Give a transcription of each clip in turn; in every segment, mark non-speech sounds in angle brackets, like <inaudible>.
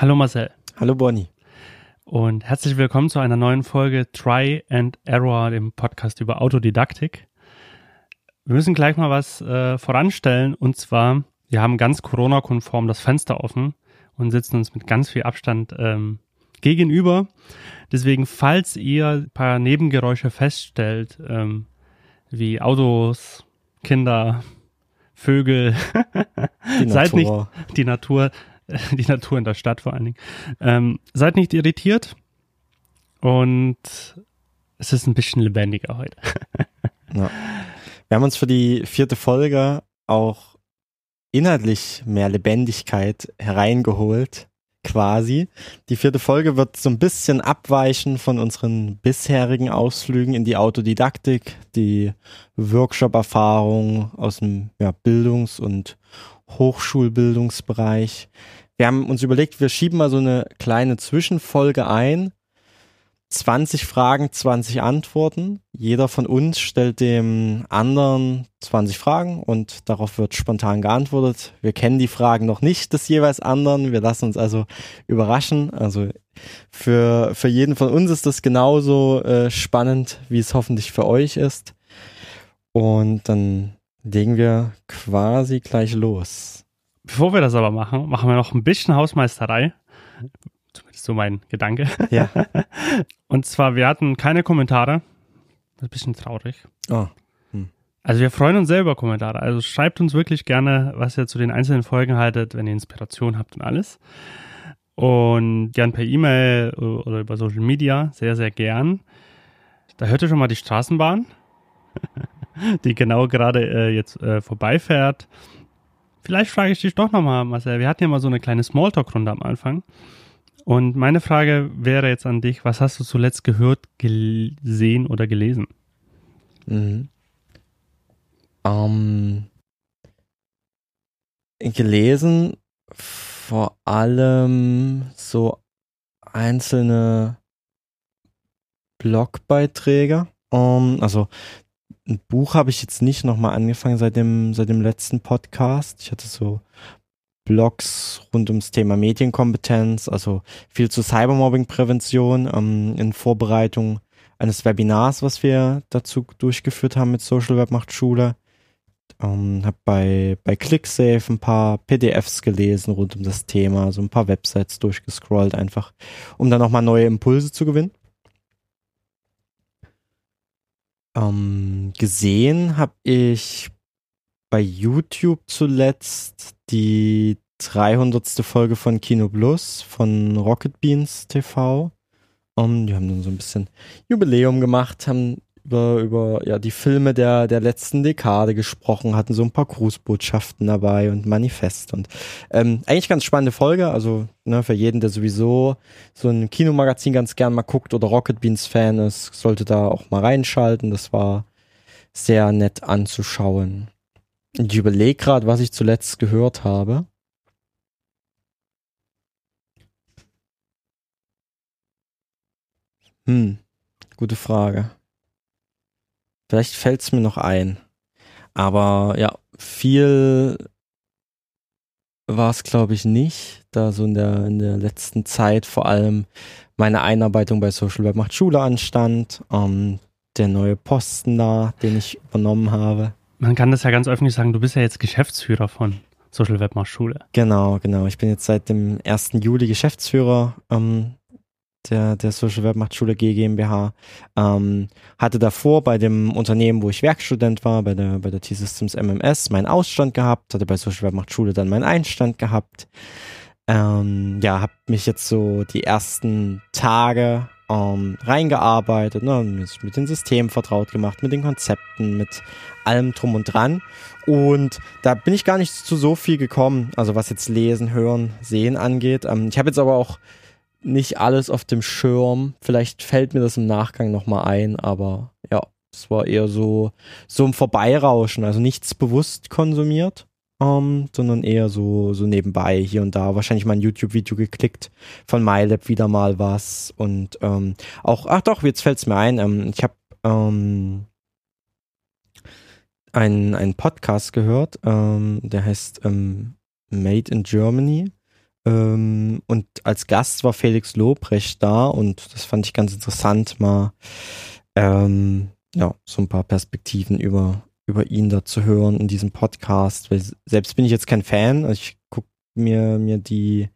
Hallo Marcel. Hallo Bonnie. Und herzlich willkommen zu einer neuen Folge Try and Error, dem Podcast über Autodidaktik. Wir müssen gleich mal was äh, voranstellen und zwar, wir haben ganz Corona-konform das Fenster offen und sitzen uns mit ganz viel Abstand ähm, gegenüber. Deswegen, falls ihr ein paar Nebengeräusche feststellt, ähm, wie Autos, Kinder, Vögel, <laughs> seid nicht die Natur, <laughs> die Natur in der Stadt vor allen Dingen. Ähm, seid nicht irritiert und es ist ein bisschen lebendiger heute. <laughs> ja. Wir haben uns für die vierte Folge auch inhaltlich mehr Lebendigkeit hereingeholt, quasi. Die vierte Folge wird so ein bisschen abweichen von unseren bisherigen Ausflügen in die Autodidaktik, die Workshop-Erfahrung aus dem ja, Bildungs- und Hochschulbildungsbereich. Wir haben uns überlegt, wir schieben mal so eine kleine Zwischenfolge ein. 20 Fragen, 20 Antworten. Jeder von uns stellt dem anderen 20 Fragen und darauf wird spontan geantwortet. Wir kennen die Fragen noch nicht des jeweils anderen. Wir lassen uns also überraschen. Also für, für jeden von uns ist das genauso äh, spannend, wie es hoffentlich für euch ist. Und dann legen wir quasi gleich los. Bevor wir das aber machen, machen wir noch ein bisschen Hausmeisterei. Zumindest so mein Gedanke. Ja. <laughs> Und zwar, wir hatten keine Kommentare. Das ist ein bisschen traurig. Oh. Hm. Also wir freuen uns sehr über Kommentare. Also schreibt uns wirklich gerne, was ihr zu den einzelnen Folgen haltet, wenn ihr Inspiration habt und alles. Und gern per E-Mail oder über Social Media, sehr, sehr gern. Da hört ihr schon mal die Straßenbahn, <laughs> die genau gerade äh, jetzt äh, vorbeifährt. Vielleicht frage ich dich doch nochmal, Marcel. Wir hatten ja mal so eine kleine Smalltalk-Runde am Anfang. Und meine Frage wäre jetzt an dich, was hast du zuletzt gehört, gesehen oder gelesen? Mhm. Ähm, gelesen vor allem so einzelne Blogbeiträge. Um, ähm, also ein Buch habe ich jetzt nicht nochmal angefangen seit dem, seit dem letzten Podcast. Ich hatte so Blogs rund ums Thema Medienkompetenz, also viel zu Cybermobbing-Prävention ähm, in Vorbereitung eines Webinars, was wir dazu durchgeführt haben mit Social Web macht Schule. Ähm, habe bei, bei ClickSafe ein paar PDFs gelesen rund um das Thema, so ein paar Websites durchgescrollt, einfach um dann nochmal neue Impulse zu gewinnen. Ähm, gesehen habe ich bei YouTube zuletzt die 300. Folge von Kino Plus von Rocket Beans TV. Um, die haben dann so ein bisschen Jubiläum gemacht, haben über, über ja, die Filme der, der letzten Dekade gesprochen, hatten so ein paar Grußbotschaften dabei und Manifest und ähm, eigentlich ganz spannende Folge, also ne, für jeden, der sowieso so ein Kinomagazin ganz gern mal guckt oder Rocket Beans Fan ist, sollte da auch mal reinschalten, das war sehr nett anzuschauen. Ich überlege gerade, was ich zuletzt gehört habe. Hm, gute Frage. Vielleicht fällt es mir noch ein. Aber ja, viel war es, glaube ich, nicht. Da so in der, in der letzten Zeit vor allem meine Einarbeitung bei Social Web macht Schule anstand. Ähm, der neue Posten da, den ich übernommen habe. Man kann das ja ganz öffentlich sagen, du bist ja jetzt Geschäftsführer von Social Web macht Schule. Genau, genau. Ich bin jetzt seit dem 1. Juli Geschäftsführer ähm, der, der Social Web G GmbH. Ähm, hatte davor bei dem Unternehmen, wo ich Werkstudent war, bei der, bei der T-Systems MMS, meinen Ausstand gehabt, hatte bei Social Web Schule dann meinen Einstand gehabt. Ähm, ja, habe mich jetzt so die ersten Tage ähm, reingearbeitet, ne, mit den Systemen vertraut gemacht, mit den Konzepten, mit allem drum und dran. Und da bin ich gar nicht zu so viel gekommen, also was jetzt Lesen, Hören, Sehen angeht. Ähm, ich habe jetzt aber auch nicht alles auf dem Schirm. Vielleicht fällt mir das im Nachgang nochmal ein, aber ja, es war eher so, so ein Vorbeirauschen, also nichts bewusst konsumiert, ähm, sondern eher so, so nebenbei hier und da. Wahrscheinlich mal ein YouTube-Video geklickt, von MyLab wieder mal was und ähm, auch, ach doch, jetzt fällt es mir ein, ähm, ich habe ähm, einen, einen Podcast gehört, ähm, der heißt ähm, Made in Germany Ähm, und als Gast war Felix Lobrecht da und das fand ich ganz interessant, mal ähm, ja, so ein paar Perspektiven über, über ihn da zu hören in diesem Podcast. Weil selbst bin ich jetzt kein Fan. Also ich gucke mir, mir die,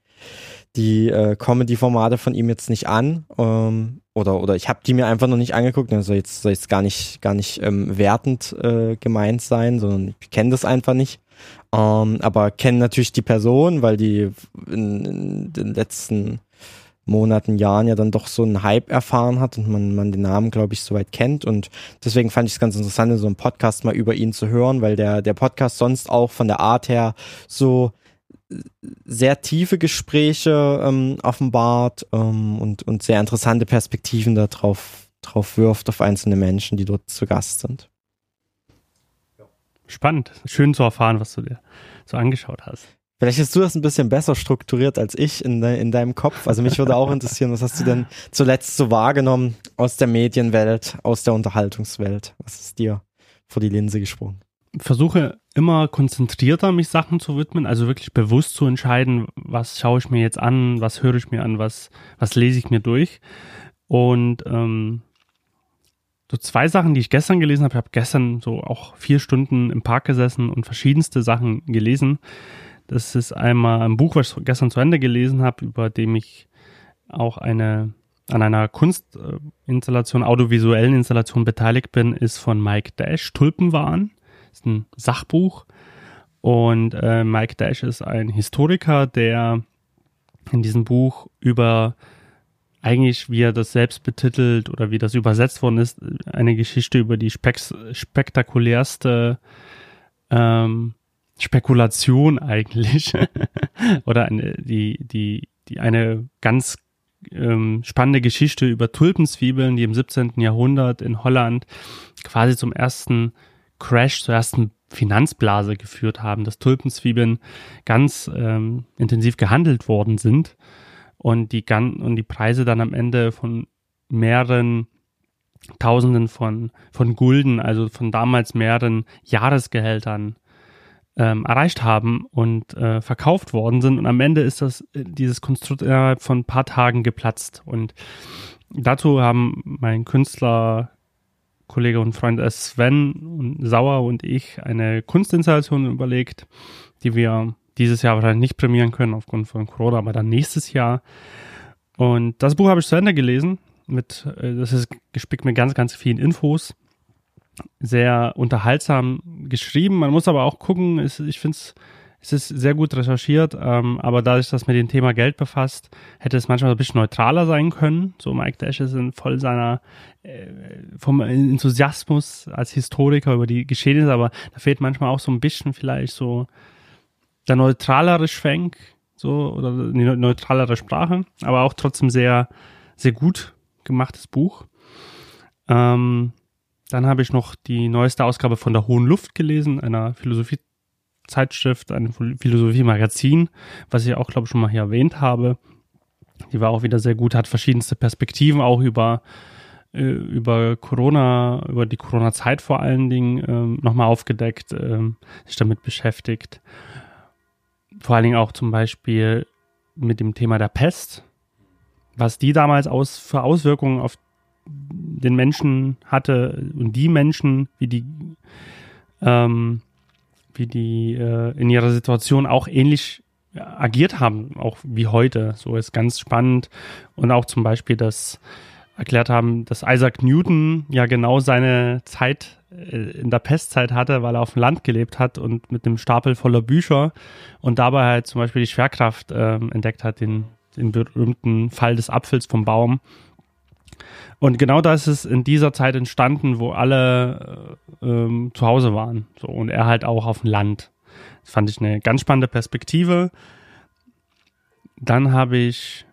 die äh, Comedy-Formate von ihm jetzt nicht an. Ähm, oder, oder ich habe die mir einfach noch nicht angeguckt. Also jetzt soll jetzt gar nicht, gar nicht ähm, wertend äh, gemeint sein, sondern ich kenne das einfach nicht. Ähm, aber kenne natürlich die Person, weil die in, in, den letzten Monaten, Jahren ja dann doch so einen Hype erfahren hat und man, man den Namen, glaube ich, soweit kennt. Und deswegen fand ich es ganz interessant, in so einem Podcast mal über ihn zu hören, weil der, der Podcast sonst auch von der Art her so sehr tiefe Gespräche ähm, offenbart ähm, und, und sehr interessante Perspektiven darauf drauf wirft auf einzelne Menschen, die dort zu Gast sind. Spannend. Schön zu erfahren, was du dir so angeschaut hast. Vielleicht hast du das ein bisschen besser strukturiert als ich in, de in deinem Kopf. Also mich würde auch interessieren, was hast du denn zuletzt so wahrgenommen aus der Medienwelt, aus der Unterhaltungswelt? Was ist dir vor die Linse gesprungen? versuche immer konzentrierter mich Sachen zu widmen, also wirklich bewusst zu entscheiden, was schaue ich mir jetzt an, was höre ich mir an, was, was lese ich mir durch. Und ähm, so zwei Sachen, die ich gestern gelesen habe, ich habe gestern so auch vier Stunden im Park gesessen und verschiedenste Sachen gelesen. Das ist einmal ein Buch, was ich gestern zu Ende gelesen habe, über dem ich auch eine an einer Kunstinstallation, audiovisuellen Installation beteiligt bin, ist von Mike Dash, Tulpenwahn ist ein Sachbuch. Und äh, Mike Dash ist ein Historiker, der in diesem Buch über eigentlich, wie er das selbst betitelt oder wie das übersetzt worden ist, eine Geschichte über die spek spektakulärste ähm, Spekulation eigentlich <laughs> oder eine, die, die, die eine ganz ähm, spannende Geschichte über Tulpenzwiebeln, die im 17. Jahrhundert in Holland quasi zum ersten Crash zur ersten Finanzblase geführt haben, dass Tulpenzwiebeln ganz ähm, intensiv gehandelt worden sind und die, und die Preise dann am Ende von mehreren Tausenden von, von Gulden, also von damals mehreren Jahresgehältern ähm, erreicht haben und äh, verkauft worden sind. Und am Ende ist das äh, dieses Konstrukt innerhalb von ein paar Tagen geplatzt. Und dazu haben mein Künstler Kollege und Freund Sven und Sauer und ich eine Kunstinstallation überlegt, die wir dieses Jahr wahrscheinlich nicht prämieren können aufgrund von Corona, aber dann nächstes Jahr. Und das Buch habe ich zu Ende gelesen. Mit, äh, das ist gespickt mit ganz, ganz vielen Infos. Sehr unterhaltsam geschrieben. Man muss aber auch gucken, ich finde es es ist sehr gut recherchiert, ähm, aber dadurch, dass mit dem Thema Geld befasst, hätte es manchmal ein bisschen neutraler sein können. So Mike Dash ist in voll seiner äh, vom Enthusiasmus als Historiker über die Geschehnisse, aber da fehlt manchmal auch so ein bisschen vielleicht so der neutralere Schwenk, so oder die neutralere Sprache, aber auch trotzdem sehr sehr gut gemachtes Buch. Ähm, dann habe ich noch die neueste Ausgabe von der Hohen Luft gelesen, einer Philosophie Zeitschrift, ein Philosophie-Magazin, was ich auch, glaube ich, schon mal hier erwähnt habe. Die war auch wieder sehr gut, hat verschiedenste Perspektiven auch über, äh, über Corona, über die Corona-Zeit vor allen Dingen ähm, nochmal aufgedeckt, ähm, sich damit beschäftigt. Vor allen Dingen auch zum Beispiel mit dem Thema der Pest, was die damals aus, für Auswirkungen auf den Menschen hatte und die Menschen, wie die ähm, wie die äh, in ihrer Situation auch ähnlich agiert haben, auch wie heute. So ist ganz spannend. Und auch zum Beispiel, dass erklärt haben, dass Isaac Newton ja genau seine Zeit äh, in der Pestzeit hatte, weil er auf dem Land gelebt hat und mit einem Stapel voller Bücher und dabei halt zum Beispiel die Schwerkraft äh, entdeckt hat, den, den berühmten Fall des Apfels vom Baum und genau das ist in dieser Zeit entstanden, wo alle äh, ähm, zu Hause waren. So, und er halt auch auf dem Land. Das fand ich eine ganz spannende Perspektive. Dann habe ich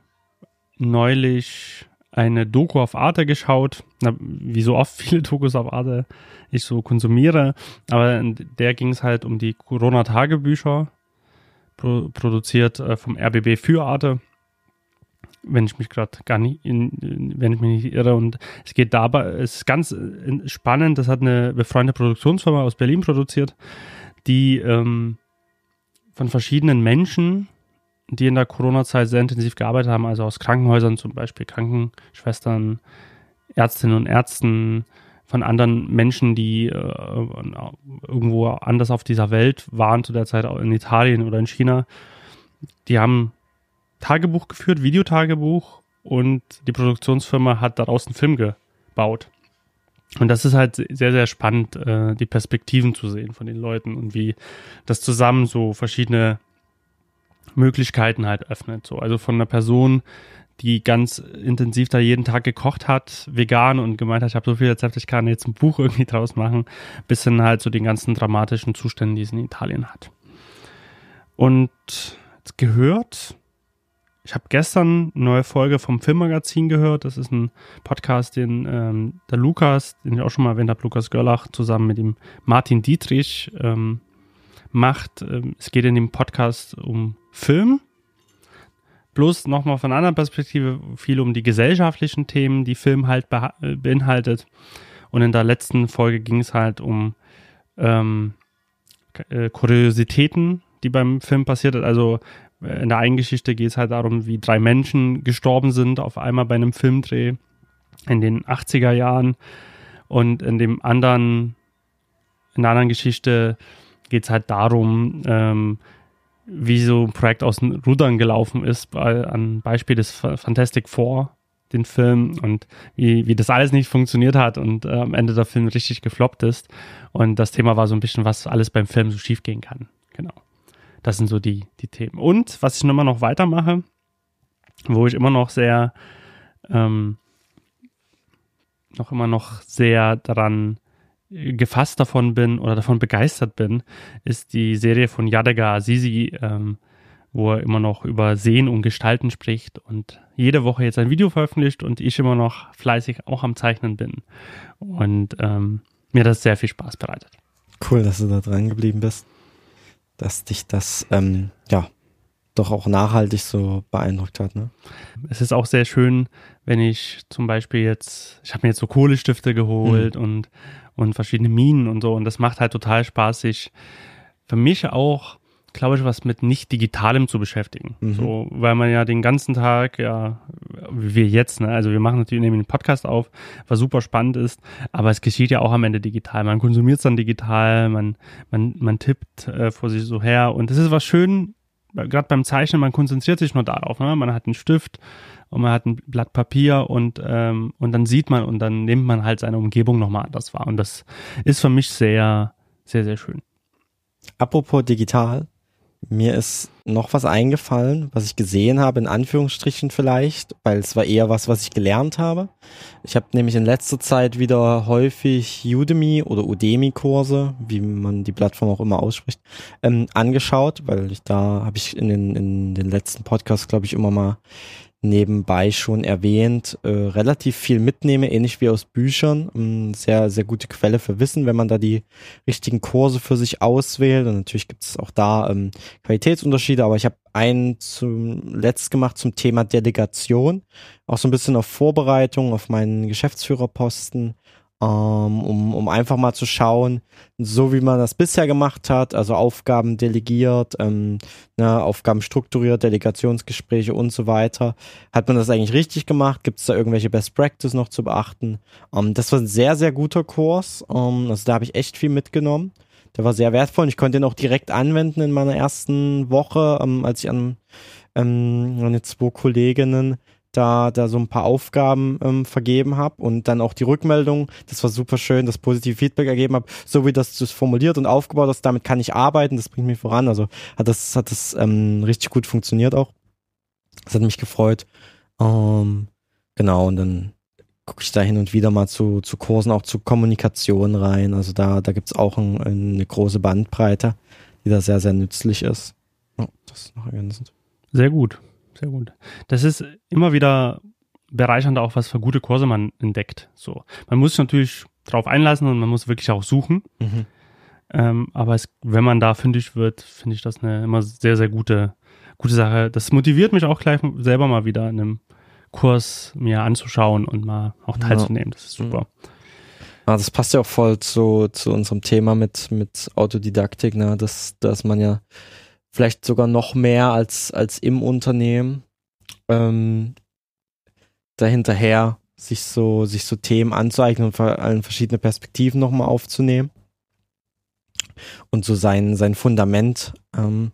neulich eine Doku auf Arte geschaut, wie so oft <laughs> viele Dokus auf Arte ich so konsumiere, aber in der ging es halt um die Corona-Tagebücher, pro produziert äh, vom RBB für Arte. Wenn ich mich gerade gar nicht, in, wenn ich mich nicht irre. Und es geht dabei, es ist ganz äh, spannend, das hat eine befreundete Produktionsfirma aus Berlin produziert, die ähm, von verschiedenen Menschen die in der Corona-Zeit sehr intensiv gearbeitet haben, also aus Krankenhäusern zum Beispiel, Krankenschwestern, Ärztinnen und Ärzten, von anderen Menschen, die äh, irgendwo anders auf dieser Welt waren, zu der Zeit auch in Italien oder in China. Die haben Tagebuch geführt, Videotagebuch und die Produktionsfirma hat daraus einen Film gebaut. Und das ist halt sehr, sehr spannend, äh, die Perspektiven zu sehen von den Leuten und wie das zusammen so verschiedene Möglichkeiten halt öffnet. So, also von einer Person, die ganz intensiv da jeden Tag gekocht hat, vegan und gemeint hat, ich habe so viel Rezepte, ich kann jetzt ein Buch <laughs> irgendwie draus machen, bis hin halt zu den ganzen dramatischen Zuständen, die es in Italien hat. Und gehört, ich habe gestern eine neue Folge vom Filmmagazin gehört. Das ist ein Podcast, den ähm, der Lukas, den ich auch schon mal erwähnt habe, Lukas Görlach, zusammen mit dem Martin Dietrich ähm, macht. Ähm, es geht in dem Podcast um Film. Bloß nochmal von einer anderen Perspektive viel um die gesellschaftlichen Themen, die Film halt beinhaltet. Und in der letzten Folge ging es halt um ähm, äh, Kuriositäten, die beim Film passiert ist. Also in der einen Geschichte geht es halt darum, wie drei Menschen gestorben sind auf einmal bei einem Filmdreh in den 80er Jahren. Und in dem anderen, in der anderen Geschichte geht es halt darum, ähm, wie so ein Projekt aus den Rudern gelaufen ist, an Beispiel des Fantastic Four, den Film und wie, wie das alles nicht funktioniert hat und äh, am Ende der Film richtig gefloppt ist. Und das Thema war so ein bisschen, was alles beim Film so schief gehen kann. Genau. Das sind so die, die Themen. Und was ich immer noch weitermache, wo ich immer noch sehr, ähm, noch immer noch sehr daran gefasst davon bin oder davon begeistert bin, ist die Serie von Yadega Azizi, ähm, wo er immer noch über Sehen und Gestalten spricht und jede Woche jetzt ein Video veröffentlicht und ich immer noch fleißig auch am Zeichnen bin. Und ähm, mir das sehr viel Spaß bereitet. Cool, dass du da dran geblieben bist dass dich das ähm, ja doch auch nachhaltig so beeindruckt hat. Ne? Es ist auch sehr schön, wenn ich zum Beispiel jetzt, ich habe mir jetzt so Kohlestifte geholt mhm. und, und verschiedene Minen und so und das macht halt total Spaß, sich für mich auch glaube ich, was mit nicht Digitalem zu beschäftigen. Mhm. So, weil man ja den ganzen Tag, ja, wie wir jetzt, ne, also wir machen natürlich nehmen den Podcast auf, was super spannend ist, aber es geschieht ja auch am Ende digital. Man konsumiert es dann digital, man, man, man tippt äh, vor sich so her und das ist was schön, gerade beim Zeichnen, man konzentriert sich nur darauf. Ne? Man hat einen Stift und man hat ein Blatt Papier und, ähm, und dann sieht man und dann nimmt man halt seine Umgebung nochmal anders wahr. Und das ist für mich sehr, sehr, sehr schön. Apropos digital, mir ist noch was eingefallen, was ich gesehen habe, in Anführungsstrichen vielleicht, weil es war eher was, was ich gelernt habe. Ich habe nämlich in letzter Zeit wieder häufig Udemy oder Udemy-Kurse, wie man die Plattform auch immer ausspricht, ähm, angeschaut, weil ich da habe ich in den, in den letzten Podcasts, glaube ich, immer mal nebenbei schon erwähnt, äh, relativ viel mitnehme, ähnlich wie aus Büchern. Ähm, sehr, sehr gute Quelle für Wissen, wenn man da die richtigen Kurse für sich auswählt. Und natürlich gibt es auch da ähm, Qualitätsunterschiede, aber ich habe einen zum letzt gemacht zum Thema Delegation, auch so ein bisschen auf Vorbereitung auf meinen Geschäftsführerposten um, um einfach mal zu schauen, so wie man das bisher gemacht hat, also Aufgaben delegiert, ähm, ne, Aufgaben strukturiert, Delegationsgespräche und so weiter. Hat man das eigentlich richtig gemacht? Gibt es da irgendwelche Best Practice noch zu beachten? Ähm, das war ein sehr, sehr guter Kurs. Ähm, also da habe ich echt viel mitgenommen. Der war sehr wertvoll und ich konnte ihn auch direkt anwenden in meiner ersten Woche, ähm, als ich an ähm, meine zwei Kolleginnen da, da so ein paar Aufgaben ähm, vergeben habe und dann auch die Rückmeldung, das war super schön, das positive Feedback ergeben habe, so wie das du es formuliert und aufgebaut hast, damit kann ich arbeiten, das bringt mich voran. Also hat das, hat das ähm, richtig gut funktioniert auch. Das hat mich gefreut. Ähm, genau, und dann gucke ich da hin und wieder mal zu, zu Kursen, auch zu Kommunikation rein. Also da, da gibt's auch ein, eine große Bandbreite, die da sehr, sehr nützlich ist. Oh, das ist noch ergänzend. Sehr gut sehr gut. Das ist immer wieder bereichernd auch, was für gute Kurse man entdeckt. So, man muss sich natürlich drauf einlassen und man muss wirklich auch suchen. Mhm. Ähm, aber es, wenn man da fündig wird, finde ich das eine immer sehr, sehr gute, gute Sache. Das motiviert mich auch gleich selber mal wieder in einem Kurs mir anzuschauen und mal auch teilzunehmen. Das ist super. Ah, das passt ja auch voll zu, zu unserem Thema mit, mit Autodidaktik, ne? dass, dass man ja vielleicht sogar noch mehr als, als im Unternehmen, ähm, dahinterher sich so, sich so Themen anzueignen und vor allem verschiedene Perspektiven nochmal aufzunehmen und so sein, sein Fundament ähm,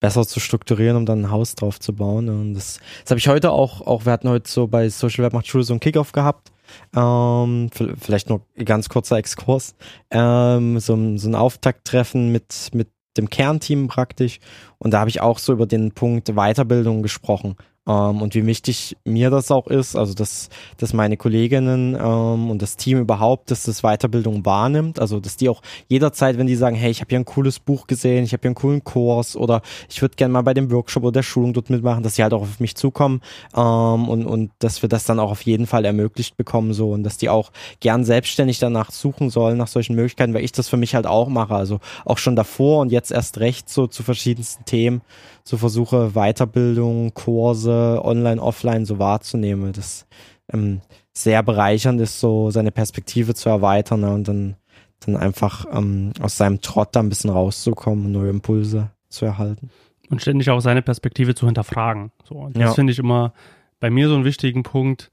besser zu strukturieren, um dann ein Haus drauf zu bauen. Und das, das habe ich heute auch, auch, wir hatten heute so bei Social Web macht Schule so einen Kickoff gehabt. Ähm, vielleicht nur ganz kurzer Exkurs. Ähm, so, so ein Auftakttreffen mit, mit dem Kernteam praktisch. Und da habe ich auch so über den Punkt Weiterbildung gesprochen. Ähm, und wie wichtig mir das auch ist, also dass, dass meine Kolleginnen ähm, und das Team überhaupt, dass das Weiterbildung wahrnimmt, also dass die auch jederzeit, wenn die sagen, hey, ich habe hier ein cooles Buch gesehen, ich habe hier einen coolen Kurs oder ich würde gerne mal bei dem Workshop oder der Schulung dort mitmachen, dass sie halt auch auf mich zukommen ähm, und, und dass wir das dann auch auf jeden Fall ermöglicht bekommen so und dass die auch gern selbstständig danach suchen sollen, nach solchen Möglichkeiten, weil ich das für mich halt auch mache, also auch schon davor und jetzt erst recht so zu verschiedensten Themen so versuche, Weiterbildung, Kurse, online, offline so wahrzunehmen. Das ähm, sehr bereichernd ist, so seine Perspektive zu erweitern ne, und dann, dann einfach ähm, aus seinem Trott da ein bisschen rauszukommen neue Impulse zu erhalten. Und ständig auch seine Perspektive zu hinterfragen. So, das ja. finde ich immer bei mir so einen wichtigen Punkt.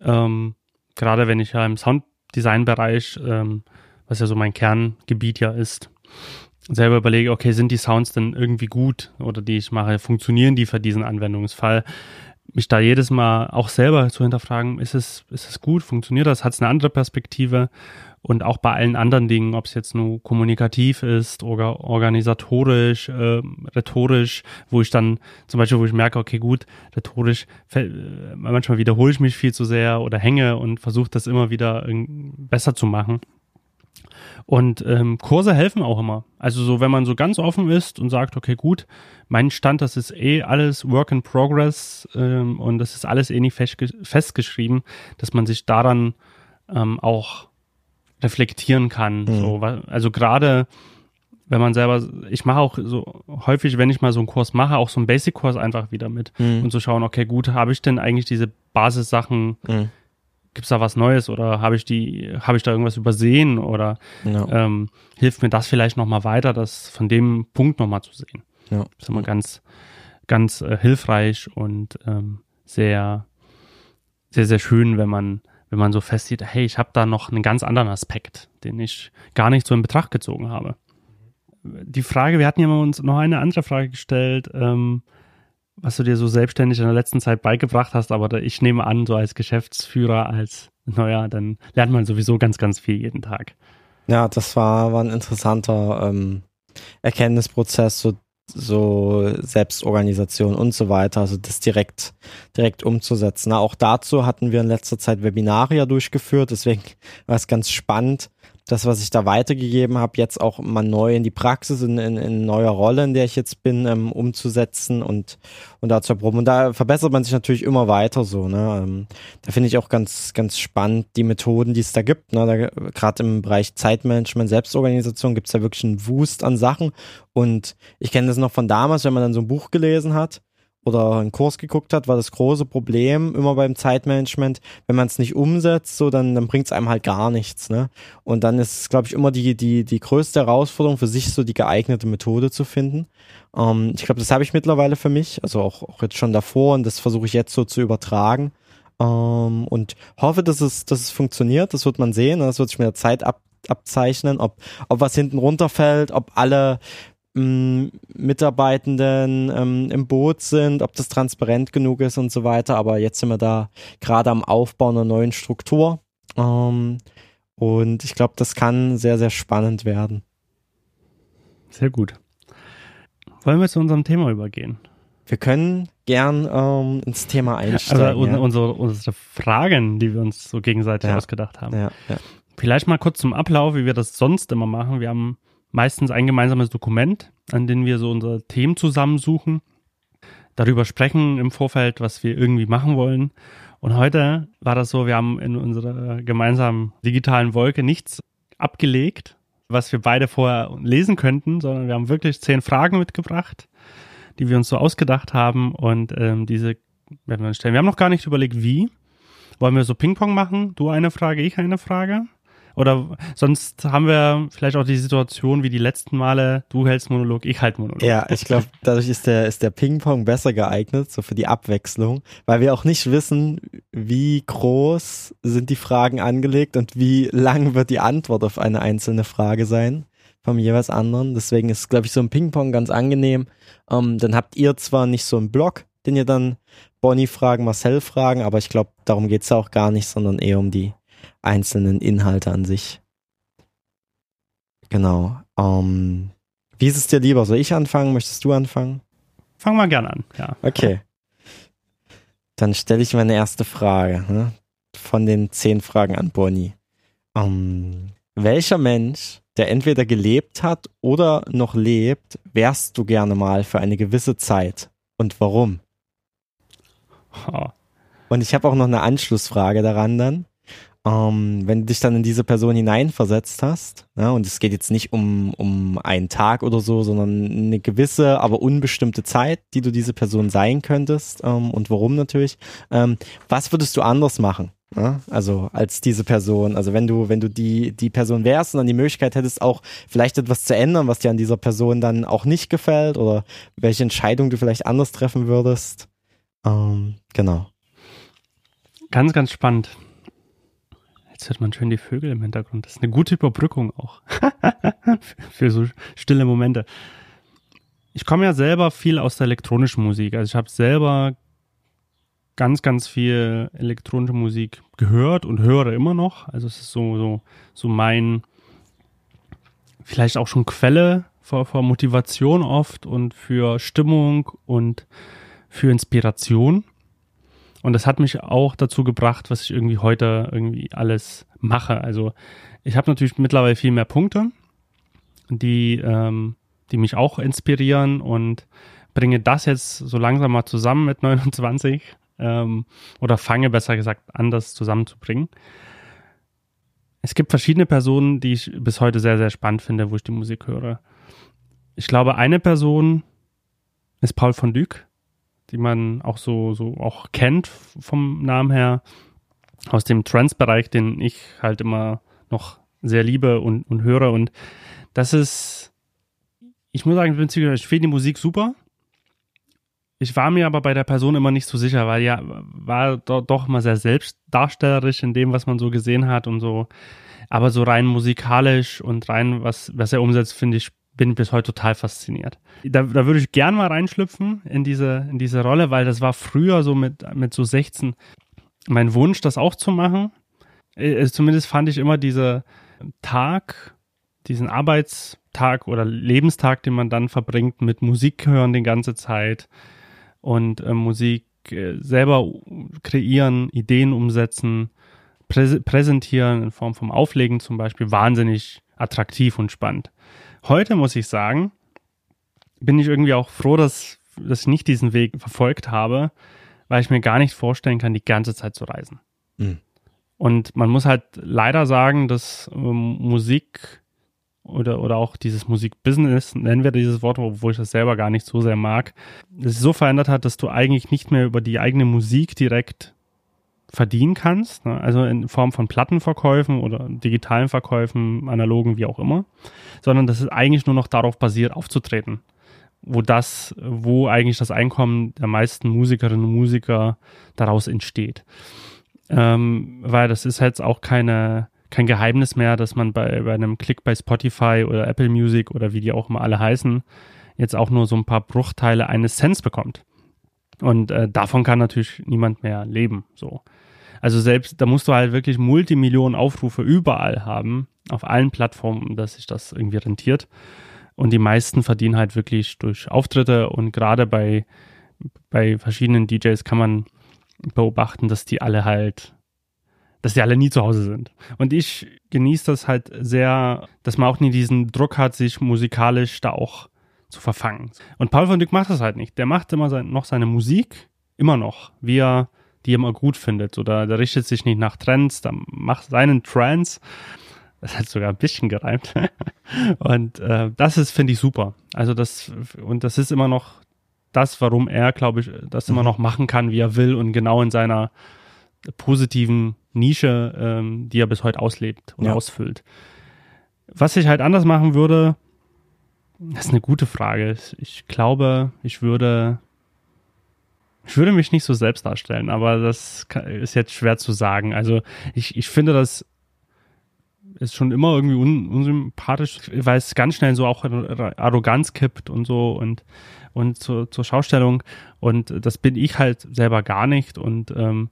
Ähm, gerade wenn ich ja im Sounddesign-Bereich, ähm, was ja so mein Kerngebiet ja ist, selber überlege, okay, sind die Sounds denn irgendwie gut oder die ich mache, funktionieren die für diesen Anwendungsfall? Mich da jedes Mal auch selber zu hinterfragen, ist es, ist es gut, funktioniert das, hat es eine andere Perspektive? Und auch bei allen anderen Dingen, ob es jetzt nur kommunikativ ist oder organisatorisch, äh, rhetorisch, wo ich dann zum Beispiel, wo ich merke, okay, gut, rhetorisch, äh, manchmal wiederhole ich mich viel zu sehr oder hänge und versuche das immer wieder besser zu machen. Und ähm, Kurse helfen auch immer. Also so, wenn man so ganz offen ist und sagt, okay, gut, mein Stand, das ist eh alles Work in Progress ähm, und das ist alles eh nicht festgeschrieben, dass man sich daran ähm, auch reflektieren kann. Mhm. So, also gerade wenn man selber, ich mache auch so häufig, wenn ich mal so einen Kurs mache, auch so einen Basic-Kurs einfach wieder mit mhm. und zu so schauen, okay, gut, habe ich denn eigentlich diese Basissachen mhm gibt es da was Neues oder habe ich die, habe ich da irgendwas übersehen oder ja. ähm, hilft mir das vielleicht nochmal weiter, das von dem Punkt nochmal zu sehen. Ja. Das ist immer ganz, ganz äh, hilfreich und ähm, sehr, sehr, sehr schön, wenn man, wenn man so festsieht, hey, ich habe da noch einen ganz anderen Aspekt, den ich gar nicht so in Betracht gezogen habe. Die Frage, wir hatten ja uns noch eine andere Frage gestellt, ähm, was du dir so selbstständig in der letzten Zeit beigebracht hast, aber ich nehme an, so als Geschäftsführer, als Neuer, dann lernt man sowieso ganz, ganz viel jeden Tag. Ja, das war, war ein interessanter ähm, Erkenntnisprozess, so, so Selbstorganisation und so weiter, also das direkt, direkt umzusetzen. Auch dazu hatten wir in letzter Zeit Webinare durchgeführt, deswegen war es ganz spannend, das, was ich da weitergegeben habe, jetzt auch mal neu in die Praxis, in, in, in neuer Rolle, in der ich jetzt bin, ähm, umzusetzen und, und da zu erproben. Und da verbessert man sich natürlich immer weiter so. Ne? Ähm, da finde ich auch ganz, ganz spannend die Methoden, die es da gibt. Ne? Gerade im Bereich Zeitmanagement, Selbstorganisation gibt es da wirklich einen Wust an Sachen. Und ich kenne das noch von damals, wenn man dann so ein Buch gelesen hat oder einen Kurs geguckt hat, war das große Problem immer beim Zeitmanagement, wenn man es nicht umsetzt, so dann, dann bringt es einem halt gar nichts. Ne? Und dann ist es, glaube ich, immer die, die, die größte Herausforderung für sich, so die geeignete Methode zu finden. Ähm, ich glaube, das habe ich mittlerweile für mich, also auch, auch jetzt schon davor und das versuche ich jetzt so zu übertragen. Ähm, und hoffe, dass es, dass es funktioniert. Das wird man sehen. Das wird sich mit der Zeit ab, abzeichnen, ob, ob was hinten runterfällt, ob alle Mitarbeitenden ähm, im Boot sind, ob das transparent genug ist und so weiter. Aber jetzt sind wir da gerade am Aufbau einer neuen Struktur. Ähm, und ich glaube, das kann sehr, sehr spannend werden. Sehr gut. Wollen wir zu unserem Thema übergehen? Wir können gern ähm, ins Thema einsteigen. Also ja. unsere, unsere Fragen, die wir uns so gegenseitig ja. ausgedacht haben. Ja, Vielleicht mal kurz zum Ablauf, wie wir das sonst immer machen. Wir haben meistens ein gemeinsames Dokument, an dem wir so unsere Themen zusammensuchen, darüber sprechen im Vorfeld, was wir irgendwie machen wollen. Und heute war das so, wir haben in unserer gemeinsamen digitalen Wolke nichts abgelegt, was wir beide vorher lesen könnten, sondern wir haben wirklich zehn Fragen mitgebracht, die wir uns so ausgedacht haben und ähm, diese werden wir uns stellen. Wir haben noch gar nicht überlegt, wie. Wollen wir so Ping-Pong machen? Du eine Frage, ich eine Frage? Oder sonst haben wir vielleicht auch die Situation wie die letzten Male, du hältst Monolog, ich halt Monolog. Ja, ich glaube, dadurch ist der, ist der Ping-Pong besser geeignet, so für die Abwechslung, weil wir auch nicht wissen, wie groß sind die Fragen angelegt und wie lang wird die Antwort auf eine einzelne Frage sein vom jeweils anderen. Deswegen ist, glaube ich, so ein Ping-Pong ganz angenehm. Ähm, dann habt ihr zwar nicht so einen Block, den ihr dann Bonnie fragen, Marcel fragen, aber ich glaube, darum geht's ja auch gar nicht, sondern eher um die einzelnen Inhalte an sich. Genau. Ähm, wie ist es dir lieber? Soll ich anfangen? Möchtest du anfangen? Fang mal gern an, ja. Okay. Dann stelle ich meine erste Frage ne? von den zehn Fragen an Bonnie. Ähm, welcher Mensch, der entweder gelebt hat oder noch lebt, wärst du gerne mal für eine gewisse Zeit? Und warum? Oh. Und ich habe auch noch eine Anschlussfrage daran dann. Ähm, wenn du dich dann in diese Person hineinversetzt hast, ja, und es geht jetzt nicht um, um einen Tag oder so, sondern eine gewisse, aber unbestimmte Zeit, die du diese Person sein könntest ähm, und warum natürlich, ähm, was würdest du anders machen? Ja? Also als diese Person, also wenn du, wenn du die, die Person wärst und dann die Möglichkeit hättest, auch vielleicht etwas zu ändern, was dir an dieser Person dann auch nicht gefällt oder welche Entscheidung du vielleicht anders treffen würdest. Ähm, genau. Ganz, ganz spannend. Jetzt hört man schön die Vögel im Hintergrund. Das ist eine gute Überbrückung auch. <laughs> Für so stille Momente. Ich komme ja selber viel aus der elektronischen Musik. Also ich habe selber ganz, ganz viel elektronische Musik gehört und höre immer noch. Also es ist so, so, so mein, vielleicht auch schon Quelle für, für Motivation oft und für Stimmung und für Inspiration. Und das hat mich auch dazu gebracht, was ich irgendwie heute irgendwie alles mache. Also ich habe natürlich mittlerweile viel mehr Punkte, die, ähm, die mich auch inspirieren und bringe das jetzt so langsam mal zusammen mit <laughs> 29 ähm, oder fange besser gesagt an, das zusammenzubringen. Es gibt verschiedene Personen, die ich bis heute sehr, sehr spannend finde, wo ich die Musik höre. Ich glaube, eine Person ist Paul von Dyk die man auch so, so auch kennt vom Namen her, aus dem Trance-Bereich, den ich halt immer noch sehr liebe und, und höre. Und das ist, ich muss sagen, ich finde die Musik super. Ich war mir aber bei der Person immer nicht so sicher, weil ja, war do, doch immer sehr selbstdarstellerisch in dem, was man so gesehen hat und so. Aber so rein musikalisch und rein, was, was er umsetzt, finde ich bin bis heute total fasziniert. Da, da würde ich gern mal reinschlüpfen in diese, in diese Rolle, weil das war früher so mit, mit so 16 mein Wunsch, das auch zu machen. Äh, zumindest fand ich immer diese Tag, diesen Arbeitstag oder Lebenstag, den man dann verbringt mit Musik hören die ganze Zeit und äh, Musik äh, selber kreieren, Ideen umsetzen, prä präsentieren in Form vom Auflegen zum Beispiel, wahnsinnig attraktiv und spannend. Heute muss ich sagen, bin ich irgendwie auch froh, dass, dass ich nicht diesen Weg verfolgt habe, weil ich mir gar nicht vorstellen kann, die ganze Zeit zu reisen. Mhm. Und man muss halt leider sagen, dass ähm, Musik oder, oder auch dieses Musikbusiness, nennen wir dieses Wort, obwohl ich das selber gar nicht so sehr mag, es so verändert hat, dass du eigentlich nicht mehr über die eigene Musik direkt verdienen kannst, ne? also in Form von Plattenverkäufen oder digitalen Verkäufen, analogen, wie auch immer, sondern dass es eigentlich nur noch darauf basiert, aufzutreten. Wo das, wo eigentlich das Einkommen der meisten Musikerinnen und Musiker daraus entsteht. Ähm, weil das ist jetzt auch keine, kein Geheimnis mehr, dass man bei, bei einem Klick bei Spotify oder Apple Music oder wie die auch immer alle heißen, jetzt auch nur so ein paar Bruchteile eines Cents bekommt. Und äh, davon kann natürlich niemand mehr leben. So. Also selbst, da musst du halt wirklich Multimillionen Aufrufe überall haben, auf allen Plattformen, dass sich das irgendwie rentiert. Und die meisten verdienen halt wirklich durch Auftritte und gerade bei, bei verschiedenen DJs kann man beobachten, dass die alle halt, dass die alle nie zu Hause sind. Und ich genieße das halt sehr, dass man auch nie diesen Druck hat, sich musikalisch da auch zu verfangen. Und Paul von Dyck macht das halt nicht. Der macht immer sein, noch seine Musik, immer noch, wie er die immer gut findet. Oder der richtet sich nicht nach Trends, der macht seinen Trends. Das hat sogar ein bisschen gereimt. <laughs> und äh, das ist, finde ich, super. Also das, und das ist immer noch das, warum er, glaube ich, das immer mhm. noch machen kann, wie er will und genau in seiner positiven Nische, ähm, die er bis heute auslebt und Ja. ausfüllt. Was ich halt anders machen würde, das ist eine gute Frage. Ich glaube, ich würde, ich würde mich nicht so selbst darstellen, aber das ist jetzt schwer zu sagen. Also ich, ich finde, das ist schon immer irgendwie un, unsympathisch, weil es ganz schnell so auch Arroganz kippt und so und, und zur, zur Schaustellung. Und das bin ich halt selber gar nicht. Und, ähm,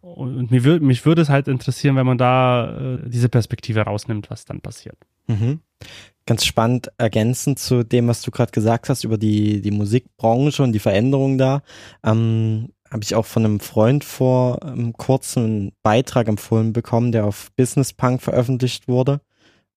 und mir, würd, mich würde es halt interessieren, wenn man da äh, diese Perspektive rausnimmt, was dann passiert. Mhm. Ganz spannend ergänzend zu dem, was du gerade gesagt hast über die, die Musikbranche und die Veränderung da. Ähm, habe ich auch von einem Freund vor ähm, kurzem einen Beitrag empfohlen bekommen, der auf Business Punk veröffentlicht wurde.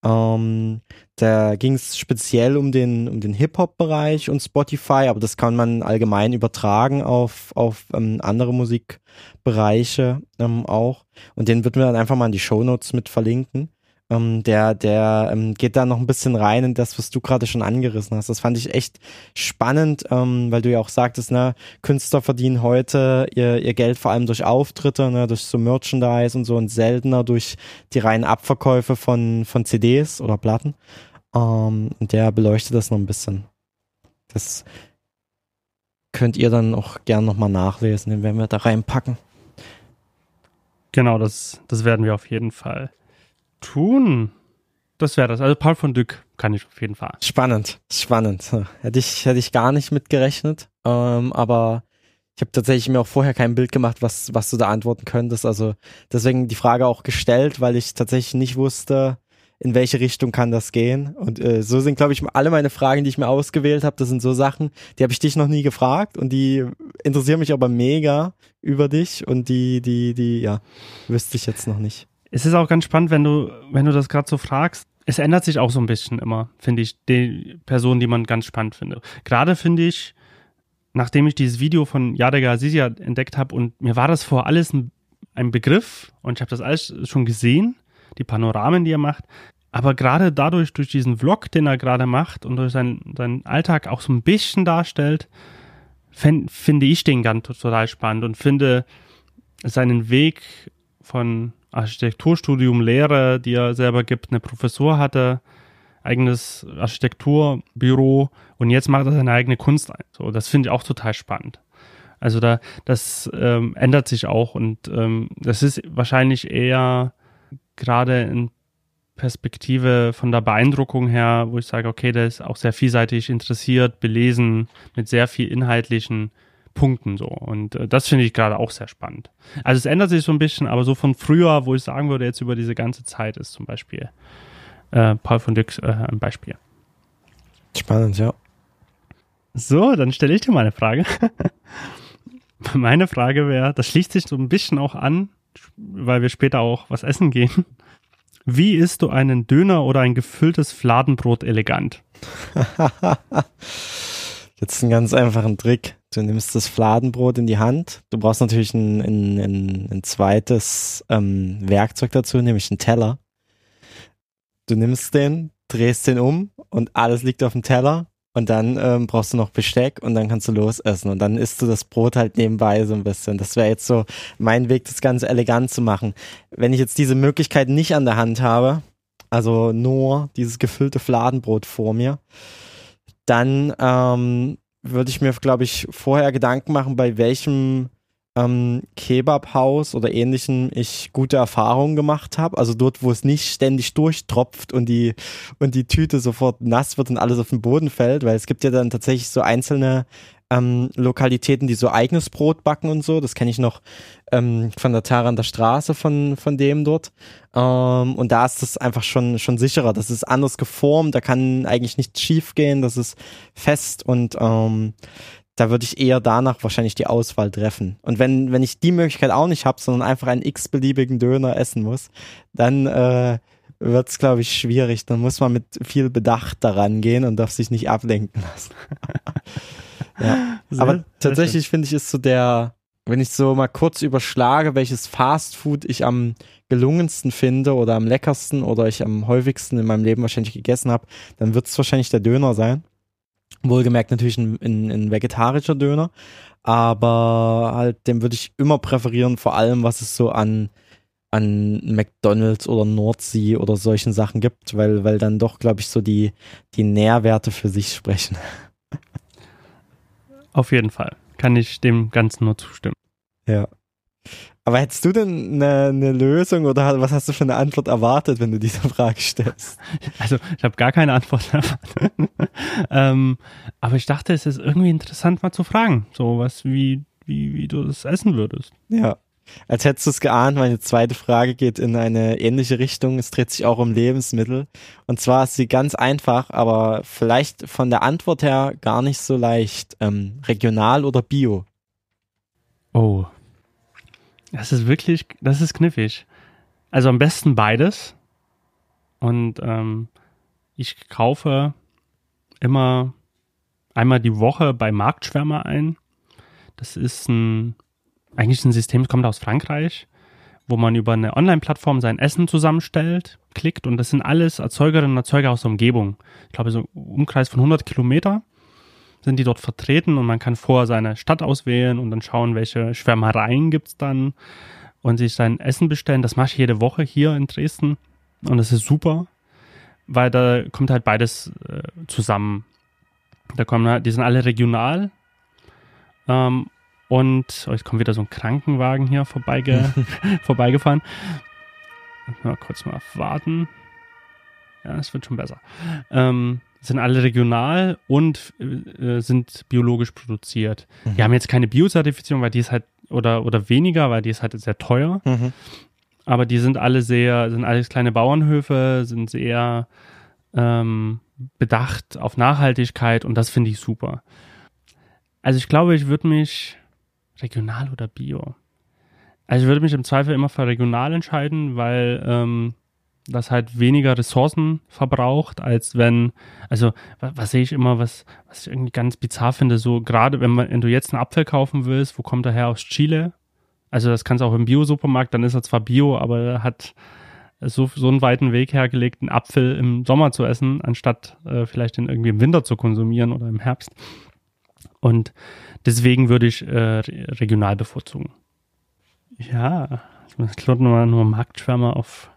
Ähm, da ging es speziell um den, um den Hip-Hop-Bereich und Spotify, aber das kann man allgemein übertragen auf, auf ähm, andere Musikbereiche ähm, auch. Und den würden wir dann einfach mal in die Shownotes mit verlinken. Ähm, der der ähm, geht da noch ein bisschen rein in das, was du gerade schon angerissen hast. Das fand ich echt spannend, ähm, weil du ja auch sagtest, ne, Künstler verdienen heute ihr, ihr Geld vor allem durch Auftritte, ne, durch so Merchandise und so und seltener durch die reinen Abverkäufe von, von CDs oder Platten. Ähm, der beleuchtet das noch ein bisschen. Das könnt ihr dann auch gern nochmal nachlesen, den werden wir da reinpacken. Genau, das, das werden wir auf jeden Fall tun. Das wäre das. Also Paul von Dyck kann ich auf jeden Fall. Spannend, spannend. Hätte ich, hätte ich gar nicht mitgerechnet. Ähm, aber ich habe tatsächlich mir auch vorher kein Bild gemacht, was, was du da antworten könntest. Also deswegen die Frage auch gestellt, weil ich tatsächlich nicht wusste, in welche Richtung kann das gehen. Und äh, so sind, glaube ich, alle meine Fragen, die ich mir ausgewählt habe, das sind so Sachen, die habe ich dich noch nie gefragt und die interessieren mich aber mega über dich und die, die, die, ja, wüsste ich jetzt noch nicht. Es ist auch ganz spannend, wenn du, wenn du das gerade so fragst. Es ändert sich auch so ein bisschen immer, finde ich, die Person, die man ganz spannend findet. Gerade finde ich, nachdem ich dieses Video von Yadega Azizia entdeckt habe und mir war das vor alles ein, Begriff und ich habe das alles schon gesehen, die Panoramen, die er macht. Aber gerade dadurch, durch diesen Vlog, den er gerade macht und durch seinen, seinen Alltag auch so ein bisschen darstellt, finde ich den ganz total spannend und finde seinen Weg von Architekturstudium, Lehre, die er selber gibt, eine Professur hatte, eigenes Architekturbüro und jetzt macht er seine eigene Kunst ein. So, das finde ich auch total spannend. Also da, das ähm, ändert sich auch und ähm, das ist wahrscheinlich eher gerade in Perspektive von der Beeindruckung her, wo ich sage, okay, der ist auch sehr vielseitig interessiert, belesen, mit sehr viel inhaltlichen Punkten so. Und äh, das finde ich gerade auch sehr spannend. Also es ändert sich so ein bisschen, aber so von früher, wo ich sagen würde, jetzt über diese ganze Zeit ist zum Beispiel äh, Paul von Dyck äh, ein Beispiel. Spannend, ja. So, dann stelle ich dir mal eine Frage. <laughs> Meine Frage wäre, das schließt sich so ein bisschen auch an, weil wir später auch was essen gehen. Wie isst du einen Döner oder ein gefülltes Fladenbrot elegant? <laughs> Jetzt einen ganz einfachen Trick. Du nimmst das Fladenbrot in die Hand. Du brauchst natürlich ein, ein, ein, ein zweites ähm, Werkzeug dazu, nämlich einen Teller. Du nimmst den, drehst den um und alles liegt auf dem Teller. Und dann ähm, brauchst du noch Besteck und dann kannst du losessen. Und dann isst du das Brot halt nebenbei so ein bisschen. Das wäre jetzt so mein Weg, das Ganze elegant zu machen. Wenn ich jetzt diese Möglichkeit nicht an der Hand habe, also nur dieses gefüllte Fladenbrot vor mir, dann ähm, würde ich mir, glaube ich, vorher Gedanken machen, bei welchem ähm, Kebabhaus oder ähnlichem ich gute Erfahrungen gemacht habe. Also dort, wo es nicht ständig durchtropft und die, und die Tüte sofort nass wird und alles auf den Boden fällt, weil es gibt ja dann tatsächlich so einzelne ähm, Lokalitäten, die so eigenes Brot backen und so. Das kenne ich noch ähm, von der Tara an der Straße von, von dem dort. Ähm, und da ist das einfach schon, schon sicherer. Das ist anders geformt, da kann eigentlich nichts schief gehen, das ist fest und ähm, da würde ich eher danach wahrscheinlich die Auswahl treffen. Und wenn, wenn ich die Möglichkeit auch nicht habe, sondern einfach einen x-beliebigen Döner essen muss, dann äh, wird es, glaube ich, schwierig. Dann muss man mit viel Bedacht daran gehen und darf sich nicht ablenken lassen. <laughs> ja. Sehr, Aber tatsächlich finde ich, ist so der, wenn ich so mal kurz überschlage, welches Fastfood ich am gelungensten finde oder am leckersten oder ich am häufigsten in meinem Leben wahrscheinlich gegessen habe, dann wird es wahrscheinlich der Döner sein. Wohlgemerkt natürlich ein, ein, ein vegetarischer Döner, aber halt, den würde ich immer präferieren, vor allem was es so an, an McDonalds oder Nordsee oder solchen Sachen gibt, weil, weil dann doch, glaube ich, so die, die Nährwerte für sich sprechen. Auf jeden Fall. Kann ich dem Ganzen nur zustimmen. Ja. Aber hättest du denn eine, eine Lösung oder was hast du für eine Antwort erwartet, wenn du diese <laughs> Frage stellst? Also ich habe gar keine Antwort <laughs> erwartet. ähm, aber ich dachte, es ist irgendwie interessant mal zu fragen, so was wie wie wie du das essen würdest. Ja. Als hättest du es geahnt, meine zweite Frage geht in eine ähnliche Richtung. Es dreht sich auch um Lebensmittel. Und zwar ist sie ganz einfach, aber vielleicht von der Antwort her gar nicht so leicht. Ähm, regional oder bio? Oh. Das ist wirklich, das ist kniffig. Also am besten beides. Und ähm, ich kaufe immer einmal die Woche bei Marktschwärmer ein. Das ist ein eigentlich ein System, das kommt aus Frankreich, wo man über eine Online-Plattform sein Essen zusammenstellt, klickt und das sind alles Erzeugerinnen und Erzeuger aus der Umgebung. Ich glaube, so ein Umkreis von 100 Kilometer sind die dort vertreten und man kann vorher seine Stadt auswählen und dann schauen, welche Schwärmereien gibt es dann und sich sein Essen bestellen. Das mache ich jede Woche hier in Dresden und das ist super, weil da kommt halt beides äh, zusammen. Da kommen halt, die sind alle regional ähm, und oh, jetzt kommt wieder so ein Krankenwagen hier vorbeige <laughs> vorbeigefahren. Mal kurz mal warten. Ja, es wird schon besser. Ähm, sind alle regional und äh, sind biologisch produziert. Mhm. Die haben jetzt keine Biozertifizierung, weil die ist halt, oder, oder weniger, weil die ist halt sehr teuer. Mhm. Aber die sind alle sehr, sind alles kleine Bauernhöfe, sind sehr ähm, bedacht auf Nachhaltigkeit und das finde ich super. Also ich glaube, ich würde mich Regional oder Bio? Also ich würde mich im Zweifel immer für regional entscheiden, weil ähm, das halt weniger Ressourcen verbraucht, als wenn, also was, was, sehe ich immer, was, was ich irgendwie ganz bizarr finde, so gerade wenn, man, wenn du jetzt einen Apfel kaufen willst, wo kommt er her aus Chile? Also das kannst du auch im Bio-Supermarkt, dann ist er zwar Bio, aber er hat so, so einen weiten Weg hergelegt, einen Apfel im Sommer zu essen, anstatt äh, vielleicht den irgendwie im Winter zu konsumieren oder im Herbst. Und deswegen würde ich äh, regional bevorzugen. Ja, ich glaube nur, nur Marktschwärmer auf,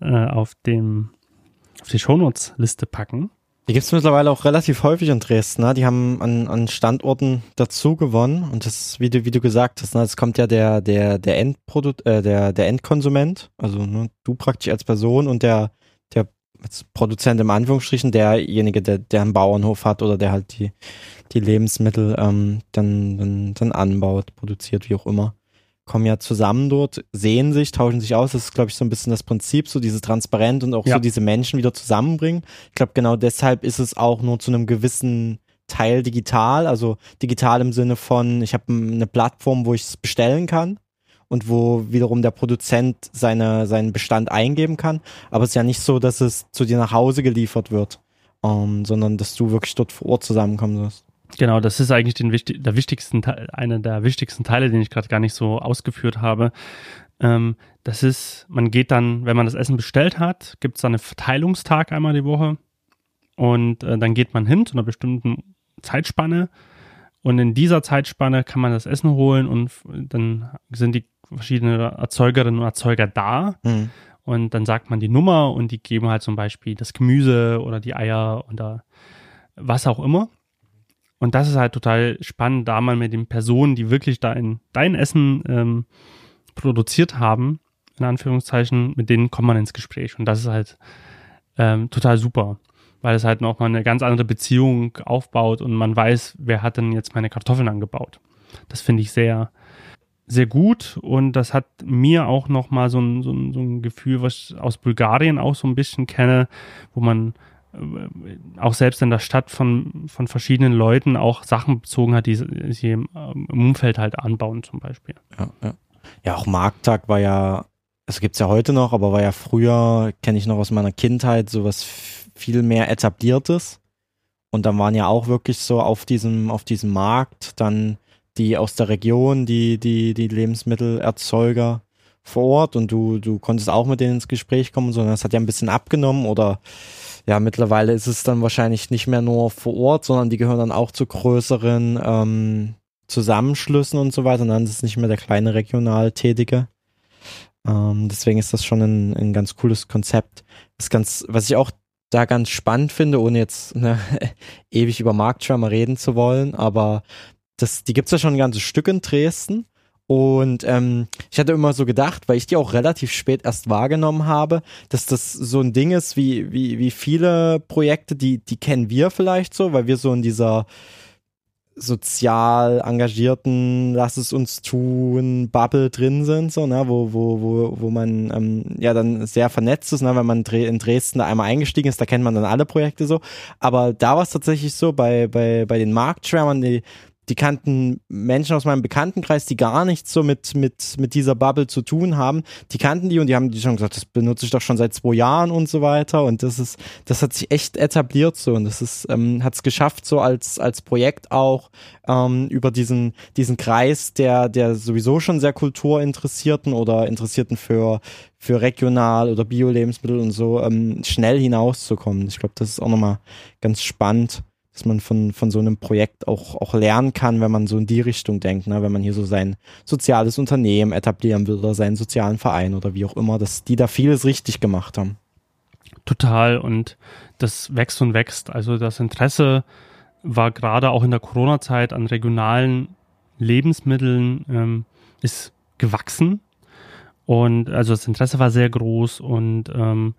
äh, auf, dem, auf die Shownotes-Liste packen. Die gibt es mittlerweile auch relativ häufig in Dresden. Ne? Die haben an, an Standorten dazu gewonnen. Und das, wie du, wie du gesagt hast, ne? es kommt ja der, der, der Endprodukt, äh, der, der Endkonsument, also ne, du praktisch als Person und der, der Produzent im Anführungsstrichen, derjenige, der, der einen Bauernhof hat oder der halt die, die Lebensmittel ähm, dann, dann, dann anbaut, produziert, wie auch immer, kommen ja zusammen dort, sehen sich, tauschen sich aus. Das ist, glaube ich, so ein bisschen das Prinzip, so dieses Transparent und auch ja. so diese Menschen wieder zusammenbringen. Ich glaube, genau deshalb ist es auch nur zu einem gewissen Teil digital, also digital im Sinne von, ich habe eine Plattform, wo ich es bestellen kann und wo wiederum der Produzent seine, seinen Bestand eingeben kann. Aber es ist ja nicht so, dass es zu dir nach Hause geliefert wird, ähm, sondern dass du wirklich dort vor Ort zusammenkommen sollst. Genau, das ist eigentlich den, der wichtigsten, einer der wichtigsten Teile, den ich gerade gar nicht so ausgeführt habe. Ähm, das ist, man geht dann, wenn man das Essen bestellt hat, gibt es dann einen Verteilungstag einmal die Woche und äh, dann geht man hin zu einer bestimmten Zeitspanne und in dieser Zeitspanne kann man das Essen holen und dann sind die verschiedenen Erzeugerinnen und Erzeuger da. Mhm. Und dann sagt man die Nummer und die geben halt zum Beispiel das Gemüse oder die Eier oder was auch immer. Und das ist halt total spannend, da mal mit den Personen, die wirklich da in dein Essen ähm, produziert haben, in Anführungszeichen, mit denen kommt man ins Gespräch. Und das ist halt ähm, total super, weil es halt nochmal eine ganz andere Beziehung aufbaut und man weiß, wer hat denn jetzt meine Kartoffeln angebaut. Das finde ich sehr, sehr gut und das hat mir auch nochmal so ein, so, ein, so ein Gefühl, was ich aus Bulgarien auch so ein bisschen kenne, wo man äh, auch selbst in der Stadt von, von verschiedenen Leuten auch Sachen bezogen hat, die sie im, im Umfeld halt anbauen zum Beispiel. Ja, ja. ja auch Markttag war ja, es gibt's ja heute noch, aber war ja früher, kenne ich noch aus meiner Kindheit, sowas viel mehr etabliertes. Und dann waren ja auch wirklich so auf diesem, auf diesem Markt dann die aus der Region, die, die, die Lebensmittelerzeuger vor Ort und du, du konntest auch mit denen ins Gespräch kommen, sondern es hat ja ein bisschen abgenommen oder ja, mittlerweile ist es dann wahrscheinlich nicht mehr nur vor Ort, sondern die gehören dann auch zu größeren ähm, Zusammenschlüssen und so weiter. Und dann ist es nicht mehr der kleine Regionaltätige. Ähm, deswegen ist das schon ein, ein ganz cooles Konzept. Das ganz, was ich auch da ganz spannend finde, ohne jetzt ne, <laughs> ewig über Marktschwärmer reden zu wollen, aber das, die gibt's ja schon ein ganzes Stück in Dresden. Und ähm, ich hatte immer so gedacht, weil ich die auch relativ spät erst wahrgenommen habe, dass das so ein Ding ist, wie, wie, wie viele Projekte, die, die kennen wir vielleicht so, weil wir so in dieser sozial engagierten, lass es uns tun, Bubble drin sind, so, ne, wo, wo, wo, wo man ähm, ja dann sehr vernetzt ist, ne, wenn man in Dresden da einmal eingestiegen ist, da kennt man dann alle Projekte so. Aber da war es tatsächlich so, bei, bei, bei den Marktschwärmern, die, die kannten Menschen aus meinem Bekanntenkreis, die gar nichts so mit, mit, mit dieser Bubble zu tun haben. Die kannten die und die haben die schon gesagt, das benutze ich doch schon seit zwei Jahren und so weiter. Und das ist, das hat sich echt etabliert so und das ist, ähm, hat es geschafft, so als, als Projekt auch ähm, über diesen, diesen Kreis der, der sowieso schon sehr kulturinteressierten oder Interessierten für, für regional oder Bio-Lebensmittel und so ähm, schnell hinauszukommen. Ich glaube, das ist auch nochmal ganz spannend dass man von, von so einem Projekt auch, auch lernen kann, wenn man so in die Richtung denkt, ne? wenn man hier so sein soziales Unternehmen etablieren will oder seinen sozialen Verein oder wie auch immer, dass die da vieles richtig gemacht haben. Total und das wächst und wächst. Also das Interesse war gerade auch in der Corona-Zeit an regionalen Lebensmitteln ähm, ist gewachsen und also das Interesse war sehr groß und ähm,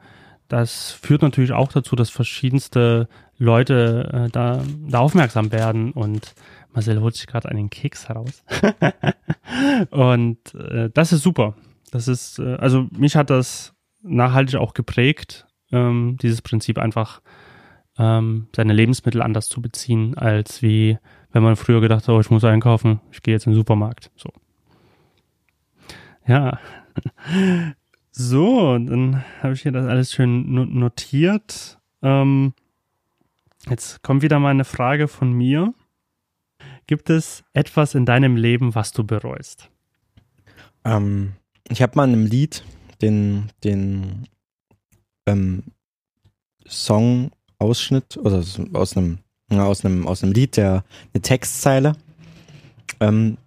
das führt natürlich auch dazu, dass verschiedenste Leute äh, da, da aufmerksam werden und Marcel holt sich gerade einen Keks heraus. <laughs> und äh, das ist super. Das ist, äh, also mich hat das nachhaltig auch geprägt, ähm, dieses Prinzip einfach ähm, seine Lebensmittel anders zu beziehen, als wie wenn man früher gedacht hat, oh, ich muss einkaufen, ich gehe jetzt in den Supermarkt. So. Ja. So, dann habe ich hier das alles schön notiert. Ähm, Jetzt kommt wieder mal eine Frage von mir. Gibt es etwas in deinem Leben, was du bereust? Ähm, ich habe mal in einem Lied den, den ähm, Song-Ausschnitt oder aus einem, aus einem, aus einem Lied, der eine Textzeile ähm,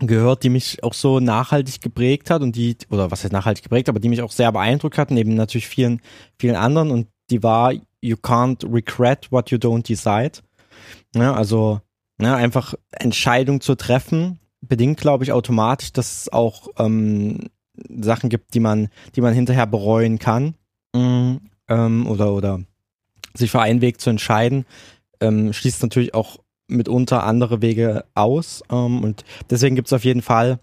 gehört, die mich auch so nachhaltig geprägt hat und die, oder was heißt nachhaltig geprägt, aber die mich auch sehr beeindruckt hat, neben natürlich vielen, vielen anderen und die war you can't regret what you don't decide. Ja, also ja, einfach Entscheidung zu treffen, bedingt, glaube ich, automatisch, dass es auch ähm, Sachen gibt, die man, die man hinterher bereuen kann. Mhm, ähm, oder, oder sich für einen Weg zu entscheiden, ähm, schließt natürlich auch mitunter andere Wege aus. Ähm, und deswegen gibt es auf jeden Fall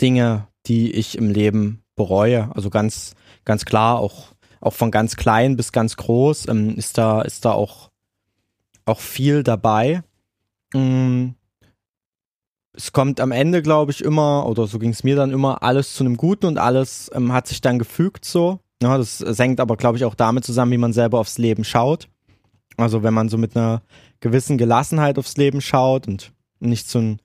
Dinge, die ich im Leben bereue. Also ganz, ganz klar auch auch von ganz klein bis ganz groß ähm, ist da ist da auch auch viel dabei. Ähm, es kommt am Ende, glaube ich, immer, oder so ging es mir dann immer, alles zu einem Guten und alles ähm, hat sich dann gefügt so. Ja, das hängt aber, glaube ich, auch damit zusammen, wie man selber aufs Leben schaut. Also wenn man so mit einer gewissen Gelassenheit aufs Leben schaut und nicht so ein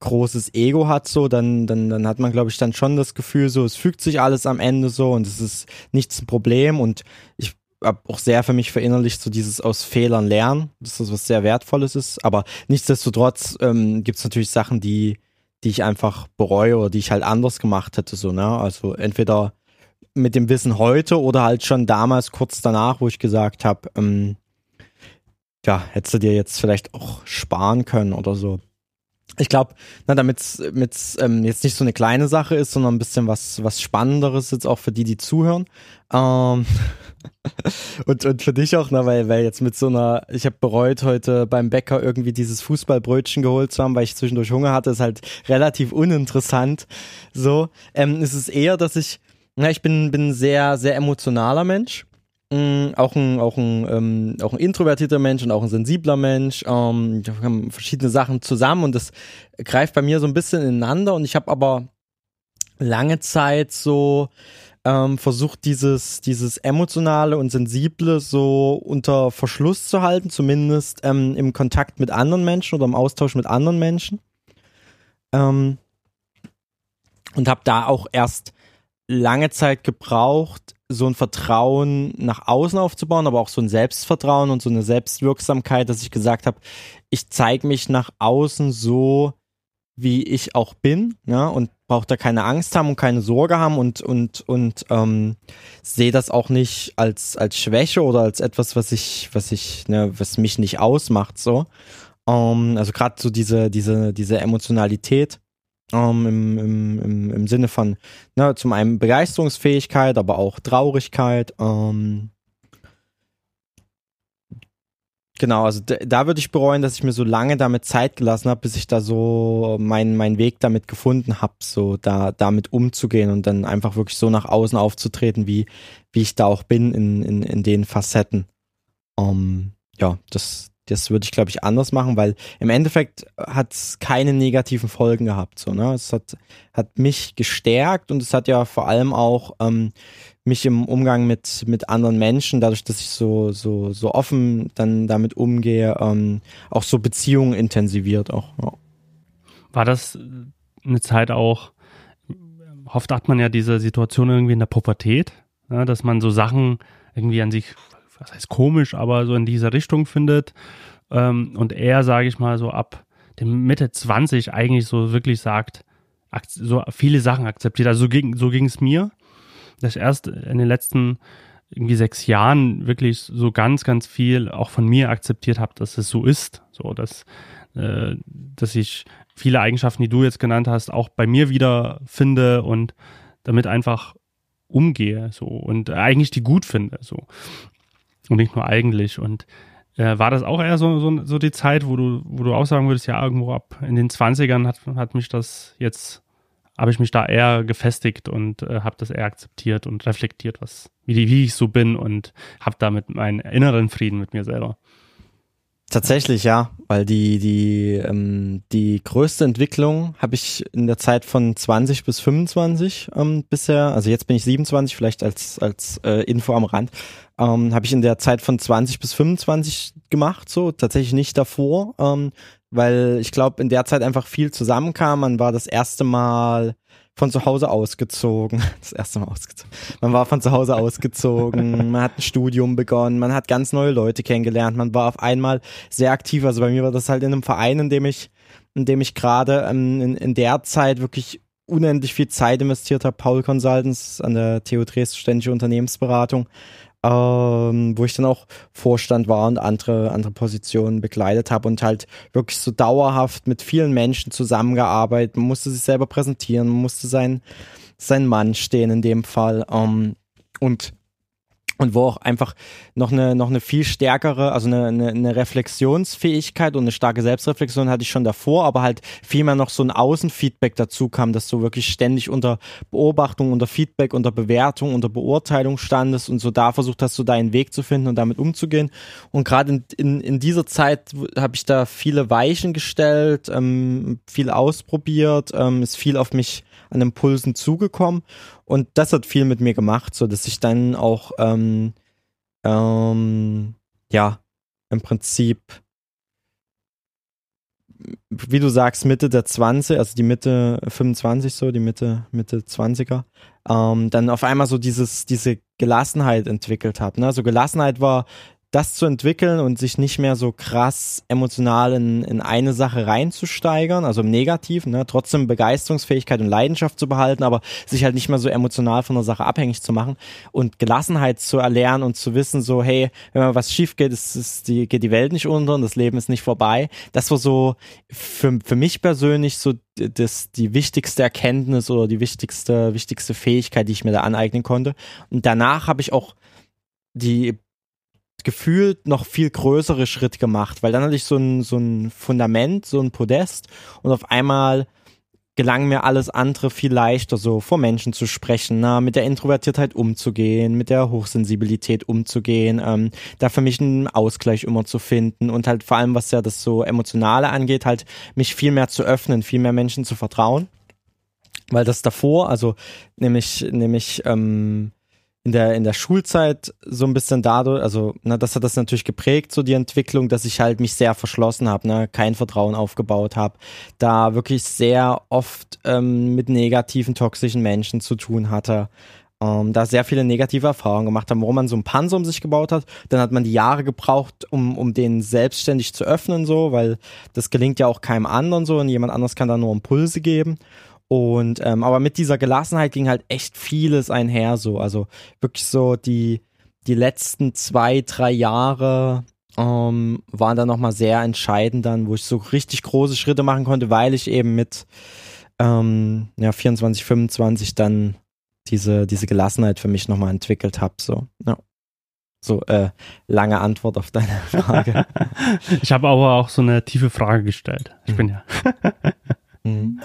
großes Ego hat, so, dann, dann, dann hat man, glaube ich, dann schon das Gefühl, so, es fügt sich alles am Ende so und es ist nichts ein Problem und ich habe auch sehr für mich verinnerlicht, so dieses aus Fehlern lernen, dass das was sehr Wertvolles ist, aber nichtsdestotrotz ähm, gibt es natürlich Sachen, die, die ich einfach bereue oder die ich halt anders gemacht hätte, so, ne, also entweder mit dem Wissen heute oder halt schon damals kurz danach, wo ich gesagt habe, ähm, ja, hättest du dir jetzt vielleicht auch sparen können oder so ich glaube, damit es ähm, jetzt nicht so eine kleine Sache ist, sondern ein bisschen was, was Spannenderes jetzt auch für die, die zuhören. Ähm, <laughs> und, und für dich auch, ne, weil, weil jetzt mit so einer, ich habe bereut, heute beim Bäcker irgendwie dieses Fußballbrötchen geholt zu haben, weil ich zwischendurch Hunger hatte, ist halt relativ uninteressant. So, ähm, es ist eher, dass ich, na, ich bin, bin ein sehr, sehr emotionaler Mensch auch ein, auch ein, ähm, auch ein introvertierter Mensch und auch ein sensibler Mensch. Ähm, wir haben verschiedene Sachen zusammen und das greift bei mir so ein bisschen ineinander und ich habe aber lange Zeit so ähm, versucht, dieses, dieses emotionale und sensible so unter Verschluss zu halten, zumindest ähm, im Kontakt mit anderen Menschen oder im Austausch mit anderen Menschen. Ähm, und habe da auch erst lange Zeit gebraucht, so ein Vertrauen nach außen aufzubauen, aber auch so ein Selbstvertrauen und so eine Selbstwirksamkeit, dass ich gesagt habe, ich zeige mich nach außen so, wie ich auch bin. Ne? Und brauche da keine Angst haben und keine Sorge haben und und und ähm, sehe das auch nicht als als Schwäche oder als etwas, was ich was ich ne, was mich nicht ausmacht so. Ähm, also gerade so diese diese diese Emotionalität ähm, im, im, im, Sinne von ne, zum einen Begeisterungsfähigkeit, aber auch Traurigkeit. Ähm, Genau, also da würde ich bereuen, dass ich mir so lange damit Zeit gelassen habe, bis ich da so meinen mein Weg damit gefunden habe, so da damit umzugehen und dann einfach wirklich so nach außen aufzutreten, wie wie ich da auch bin in in, in den Facetten. Um, ähm, ja, das das würde ich glaube ich anders machen, weil im Endeffekt hat es keine negativen Folgen gehabt, so ne. Es hat hat mich gestärkt und es hat ja vor allem auch ähm, mich im Umgang mit, mit anderen Menschen, dadurch, dass ich so, so, so offen dann damit umgehe, ähm, auch so Beziehungen intensiviert auch. Ja. War das eine Zeit auch, oft hat man ja diese Situation irgendwie in der Pubertät, ja, dass man so Sachen irgendwie an sich, was heißt komisch, aber so in diese Richtung findet ähm, und er, sage ich mal, so ab dem Mitte 20 eigentlich so wirklich sagt, so viele Sachen akzeptiert. Also so ging so es mir dass erst in den letzten irgendwie sechs Jahren wirklich so ganz, ganz viel auch von mir akzeptiert habe, dass es so ist. So, dass, äh, dass ich viele Eigenschaften, die du jetzt genannt hast, auch bei mir wieder finde und damit einfach umgehe so und eigentlich die gut finde. So. Und nicht nur eigentlich. Und äh, war das auch eher so, so, so die Zeit, wo du, wo du auch sagen würdest, ja, irgendwo ab in den 20ern hat, hat mich das jetzt habe ich mich da eher gefestigt und äh, habe das eher akzeptiert und reflektiert, was wie, wie ich so bin und habe damit meinen inneren Frieden mit mir selber. Tatsächlich ja, weil die die ähm, die größte Entwicklung habe ich in der Zeit von 20 bis 25 ähm, bisher. Also jetzt bin ich 27, vielleicht als als äh, Info am Rand. Ähm, habe ich in der Zeit von 20 bis 25 gemacht, so tatsächlich nicht davor. Ähm, weil ich glaube, in der Zeit einfach viel zusammenkam. Man war das erste Mal von zu Hause ausgezogen. <laughs> Das erste Mal ausgezogen. Man war von zu Hause ausgezogen, <laughs> man hat ein Studium begonnen, man hat ganz neue Leute kennengelernt, man war auf einmal sehr aktiv. Also bei mir war das halt in einem Verein, in dem ich, in dem ich gerade ähm, in, in der Zeit wirklich unendlich viel Zeit investiert habe. Paul Consultants an der TU Dresden ständige Unternehmensberatung ähm, wo ich dann auch Vorstand war und andere, andere Positionen begleitet habe und halt wirklich so dauerhaft mit vielen Menschen zusammengearbeitet. Man musste sich selber präsentieren, man musste sein, sein Mann stehen in dem Fall. Ähm, und und wo auch einfach noch eine noch eine viel stärkere, also eine, eine, eine Reflexionsfähigkeit und eine starke Selbstreflexion hatte ich schon davor, aber halt vielmehr noch so ein Außenfeedback dazu kam, dass du wirklich ständig unter Beobachtung, unter Feedback, unter Bewertung, unter Beurteilung standest und so da versucht hast, so deinen Weg zu finden und damit umzugehen. Und gerade in, in, in dieser Zeit habe ich da viele Weichen gestellt, ähm, viel ausprobiert, ähm, ist viel auf mich an Impulsen zugekommen und das hat viel mit mir gemacht, so dass ich dann auch ähm, ähm, ja im Prinzip wie du sagst, Mitte der 20, also die Mitte 25 so, die Mitte, Mitte 20er, ähm, dann auf einmal so dieses, diese Gelassenheit entwickelt habe. Ne? Also Gelassenheit war das zu entwickeln und sich nicht mehr so krass emotional in, in eine Sache reinzusteigern, also im Negativen, ne? trotzdem Begeisterungsfähigkeit und Leidenschaft zu behalten, aber sich halt nicht mehr so emotional von der Sache abhängig zu machen und Gelassenheit zu erlernen und zu wissen, so, hey, wenn mal was schief geht, ist, ist die, geht die Welt nicht unter und das Leben ist nicht vorbei. Das war so für, für mich persönlich so das, die wichtigste Erkenntnis oder die wichtigste, wichtigste Fähigkeit, die ich mir da aneignen konnte. Und danach habe ich auch die gefühlt noch viel größere Schritt gemacht, weil dann hatte ich so ein, so ein Fundament, so ein Podest und auf einmal gelang mir alles andere viel leichter, so vor Menschen zu sprechen, na, mit der Introvertiertheit umzugehen, mit der Hochsensibilität umzugehen, ähm, da für mich einen Ausgleich immer zu finden und halt vor allem, was ja das so Emotionale angeht, halt mich viel mehr zu öffnen, viel mehr Menschen zu vertrauen. Weil das davor, also nämlich, nämlich ähm, in der, in der Schulzeit so ein bisschen dadurch, also na, das hat das natürlich geprägt, so die Entwicklung, dass ich halt mich sehr verschlossen habe, ne, kein Vertrauen aufgebaut habe, da wirklich sehr oft ähm, mit negativen, toxischen Menschen zu tun hatte, ähm, da sehr viele negative Erfahrungen gemacht haben, warum man so ein Panzer um sich gebaut hat. Dann hat man die Jahre gebraucht, um, um den selbstständig zu öffnen, so, weil das gelingt ja auch keinem anderen so und jemand anderes kann da nur Impulse geben. Und ähm, aber mit dieser Gelassenheit ging halt echt vieles einher so. Also wirklich so die, die letzten zwei, drei Jahre ähm, waren dann nochmal sehr entscheidend dann, wo ich so richtig große Schritte machen konnte, weil ich eben mit ähm, ja, 24, 25 dann diese, diese Gelassenheit für mich nochmal entwickelt habe. So, ja. So, äh, lange Antwort auf deine <laughs> Frage. ich habe aber auch so eine tiefe Frage gestellt. Ich bin ja. Mhm.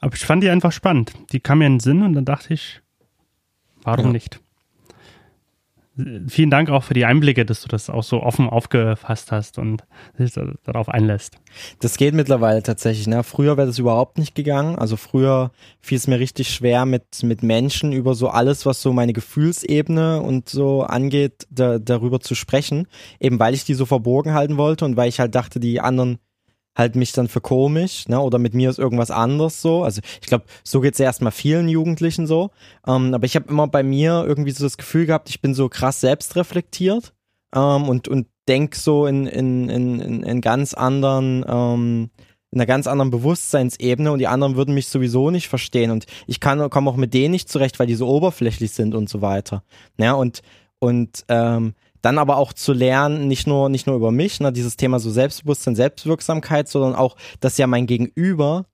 Aber ich fand die einfach spannend. Die kam mir in den Sinn und dann dachte ich, warum ja. nicht? Vielen Dank auch für die Einblicke, dass du das auch so offen aufgefasst hast und dich darauf einlässt. Das geht mittlerweile tatsächlich. Ne? Früher wäre das überhaupt nicht gegangen. Also früher fiel es mir richtig schwer, mit, mit Menschen über so alles, was so meine Gefühlsebene und so angeht, da, darüber zu sprechen. Eben weil ich die so verborgen halten wollte und weil ich halt dachte, die anderen halt mich dann für komisch, ne? Oder mit mir ist irgendwas anders so. Also ich glaube, so geht's ja erstmal vielen Jugendlichen so. Ähm, aber ich habe immer bei mir irgendwie so das Gefühl gehabt, ich bin so krass selbstreflektiert ähm, und, und denk so in, in, in, in ganz anderen, ähm, in einer ganz anderen Bewusstseinsebene und die anderen würden mich sowieso nicht verstehen. Und ich kann komme auch mit denen nicht zurecht, weil die so oberflächlich sind und so weiter. Ja, und, und ähm, dann aber auch zu lernen, nicht nur, nicht nur über mich, ne, dieses Thema so Selbstbewusstsein, Selbstwirksamkeit, sondern auch, dass ja mein Gegenüber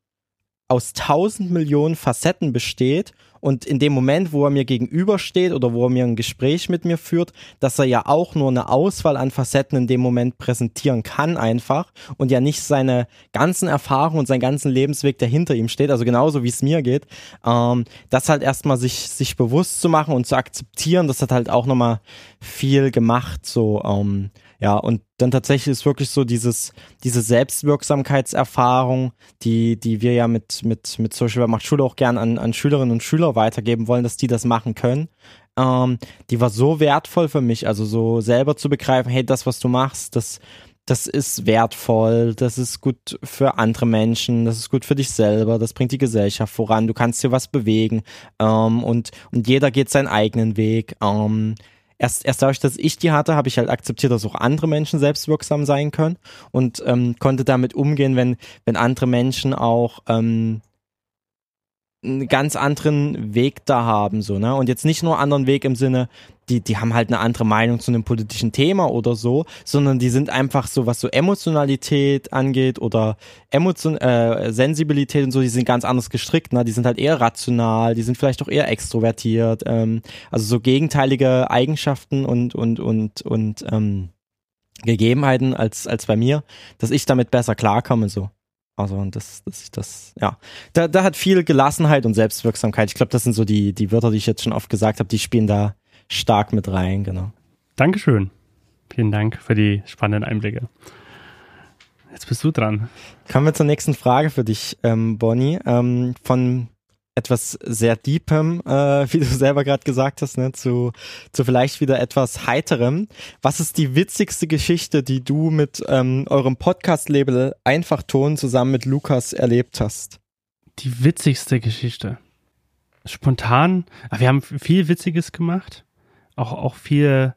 aus tausend Millionen Facetten besteht und in dem Moment, wo er mir gegenübersteht oder wo er mir ein Gespräch mit mir führt, dass er ja auch nur eine Auswahl an Facetten in dem Moment präsentieren kann einfach und ja nicht seine ganzen Erfahrungen und seinen ganzen Lebensweg, der hinter ihm steht, also genauso wie es mir geht, ähm, das halt erstmal sich, sich bewusst zu machen und zu akzeptieren, das hat halt auch nochmal viel gemacht, so, ähm, ja, und dann tatsächlich ist wirklich so dieses, diese Selbstwirksamkeitserfahrung, die, die wir ja mit, mit, mit Social Web macht Schule auch gern an, an Schülerinnen und Schüler weitergeben wollen, dass die das machen können. Ähm, die war so wertvoll für mich, also so selber zu begreifen, hey, das, was du machst, das, das ist wertvoll, das ist gut für andere Menschen, das ist gut für dich selber, das bringt die Gesellschaft voran, du kannst hier was bewegen ähm, und, und jeder geht seinen eigenen Weg. Ähm, erst, erst dadurch, dass ich die hatte, habe ich halt akzeptiert, dass auch andere Menschen selbstwirksam sein können und ähm, konnte damit umgehen, wenn, wenn andere Menschen auch ähm, einen ganz anderen Weg da haben, so, ne? Und jetzt nicht nur anderen Weg im Sinne, die, die haben halt eine andere Meinung zu einem politischen Thema oder so, sondern die sind einfach so, was so Emotionalität angeht oder Emotion, äh, Sensibilität und so, die sind ganz anders gestrickt, ne? Die sind halt eher rational, die sind vielleicht auch eher extrovertiert, ähm, also so gegenteilige Eigenschaften und, und, und, und, ähm, Gegebenheiten als, als bei mir, dass ich damit besser klarkomme, so. Also und das, das, das, ja. Da, da hat viel Gelassenheit und Selbstwirksamkeit. Ich glaube, das sind so die, die Wörter, die ich jetzt schon oft gesagt habe, die spielen da stark mit rein, genau. Dankeschön. Vielen Dank für die spannenden Einblicke. Jetzt bist du dran. Kommen wir zur nächsten Frage für dich, ähm, Bonnie. Ähm, von etwas sehr Deepem, äh, <laughs> wie du selber gerade gesagt hast, ne, zu, zu vielleicht wieder etwas Heiterem. Was ist die witzigste Geschichte, die du mit ähm, eurem Podcast-Label Einfachton zusammen mit Lukas erlebt hast? Die witzigste Geschichte. Spontan, wir haben viel Witziges gemacht, auch, auch viel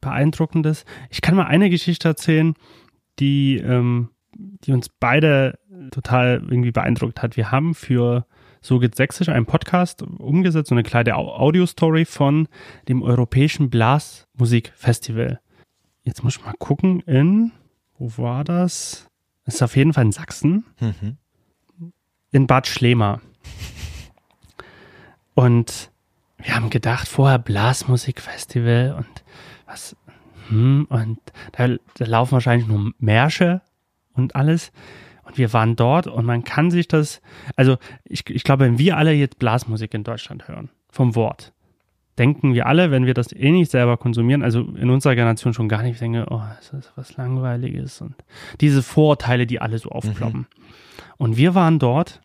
Beeindruckendes. Ich kann mal eine Geschichte erzählen, die, ähm, die uns beide total irgendwie beeindruckt hat. Wir haben für so geht sächsisch, ein Podcast umgesetzt, so eine kleine Audio-Story von dem Europäischen Blasmusikfestival. Jetzt muss ich mal gucken in, wo war das? Das ist auf jeden Fall in Sachsen. Mhm. In Bad Schlema. Und wir haben gedacht, vorher Blasmusikfestival und was, hm, und da, da laufen wahrscheinlich nur Märsche und alles. Und wir waren dort und man kann sich das, also ich, ich glaube, wenn wir alle jetzt Blasmusik in Deutschland hören, vom Wort, denken wir alle, wenn wir das eh nicht selber konsumieren, also in unserer Generation schon gar nicht, denke, oh, ist das was Langweiliges und diese Vorurteile, die alle so aufploppen. Mhm. Und wir waren dort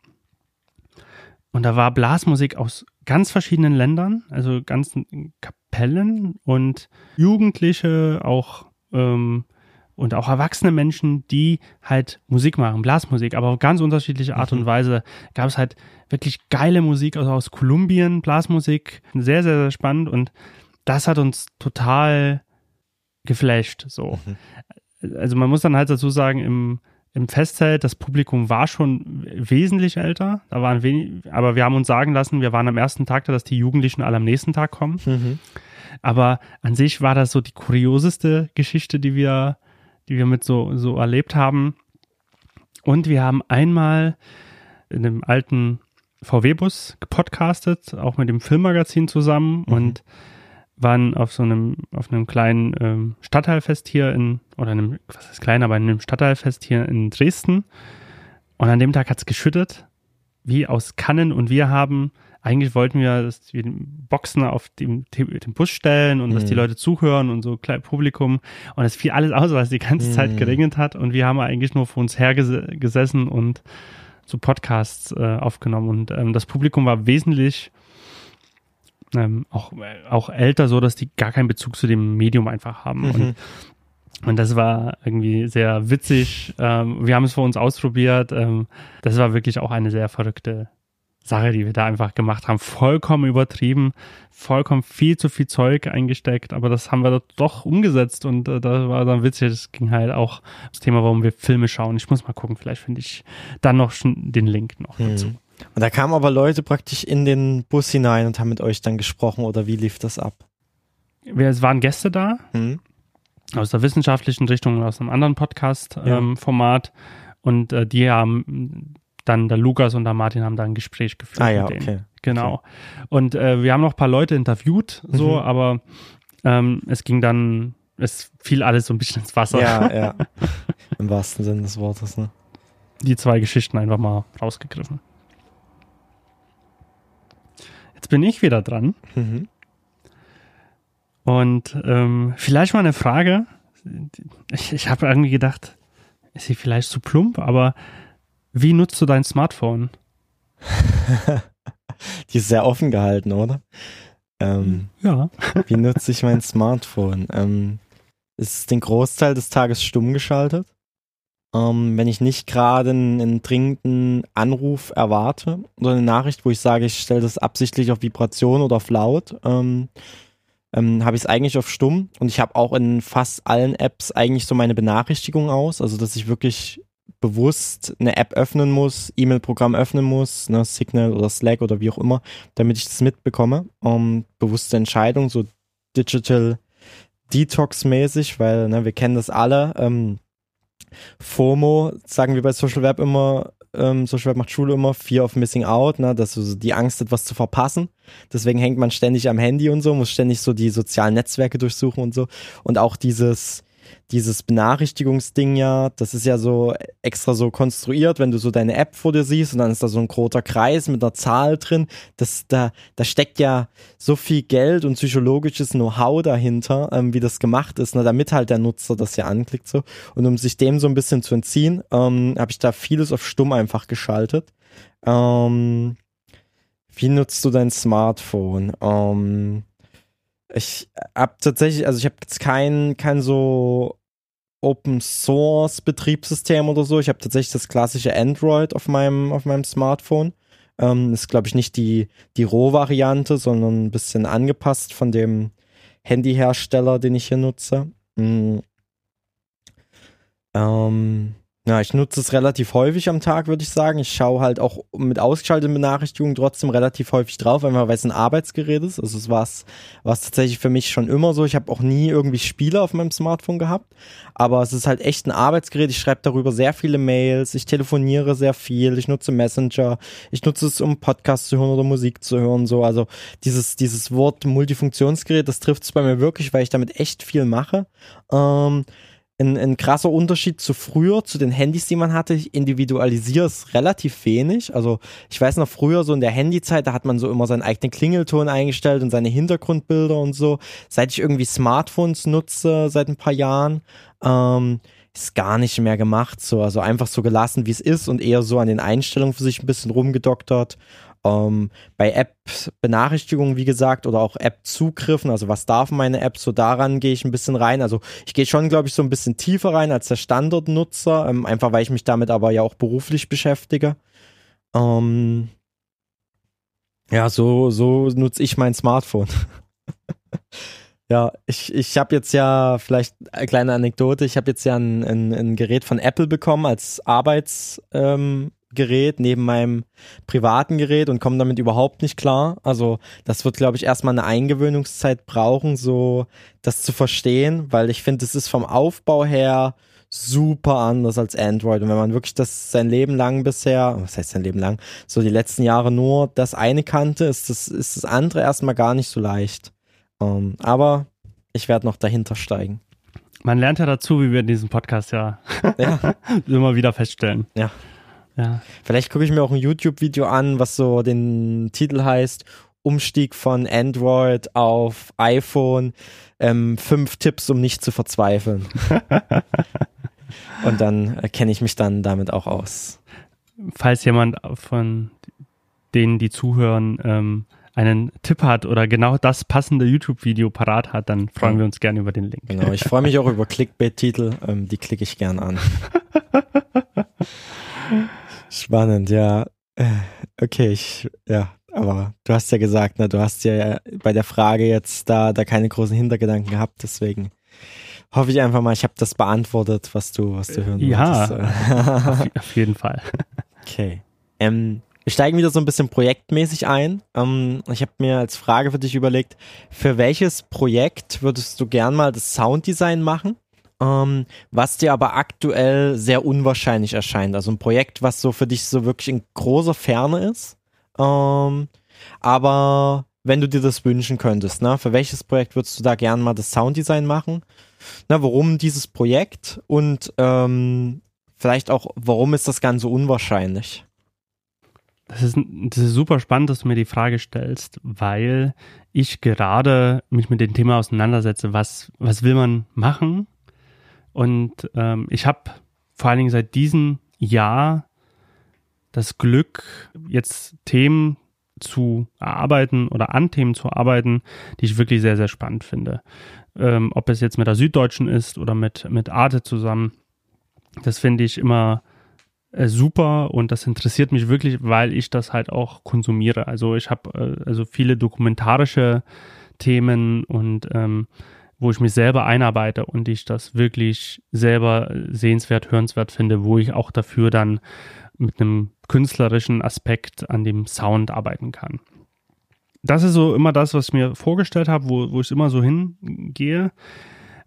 und da war Blasmusik aus ganz verschiedenen Ländern, also ganzen Kapellen und Jugendliche, auch ähm, und auch erwachsene Menschen, die halt Musik machen, Blasmusik, aber auf ganz unterschiedliche Art mhm. und Weise. Gab es halt wirklich geile Musik also aus Kolumbien, Blasmusik, sehr, sehr, sehr spannend und das hat uns total geflasht, so. Mhm. Also man muss dann halt dazu sagen, im, im Festzelt, das Publikum war schon wesentlich älter, da waren wenig, aber wir haben uns sagen lassen, wir waren am ersten Tag da, dass die Jugendlichen alle am nächsten Tag kommen. Mhm. Aber an sich war das so die kurioseste Geschichte, die wir, die wir mit so, so erlebt haben. Und wir haben einmal in einem alten VW-Bus gepodcastet, auch mit dem Filmmagazin zusammen mhm. und waren auf so einem, auf einem kleinen ähm, Stadtteilfest hier in, oder einem, was ist klein, aber in einem Stadtteilfest hier in Dresden. Und an dem Tag hat es geschüttet, wie aus Kannen. Und wir haben, eigentlich wollten wir, dass wir Boxen auf dem, dem Bus stellen und mhm. dass die mhm. Leute zuhören und so klein Publikum. Und es fiel alles aus, weil es die ganze mhm. Zeit geregnet hat. Und wir haben eigentlich nur vor uns hergesessen und so Podcasts äh, aufgenommen. Und ähm, das Publikum war wesentlich ähm, auch, auch älter, so dass die gar keinen Bezug zu dem Medium einfach haben. Mhm. Und, und das war irgendwie sehr witzig. Ähm, wir haben es für uns ausprobiert. Ähm, das war wirklich auch eine sehr verrückte Sache, die wir da einfach gemacht haben. Vollkommen übertrieben, vollkommen viel zu viel Zeug eingesteckt, aber das haben wir doch umgesetzt und äh, das war dann witzig. Das ging halt auch das Thema, warum wir Filme schauen. Ich muss mal gucken, vielleicht finde ich dann noch den Link noch hm. dazu. Und da kamen aber Leute praktisch in den Bus hinein und haben mit euch dann gesprochen oder wie lief das ab? Wir, es waren Gäste da hm. aus der wissenschaftlichen Richtung, aus einem anderen Podcast-Format ja. ähm, und äh, die haben dann der Lukas und der Martin haben da ein Gespräch geführt. Ah ja, okay. Genau. Okay. Und äh, wir haben noch ein paar Leute interviewt, so, mhm. aber ähm, es ging dann, es fiel alles so ein bisschen ins Wasser. Ja, <laughs> ja. Im wahrsten Sinne des Wortes, ne? Die zwei Geschichten einfach mal rausgegriffen. Jetzt bin ich wieder dran. Mhm. Und ähm, vielleicht mal eine Frage. Ich, ich habe irgendwie gedacht, ist sie vielleicht zu plump, aber wie nutzt du dein Smartphone? <laughs> Die ist sehr offen gehalten, oder? Ähm, ja. <laughs> wie nutze ich mein Smartphone? Ähm, ist den Großteil des Tages stumm geschaltet. Ähm, wenn ich nicht gerade einen, einen, dringenden Anruf erwarte oder eine Nachricht, wo ich sage, ich stelle das absichtlich auf Vibration oder auf laut, ähm, ähm, habe ich es eigentlich auf stumm und ich habe auch in fast allen Apps eigentlich so meine Benachrichtigung aus, also dass ich wirklich bewusst eine App öffnen muss, E-Mail-Programm öffnen muss, ne, Signal oder Slack oder wie auch immer, damit ich das mitbekomme. Um, bewusste Entscheidung, so Digital Detox-mäßig, weil ne, wir kennen das alle. Ähm, FOMO, sagen wir bei Social Web immer, ähm, Social Web macht Schule immer, Fear of Missing Out, ne, dass so die Angst, etwas zu verpassen. Deswegen hängt man ständig am Handy und so, muss ständig so die sozialen Netzwerke durchsuchen und so. Und auch dieses dieses Benachrichtigungsding ja, das ist ja so extra so konstruiert, wenn du so deine App vor dir siehst und dann ist da so ein roter Kreis mit einer Zahl drin, das, da, da steckt ja so viel Geld und psychologisches Know-how dahinter, ähm, wie das gemacht ist, ne, damit halt der Nutzer das ja anklickt so. Und um sich dem so ein bisschen zu entziehen, ähm, habe ich da vieles auf stumm einfach geschaltet. Ähm, wie nutzt du dein Smartphone? Ähm, ich habe tatsächlich, also ich habe jetzt kein, kein so Open Source Betriebssystem oder so. Ich habe tatsächlich das klassische Android auf meinem, auf meinem Smartphone. Ähm, ist, glaube ich, nicht die, die Roh-Variante, sondern ein bisschen angepasst von dem Handyhersteller, den ich hier nutze. Mhm. Ähm, ja, ich nutze es relativ häufig am Tag, würde ich sagen. Ich schaue halt auch mit ausgeschalteten Benachrichtigungen trotzdem relativ häufig drauf, einfach weil es ein Arbeitsgerät ist. Also es war es tatsächlich für mich schon immer so. Ich habe auch nie irgendwie Spiele auf meinem Smartphone gehabt, aber es ist halt echt ein Arbeitsgerät. Ich schreibe darüber sehr viele Mails, ich telefoniere sehr viel, ich nutze Messenger, ich nutze es, um Podcasts zu hören oder Musik zu hören. So, also dieses dieses Wort Multifunktionsgerät, das trifft es bei mir wirklich, weil ich damit echt viel mache. Ähm, ein, ein krasser Unterschied zu früher, zu den Handys, die man hatte. Ich individualisiere es relativ wenig. Also ich weiß noch früher, so in der Handyzeit, da hat man so immer seinen eigenen Klingelton eingestellt und seine Hintergrundbilder und so. Seit ich irgendwie Smartphones nutze, seit ein paar Jahren, ähm, ist gar nicht mehr gemacht. So, also einfach so gelassen, wie es ist und eher so an den Einstellungen für sich ein bisschen rumgedoktert. Ähm, bei App-Benachrichtigungen, wie gesagt, oder auch App-Zugriffen, also was darf meine App, so daran gehe ich ein bisschen rein. Also ich gehe schon, glaube ich, so ein bisschen tiefer rein als der Standardnutzer, ähm, einfach weil ich mich damit aber ja auch beruflich beschäftige. Ähm, ja, so, so nutze ich mein Smartphone. <laughs> Ja, ich, ich habe jetzt ja vielleicht eine kleine Anekdote. Ich habe jetzt ja ein, ein, ein Gerät von Apple bekommen als Arbeitsgerät ähm, neben meinem privaten Gerät und komme damit überhaupt nicht klar. Also das wird, glaube ich, erstmal eine Eingewöhnungszeit brauchen, so das zu verstehen, weil ich finde, es ist vom Aufbau her super anders als Android. Und wenn man wirklich das sein Leben lang bisher, was heißt sein Leben lang, so die letzten Jahre nur das eine kannte, ist das, ist das andere erstmal gar nicht so leicht. Um, ähm, aber ich werde noch dahinter steigen. Man lernt ja dazu, wie wir in diesem Podcast ja, ja. <laughs> immer wieder feststellen. Ja. Ja. Vielleicht gucke ich mir auch ein YouTube-Video an, was so den Titel heißt: Umstieg von Android auf iPhone. Ähm, fünf Tipps, um nicht zu verzweifeln. <laughs> Und dann kenne ich mich dann damit auch aus. Falls jemand von denen, die zuhören, ähm, einen Tipp hat oder genau das passende YouTube-Video parat hat, dann freuen wir uns gerne über den Link. Genau, ich freue mich auch über Clickbait-Titel, ähm, die klicke ich gern an. <laughs> Spannend, ja. Äh, okay, ich, ja, aber du hast ja gesagt, ne, du hast ja bei der Frage jetzt da, da keine großen Hintergedanken gehabt, deswegen hoffe ich einfach mal, ich habe das beantwortet, was du, was du hören ja, wolltest. Ja, auf, auf jeden Fall. <laughs> Okay. Ähm, wir steigen wieder so ein bisschen projektmäßig ein. Ähm, ich habe mir als Frage für dich überlegt, für welches Projekt würdest du gern mal das Sounddesign machen? Ähm, was dir aber aktuell sehr unwahrscheinlich erscheint. Also ein Projekt, was so für dich so wirklich in großer Ferne ist. Ähm, aber wenn du dir das wünschen könntest, ne, für welches Projekt würdest du da gern mal das Sounddesign machen? Na, warum dieses Projekt und ähm, vielleicht auch, warum ist das Ganze unwahrscheinlich? Das ist, das ist super spannend, dass du mir die Frage stellst, weil ich gerade mich mit dem Thema auseinandersetze, was, was will man machen? Und ähm, ich habe vor allen Dingen seit diesem Jahr das Glück, jetzt Themen zu erarbeiten oder an Themen zu arbeiten, die ich wirklich sehr, sehr spannend finde. Ähm, ob es jetzt mit der Süddeutschen ist oder mit, mit Arte zusammen, das finde ich immer äh, super und das interessiert mich wirklich, weil ich das halt auch konsumiere. Also ich habe äh, also viele dokumentarische Themen und ähm, wo ich mich selber einarbeite und ich das wirklich selber sehenswert, hörenswert finde, wo ich auch dafür dann mit einem künstlerischen Aspekt an dem Sound arbeiten kann. Das ist so immer das, was ich mir vorgestellt habe, wo, wo ich immer so hingehe.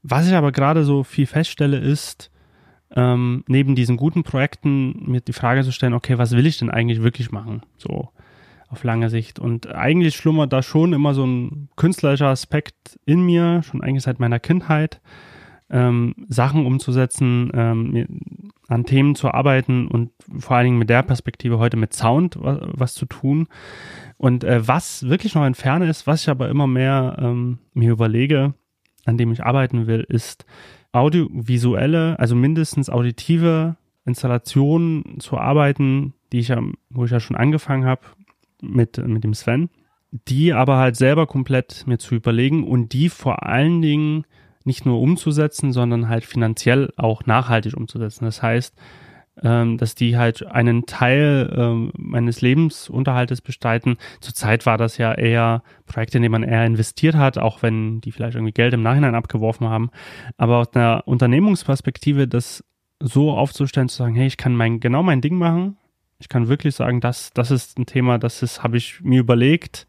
Was ich aber gerade so viel feststelle, ist, ähm, neben diesen guten Projekten mir die Frage zu stellen, okay, was will ich denn eigentlich wirklich machen? So auf lange Sicht. Und eigentlich schlummert da schon immer so ein künstlerischer Aspekt in mir, schon eigentlich seit meiner Kindheit, ähm, Sachen umzusetzen, ähm, an Themen zu arbeiten und vor allen Dingen mit der Perspektive heute mit Sound was, was zu tun. Und äh, was wirklich noch in Ferne ist, was ich aber immer mehr ähm, mir überlege, an dem ich arbeiten will, ist audiovisuelle, also mindestens auditive Installationen zu arbeiten, die ich ja, wo ich ja schon angefangen habe mit, mit dem Sven, die aber halt selber komplett mir zu überlegen und die vor allen Dingen nicht nur umzusetzen, sondern halt finanziell auch nachhaltig umzusetzen. Das heißt, ähm, dass die halt einen Teil ähm, meines Lebensunterhaltes bestreiten. Zurzeit war das ja eher Projekte, in denen man eher investiert hat, auch wenn die vielleicht irgendwie Geld im Nachhinein abgeworfen haben. Aber aus einer Unternehmungsperspektive das so aufzustellen, zu sagen, hey, ich kann mein, genau mein Ding machen. Ich kann wirklich sagen, das, das ist ein Thema, das ist, habe ich mir überlegt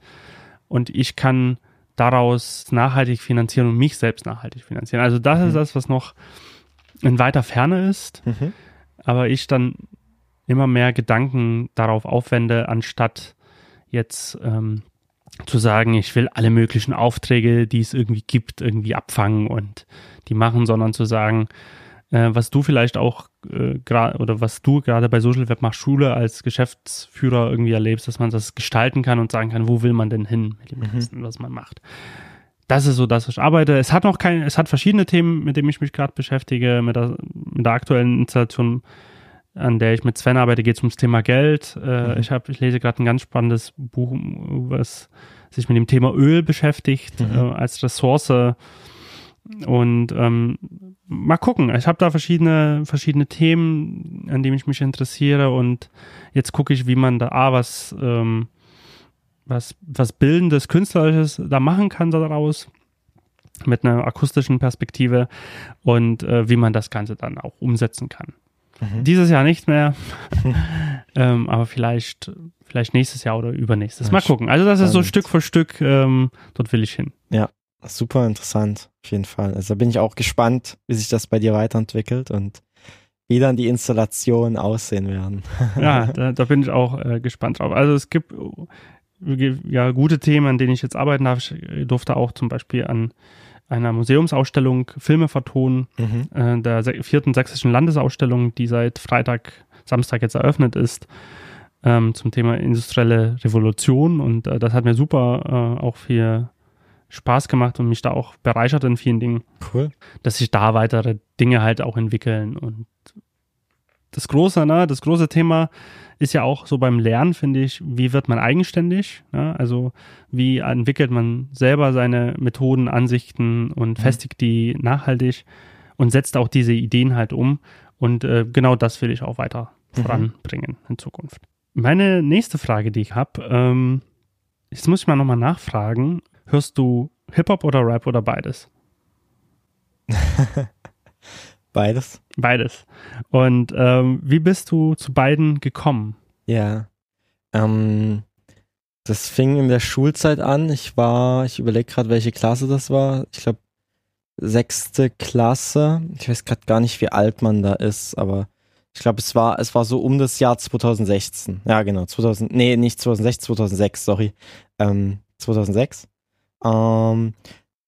und ich kann daraus nachhaltig finanzieren und mich selbst nachhaltig finanzieren. Also das mhm. ist das, was noch in weiter Ferne ist. Mhm aber ich dann immer mehr Gedanken darauf aufwende, anstatt jetzt ähm, zu sagen, ich will alle möglichen Aufträge, die es irgendwie gibt, irgendwie abfangen und die machen, sondern zu sagen, äh, was du vielleicht auch äh, gerade oder was du gerade bei Social Web machst, Schule als Geschäftsführer irgendwie erlebst, dass man das gestalten kann und sagen kann, wo will man denn hin mit dem mhm. Ganzen, was man macht. Das ist so, dass ich arbeite. Es hat noch keine, es hat verschiedene Themen, mit denen ich mich gerade beschäftige. Mit der, mit der aktuellen Installation, an der ich mit Sven arbeite, geht es ums Thema Geld. Äh, mhm. ich, hab, ich lese gerade ein ganz spannendes Buch, was sich mit dem Thema Öl beschäftigt, mhm. äh, als Ressource. Und ähm, mal gucken. Ich habe da verschiedene, verschiedene Themen, an denen ich mich interessiere. Und jetzt gucke ich, wie man da A, was ähm, was, was Bildendes, Künstlerisches da machen kann daraus. mit einer akustischen Perspektive und äh, wie man das Ganze dann auch umsetzen kann. Mhm. Dieses Jahr nicht mehr, <laughs> ähm, aber vielleicht, vielleicht nächstes Jahr oder übernächstes. Mal gucken. Also das ist so Stück für Stück, ähm, dort will ich hin. Ja, super interessant, auf jeden Fall. Also da bin ich auch gespannt, wie sich das bei dir weiterentwickelt und wie dann die Installationen aussehen werden. <laughs> ja, <laughs> da, da, bin ich auch äh, gespannt drauf. Also es gibt ja gute Themen, an denen ich jetzt arbeiten darf. Ich durfte auch zum Beispiel an einer Museumsausstellung Filme vertonen, mhm. äh, der vierten sächsischen Landesausstellung, die seit Freitag, Samstag jetzt eröffnet ist, ähm, zum Thema industrielle Revolution. Und äh, das hat mir super äh, auch viel Spaß gemacht und mich da auch bereichert in vielen Dingen. Cool. Dass sich da weitere Dinge halt auch entwickeln. Und das große, ne, das große Thema ist ja auch so beim Lernen, finde ich, wie wird man eigenständig? Ne? Also wie entwickelt man selber seine Methoden, Ansichten und mhm. festigt die nachhaltig und setzt auch diese Ideen halt um. Und äh, genau das will ich auch weiter mhm. voranbringen in Zukunft. Meine nächste Frage, die ich habe, ähm, jetzt muss ich mal nochmal nachfragen, hörst du Hip-Hop oder Rap oder beides? <laughs> Beides. Beides. Und ähm, wie bist du zu beiden gekommen? Ja. Ähm, das fing in der Schulzeit an. Ich war, ich überlege gerade, welche Klasse das war. Ich glaube, sechste Klasse. Ich weiß gerade gar nicht, wie alt man da ist, aber ich glaube, es war, es war so um das Jahr 2016. Ja, genau, 2000, nee, nicht 2016, 2006, sorry. Ähm, 2006. Ähm,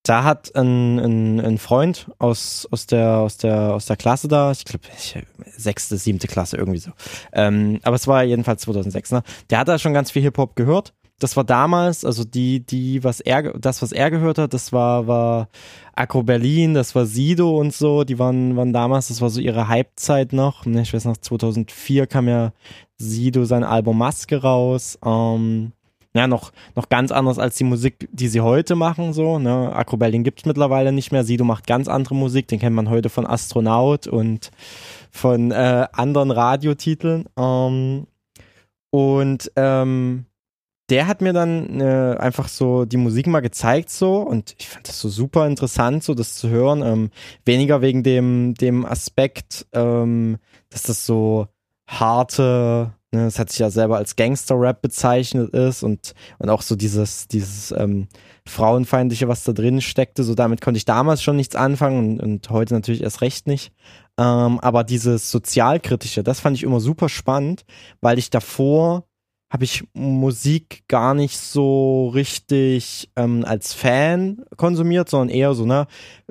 da hat ein, ein, ein Freund aus, aus, der, aus, der, aus der Klasse da, ich glaube, sechste, siebte Klasse, irgendwie so. Ähm, aber es war jedenfalls 2006, ne? Der hat da schon ganz viel Hip-Hop gehört. Das war damals, also die, die, was er, das, was er gehört hat, das war, war Akro Berlin, das war Sido und so, die waren, waren damals, das war so ihre Hype-Zeit noch. Ne? Ich weiß noch, 2004 kam ja Sido sein Album Maske raus. Ähm, ja, noch, noch ganz anders als die Musik, die sie heute machen, so, ne. Akro Berlin gibt's mittlerweile nicht mehr. Sido macht ganz andere Musik, den kennt man heute von Astronaut und von äh, anderen Radiotiteln. Ähm, und ähm, der hat mir dann äh, einfach so die Musik mal gezeigt so und ich fand das so super interessant, so das zu hören. Ähm, weniger wegen dem, dem Aspekt, ähm, dass das so harte Ne, es hat sich ja selber als Gangster-Rap bezeichnet ist und, und auch so dieses, dieses ähm, Frauenfeindliche, was da drin steckte, so damit konnte ich damals schon nichts anfangen und, und heute natürlich erst recht nicht. Ähm, aber dieses Sozialkritische, das fand ich immer super spannend, weil ich davor habe ich Musik gar nicht so richtig ähm, als Fan konsumiert, sondern eher so, ne,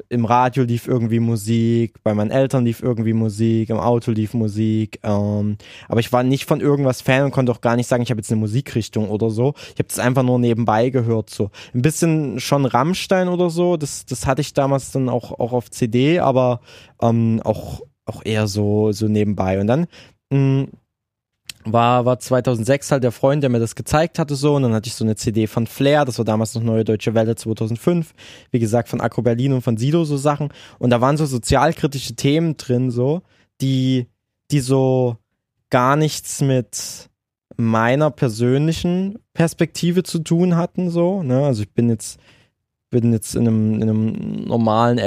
im Radio lief irgendwie Musik, bei meinen Eltern lief irgendwie Musik, im Auto lief Musik, ähm, aber ich war nicht von irgendwas Fan und konnte auch gar nicht sagen, ich habe jetzt eine Musikrichtung oder so. Ich habe das einfach nur nebenbei gehört, so. Ein bisschen schon Rammstein oder so, das, das hatte ich damals dann auch, auch auf CD, aber ähm, auch, auch eher so, so nebenbei. Und dann mh, war, war 2006 halt der Freund, der mir das gezeigt hatte so und dann hatte ich so eine CD von Flair, das war damals noch Neue Deutsche Welle 2005, wie gesagt von Akro Berlin und von Sido so Sachen. Und da waren so sozialkritische Themen drin so, die, die so gar nichts mit meiner persönlichen Perspektive zu tun hatten so, ne, also ich bin jetzt, bin jetzt in einem, in einem normalen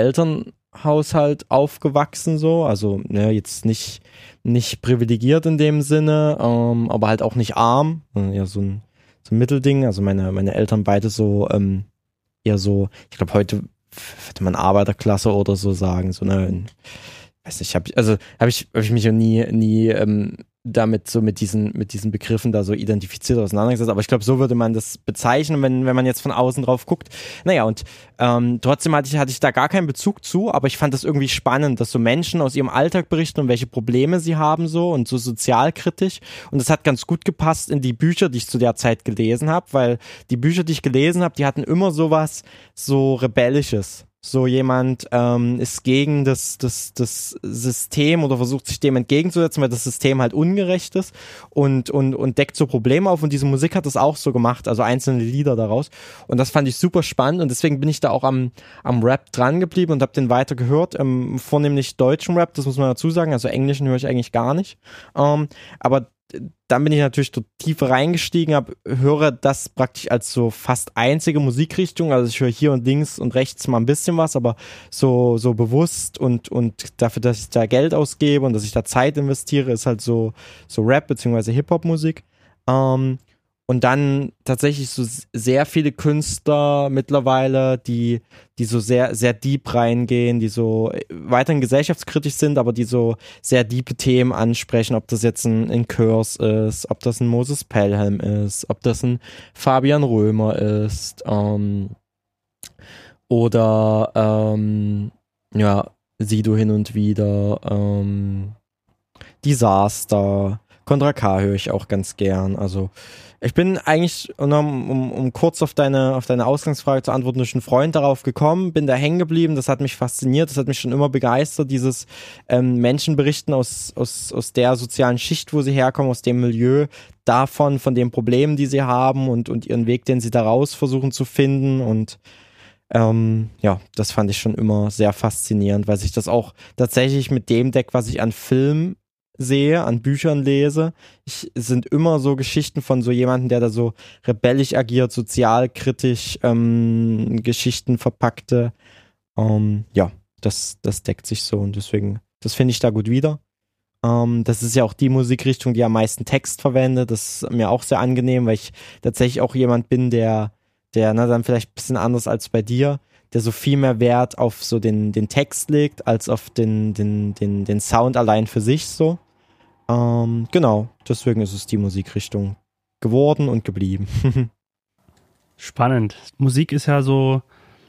Elternhaushalt aufgewachsen so, also ne, jetzt nicht nicht privilegiert in dem Sinne, ähm, aber halt auch nicht arm. Äh, ja, so ein, so ein Mittelding. Also meine, meine Eltern beide so, ähm, eher so, ich glaube, heute würde man Arbeiterklasse oder so sagen, so ne, weiß nicht, hab ich, also habe ich, hab ich mich ja nie, nie ähm, damit so mit diesen, mit diesen Begriffen da so identifiziert auseinandergesetzt. Aber ich glaube, so würde man das bezeichnen, wenn, wenn man jetzt von außen drauf guckt. Naja, und ähm, trotzdem hatte ich, hatte ich da gar keinen Bezug zu, aber ich fand das irgendwie spannend, dass so Menschen aus ihrem Alltag berichten und welche Probleme sie haben so und so sozialkritisch. Und das hat ganz gut gepasst in die Bücher, die ich zu der Zeit gelesen habe, weil die Bücher, die ich gelesen habe, die hatten immer sowas so Rebellisches so jemand ähm, ist gegen das, das, das System oder versucht sich dem entgegenzusetzen, weil das System halt ungerecht ist und, und, und deckt so Probleme auf. Und diese Musik hat das auch so gemacht, also einzelne Lieder daraus. Und das fand ich super spannend. Und deswegen bin ich da auch am, am Rap dran geblieben und habe den weiter gehört, ähm, vornehmlich deutschen Rap, das muss man dazu sagen, also englischen höre ich eigentlich gar nicht, ähm, aber dann bin ich natürlich dort tiefer reingestiegen, hab, höre das praktisch als so fast einzige Musikrichtung. Also ich höre hier und links und rechts mal ein bisschen was, aber so, so bewusst und, und dafür, dass ich da Geld ausgebe und dass ich da Zeit investiere, ist halt so, so Rap beziehungsweise Hip-Hop-Musik. Ähm, und dann tatsächlich so sehr viele Künstler mittlerweile, die, die so sehr, sehr deep reingehen, die so weiterhin gesellschaftskritisch sind, aber die so sehr diepe Themen ansprechen, ob das jetzt ein, ein Curse ist, ob das ein Moses Pelham ist, ob das ein Fabian Römer ist, ähm, oder ähm, ja, Sido hin und wieder, ähm, Disaster, Contra K höre ich auch ganz gern. Also ich bin eigentlich, um, um, um kurz auf deine, auf deine Ausgangsfrage zu antworten, durch einen Freund darauf gekommen, bin da hängen geblieben, das hat mich fasziniert, das hat mich schon immer begeistert, dieses ähm, Menschen berichten aus, aus, aus der sozialen Schicht, wo sie herkommen, aus dem Milieu, davon, von den Problemen, die sie haben und, und ihren Weg, den sie daraus versuchen zu finden. Und ähm, ja, das fand ich schon immer sehr faszinierend, weil sich das auch tatsächlich mit dem Deck, was ich an Film sehe, an Büchern lese, ich, sind immer so Geschichten von so jemandem, der da so rebellisch agiert, sozialkritisch ähm, Geschichten verpackte. Ähm, ja, das, das deckt sich so und deswegen, das finde ich da gut wieder. Ähm, das ist ja auch die Musikrichtung, die am meisten Text verwendet. Das ist mir auch sehr angenehm, weil ich tatsächlich auch jemand bin, der, der, na, dann vielleicht ein bisschen anders als bei dir, der so viel mehr Wert auf so den, den Text legt, als auf den, den, den, den Sound allein für sich so. Ähm, genau, deswegen ist es die Musikrichtung geworden und geblieben. <laughs> Spannend. Musik ist ja so,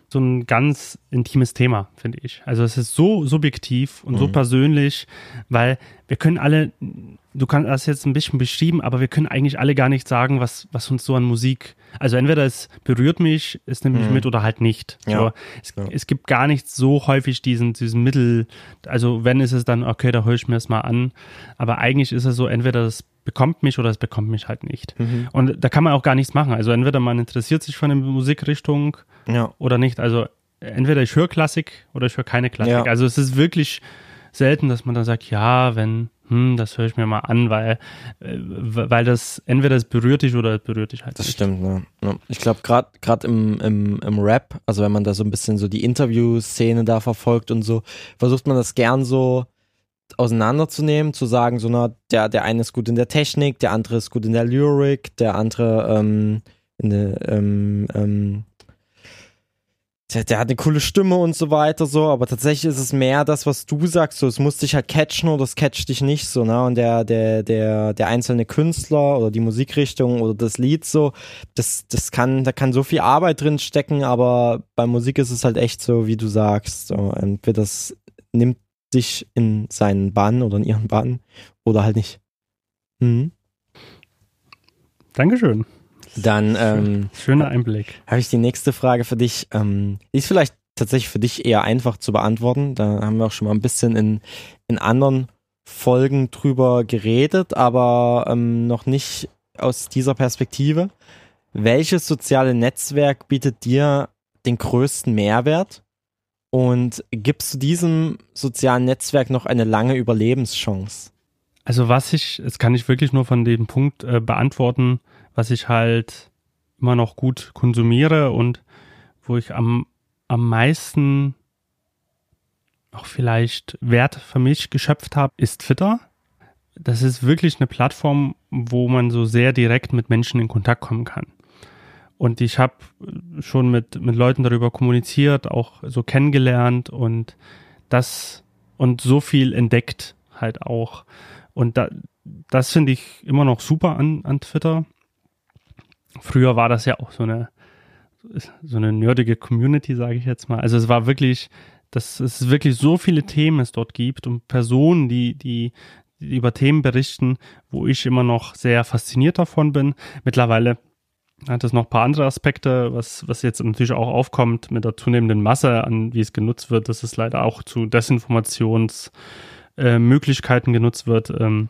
so ein ganz intimes Thema, finde ich. Also es ist so subjektiv und mhm. so persönlich, weil wir können alle, du kannst das jetzt ein bisschen beschrieben, aber wir können eigentlich alle gar nicht sagen, was, was uns so an Musik, also entweder es berührt mich, es nimmt mich mhm. mit oder halt nicht. Ja. So, es, ja. es, gibt gar nicht so häufig diesen, diesen Mittel, also wenn ist es dann, okay, da höre ich mir es mal an, aber eigentlich ist es so, entweder das bekommt mich oder es bekommt mich halt nicht. Mhm. Und da kann man auch gar nichts machen. Also entweder man interessiert sich für eine Musikrichtung ja. oder nicht. Also entweder ich höre Klassik oder ich höre keine Klassik. Ja. Also es ist wirklich selten, dass man dann sagt, ja, wenn, hm, das höre ich mir mal an, weil, äh, weil das entweder es berührt dich oder es berührt dich halt das nicht. Das stimmt, ne? Ich glaube, gerade gerade im, im, im Rap, also wenn man da so ein bisschen so die Interview-Szene da verfolgt und so, versucht man das gern so auseinanderzunehmen, zu sagen, so, na, der, der eine ist gut in der Technik, der andere ist gut in der Lyrik, der andere ähm, in der, ähm, ähm, der, der, hat eine coole Stimme und so weiter, so, aber tatsächlich ist es mehr das, was du sagst, so, es muss dich halt catchen oder es catcht dich nicht, so, ne, und der, der, der, der einzelne Künstler oder die Musikrichtung oder das Lied, so, das, das kann, da kann so viel Arbeit drin stecken, aber bei Musik ist es halt echt so, wie du sagst, so, entweder das nimmt dich in seinen Bann oder in ihren Bann oder halt nicht. Mhm. Dankeschön. Dann ähm, schöner Einblick. Habe ich die nächste Frage für dich. Ähm, ist vielleicht tatsächlich für dich eher einfach zu beantworten. Da haben wir auch schon mal ein bisschen in, in anderen Folgen drüber geredet, aber ähm, noch nicht aus dieser Perspektive. Welches soziale Netzwerk bietet dir den größten Mehrwert? Und gibst du diesem sozialen Netzwerk noch eine lange Überlebenschance? Also was ich, das kann ich wirklich nur von dem Punkt äh, beantworten, was ich halt immer noch gut konsumiere und wo ich am, am meisten auch vielleicht Wert für mich geschöpft habe, ist Twitter. Das ist wirklich eine Plattform, wo man so sehr direkt mit Menschen in Kontakt kommen kann. Und ich habe schon mit, mit Leuten darüber kommuniziert, auch so kennengelernt und das und so viel entdeckt halt auch. Und da, das finde ich immer noch super an, an Twitter. Früher war das ja auch so eine, so eine nerdige Community, sage ich jetzt mal. Also es war wirklich, dass es wirklich so viele Themen es dort gibt und Personen, die, die, die über Themen berichten, wo ich immer noch sehr fasziniert davon bin. Mittlerweile hat es noch ein paar andere Aspekte, was, was jetzt natürlich auch aufkommt mit der zunehmenden Masse an, wie es genutzt wird, dass es leider auch zu Desinformationsmöglichkeiten äh, genutzt wird ähm,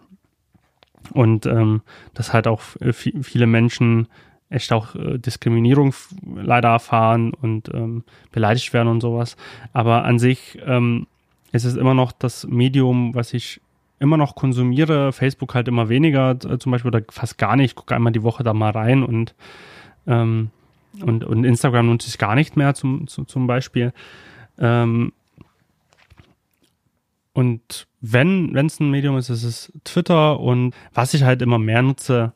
und ähm, dass halt auch viele Menschen echt auch äh, Diskriminierung leider erfahren und ähm, beleidigt werden und sowas. Aber an sich ähm, ist es immer noch das Medium, was ich immer noch konsumiere, Facebook halt immer weniger äh, zum Beispiel oder fast gar nicht, gucke einmal die Woche da mal rein und, ähm, und, und Instagram nutze ich gar nicht mehr zum, zu, zum Beispiel. Ähm, und wenn es ein Medium ist, ist es Twitter und was ich halt immer mehr nutze,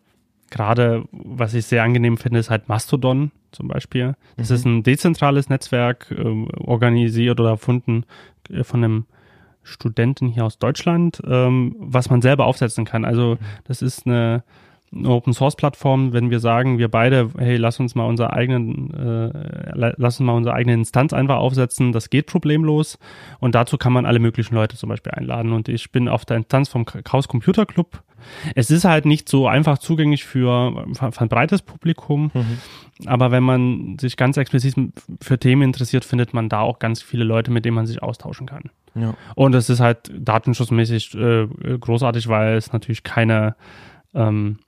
gerade was ich sehr angenehm finde, ist halt Mastodon zum Beispiel. Das mhm. ist ein dezentrales Netzwerk, äh, organisiert oder erfunden äh, von einem Studenten hier aus Deutschland, ähm, was man selber aufsetzen kann. Also das ist eine, eine Open Source Plattform, wenn wir sagen, wir beide, hey, lass uns mal unsere eigenen, äh, lass uns mal unsere eigene Instanz einfach aufsetzen, das geht problemlos und dazu kann man alle möglichen Leute zum Beispiel einladen und ich bin auf der Instanz vom Chaos Computer Club. Es ist halt nicht so einfach zugänglich für, für ein breites Publikum, mhm. aber wenn man sich ganz explizit für Themen interessiert, findet man da auch ganz viele Leute, mit denen man sich austauschen kann. Ja. Und es ist halt datenschutzmäßig äh, großartig, weil es natürlich keine, ähm,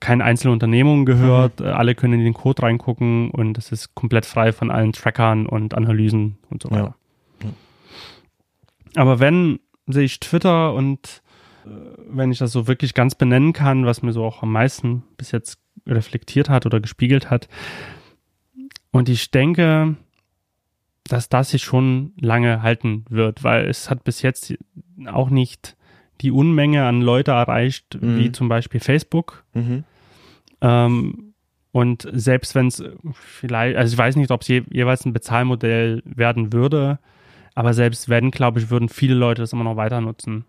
keine einzelne Unternehmung gehört. Mhm. Alle können in den Code reingucken und es ist komplett frei von allen Trackern und Analysen und so weiter. Ja. Aber wenn sich Twitter und wenn ich das so wirklich ganz benennen kann, was mir so auch am meisten bis jetzt reflektiert hat oder gespiegelt hat. Und ich denke, dass das sich schon lange halten wird, weil es hat bis jetzt auch nicht die Unmenge an Leute erreicht, mhm. wie zum Beispiel Facebook. Mhm. Ähm, und selbst wenn es vielleicht, also ich weiß nicht, ob es je, jeweils ein Bezahlmodell werden würde, aber selbst wenn, glaube ich, würden viele Leute das immer noch weiter nutzen.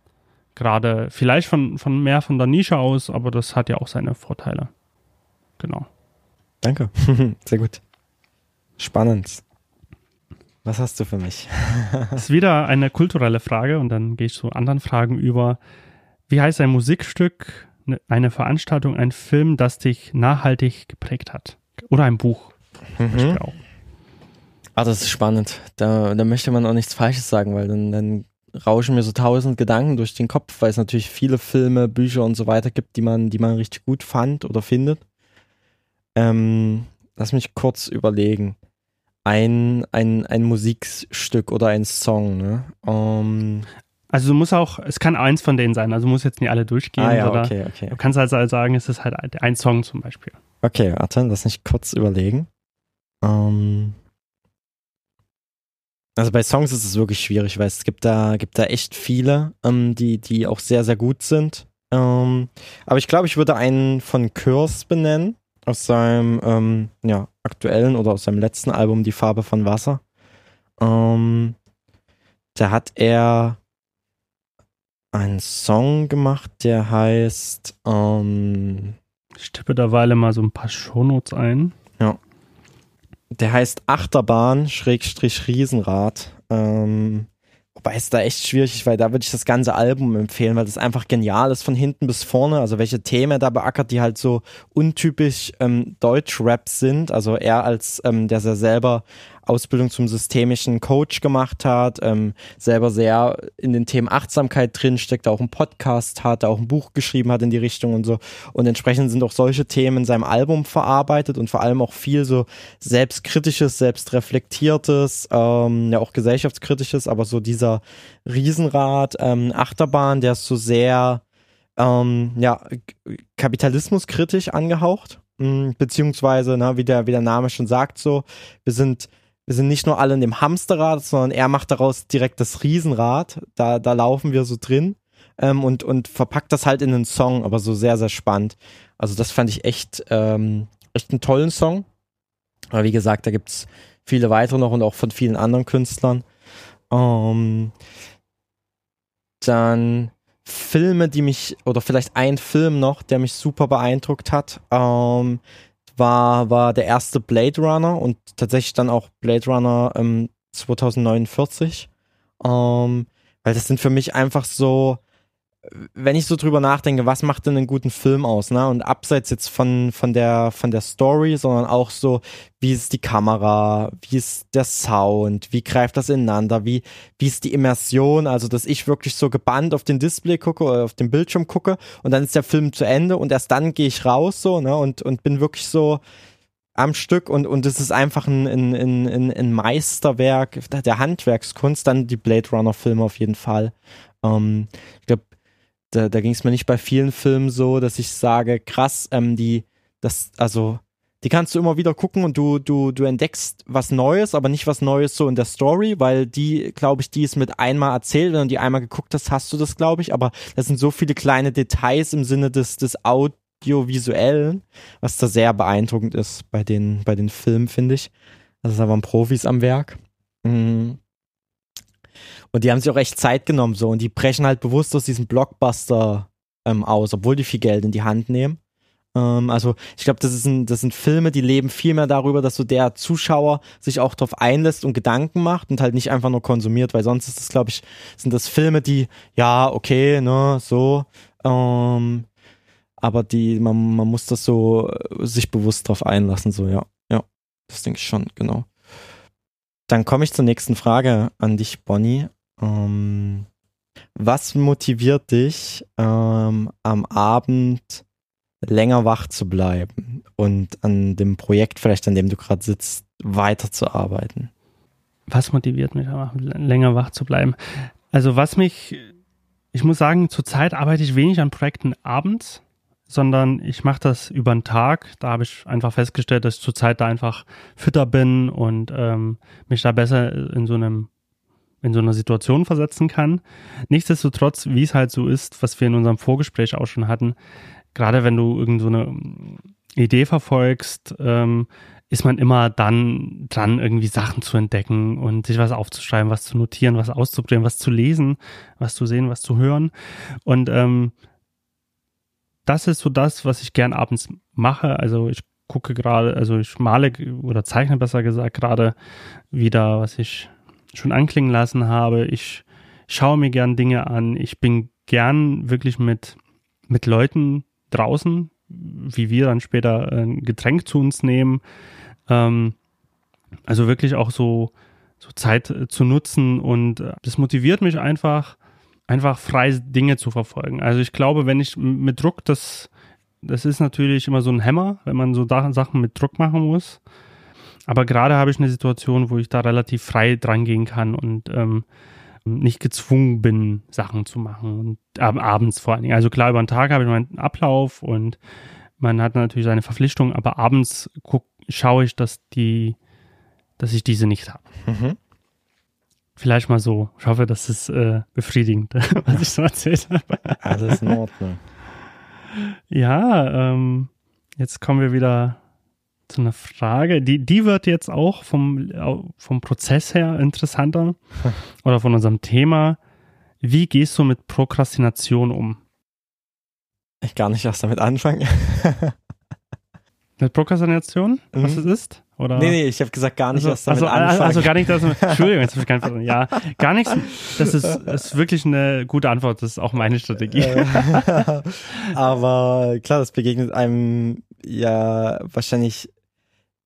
Gerade vielleicht von, von mehr von der Nische aus, aber das hat ja auch seine Vorteile. Genau. Danke. <laughs> Sehr gut. Spannend. Was hast du für mich? das <laughs> ist wieder eine kulturelle Frage und dann gehe ich zu anderen Fragen über. Wie heißt ein Musikstück, ne, eine Veranstaltung, ein Film, das dich nachhaltig geprägt hat? Oder ein Buch? Mhm. Auch. Ah, das ist spannend. Da, da möchte man auch nichts Falsches sagen, weil dann, dann rauschen mir so tausend Gedanken durch den Kopf, weil es natürlich viele Filme, Bücher und so weiter gibt, die man, die man richtig gut fand oder findet. Ähm, lass mich kurz überlegen ein, ein, ein Musikstück oder ein Song. Ne? Um, also du musst auch, es kann eins von denen sein, also muss jetzt nicht alle durchgehen. Ah, ja, okay, okay. Du kannst also sagen, es ist halt ein Song zum Beispiel. Okay, warte, lass mich kurz überlegen. Um, also bei Songs ist es wirklich schwierig, weil es gibt da, gibt da echt viele, um, die, die auch sehr, sehr gut sind. Um, aber ich glaube, ich würde einen von Curse benennen aus seinem ähm, ja, aktuellen oder aus seinem letzten Album Die Farbe von Wasser. Ähm, da hat er einen Song gemacht, der heißt ähm, Ich tippe derweil mal so ein paar Shownotes ein. Ja. Der heißt Achterbahn Schrägstrich Riesenrad. Ähm, Wobei es da echt schwierig ist, weil da würde ich das ganze Album empfehlen, weil das einfach genial ist von hinten bis vorne. Also welche Themen er da beackert, die halt so untypisch ähm, Deutsch-Rap sind. Also er als, ähm, der selber Ausbildung zum systemischen Coach gemacht hat, ähm, selber sehr in den Themen Achtsamkeit drinsteckt, auch einen Podcast hat, auch ein Buch geschrieben hat in die Richtung und so. Und entsprechend sind auch solche Themen in seinem Album verarbeitet und vor allem auch viel so selbstkritisches, selbstreflektiertes, ähm, ja auch gesellschaftskritisches, aber so dieser Riesenrad, ähm, Achterbahn, der ist so sehr ähm, ja, kapitalismuskritisch angehaucht. Mm, beziehungsweise, na, wie, der, wie der Name schon sagt, so, wir sind wir sind nicht nur alle in dem Hamsterrad, sondern er macht daraus direkt das Riesenrad. Da, da laufen wir so drin ähm, und, und verpackt das halt in einen Song, aber so sehr, sehr spannend. Also das fand ich echt, ähm, echt einen tollen Song. Aber wie gesagt, da gibt's viele weitere noch und auch von vielen anderen Künstlern. Ähm, dann Filme, die mich, oder vielleicht ein Film noch, der mich super beeindruckt hat. Ähm, war, war der erste Blade Runner und tatsächlich dann auch Blade Runner ähm, 2049. Ähm, weil das sind für mich einfach so, wenn ich so drüber nachdenke, was macht denn einen guten Film aus, ne? Und abseits jetzt von, von der, von der Story, sondern auch so, wie ist die Kamera, wie ist der Sound, wie greift das ineinander, wie, wie ist die Immersion, also, dass ich wirklich so gebannt auf den Display gucke oder auf den Bildschirm gucke und dann ist der Film zu Ende und erst dann gehe ich raus, so, ne? Und, und bin wirklich so, am Stück und und es ist einfach ein, ein, ein, ein Meisterwerk der Handwerkskunst, dann die Blade Runner Filme auf jeden Fall. Ähm, ich glaube, da, da ging es mir nicht bei vielen Filmen so, dass ich sage, krass, ähm, die, das, also, die kannst du immer wieder gucken und du, du, du entdeckst was Neues, aber nicht was Neues so in der Story, weil die, glaube ich, die ist mit einmal erzählt, wenn du die einmal geguckt hast, hast du das, glaube ich, aber das sind so viele kleine Details im Sinne des, des Audiovisuellen, was da sehr beeindruckend ist bei den, bei den Filmen, finde ich. Also da waren Profis am Werk. Mhm. Und die haben sich auch echt Zeit genommen so und die brechen halt bewusst aus diesem Blockbuster ähm, aus, obwohl die viel Geld in die Hand nehmen. Ähm, also ich glaube, das, das sind Filme, die leben viel mehr darüber, dass so der Zuschauer sich auch darauf einlässt und Gedanken macht und halt nicht einfach nur konsumiert, weil sonst ist das, glaube ich, sind das Filme, die, ja, okay, ne, so, ähm, aber die, man, man muss das so äh, sich bewusst drauf einlassen, so, ja, ja, das denke ich schon, genau. Dann komme ich zur nächsten Frage an dich, Bonnie. Ähm, was motiviert dich ähm, am Abend länger wach zu bleiben und an dem Projekt, vielleicht an dem du gerade sitzt, weiterzuarbeiten? Was motiviert mich länger wach zu bleiben? Also was mich, ich muss sagen, zurzeit arbeite ich wenig an Projekten abends, sondern ich mache das über den Tag. Da habe ich einfach festgestellt, dass ich zurzeit da einfach fitter bin und ähm, mich da besser in so einem in so einer Situation versetzen kann. Nichtsdestotrotz, wie es halt so ist, was wir in unserem Vorgespräch auch schon hatten, gerade wenn du irgendeine so Idee verfolgst, ähm, ist man immer dann dran, irgendwie Sachen zu entdecken und sich was aufzuschreiben, was zu notieren, was auszuprobieren, was zu lesen, was zu sehen, was zu hören. Und ähm, das ist so das, was ich gern abends mache. Also ich gucke gerade, also ich male oder zeichne besser gesagt gerade wieder, was ich schon anklingen lassen habe. Ich schaue mir gern Dinge an. Ich bin gern wirklich mit, mit Leuten draußen, wie wir dann später ein Getränk zu uns nehmen. Ähm, also wirklich auch so, so Zeit zu nutzen und äh, das motiviert mich einfach, einfach frei Dinge zu verfolgen. Also ich glaube, wenn ich mit Druck das, das ist natürlich immer so ein Hämmer, wenn man so Sachen mit Druck machen muss. Aber gerade habe ich eine Situation, wo ich da relativ frei dran gehen kann und ähm, nicht gezwungen bin, Sachen zu machen. Und äh, abends vor allen Dingen. Also klar, über den Tag habe ich meinen Ablauf und man hat natürlich seine Verpflichtung, aber abends guck, schaue ich, dass die, dass ich diese nicht habe. Mhm. Vielleicht mal so. Ich hoffe, das ist äh, befriedigend, <laughs> was ich so erzählt habe. Alles in Ordnung. Ja, ähm, jetzt kommen wir wieder zu einer Frage. Die, die wird jetzt auch vom, vom Prozess her interessanter <laughs> oder von unserem Thema. Wie gehst du mit Prokrastination um? Ich gar nicht erst damit anfangen. <laughs> mit Prokrastination? Was mhm. es ist? Oder? Nee, nee, ich habe gesagt, gar nicht also, erst damit also, anfangen. Also gar nicht, dass, <laughs> Entschuldigung, jetzt habe ich keinen Verstanden. Ja, gar nichts. Das ist, ist wirklich eine gute Antwort. Das ist auch meine Strategie. Äh, aber klar, das begegnet einem ja wahrscheinlich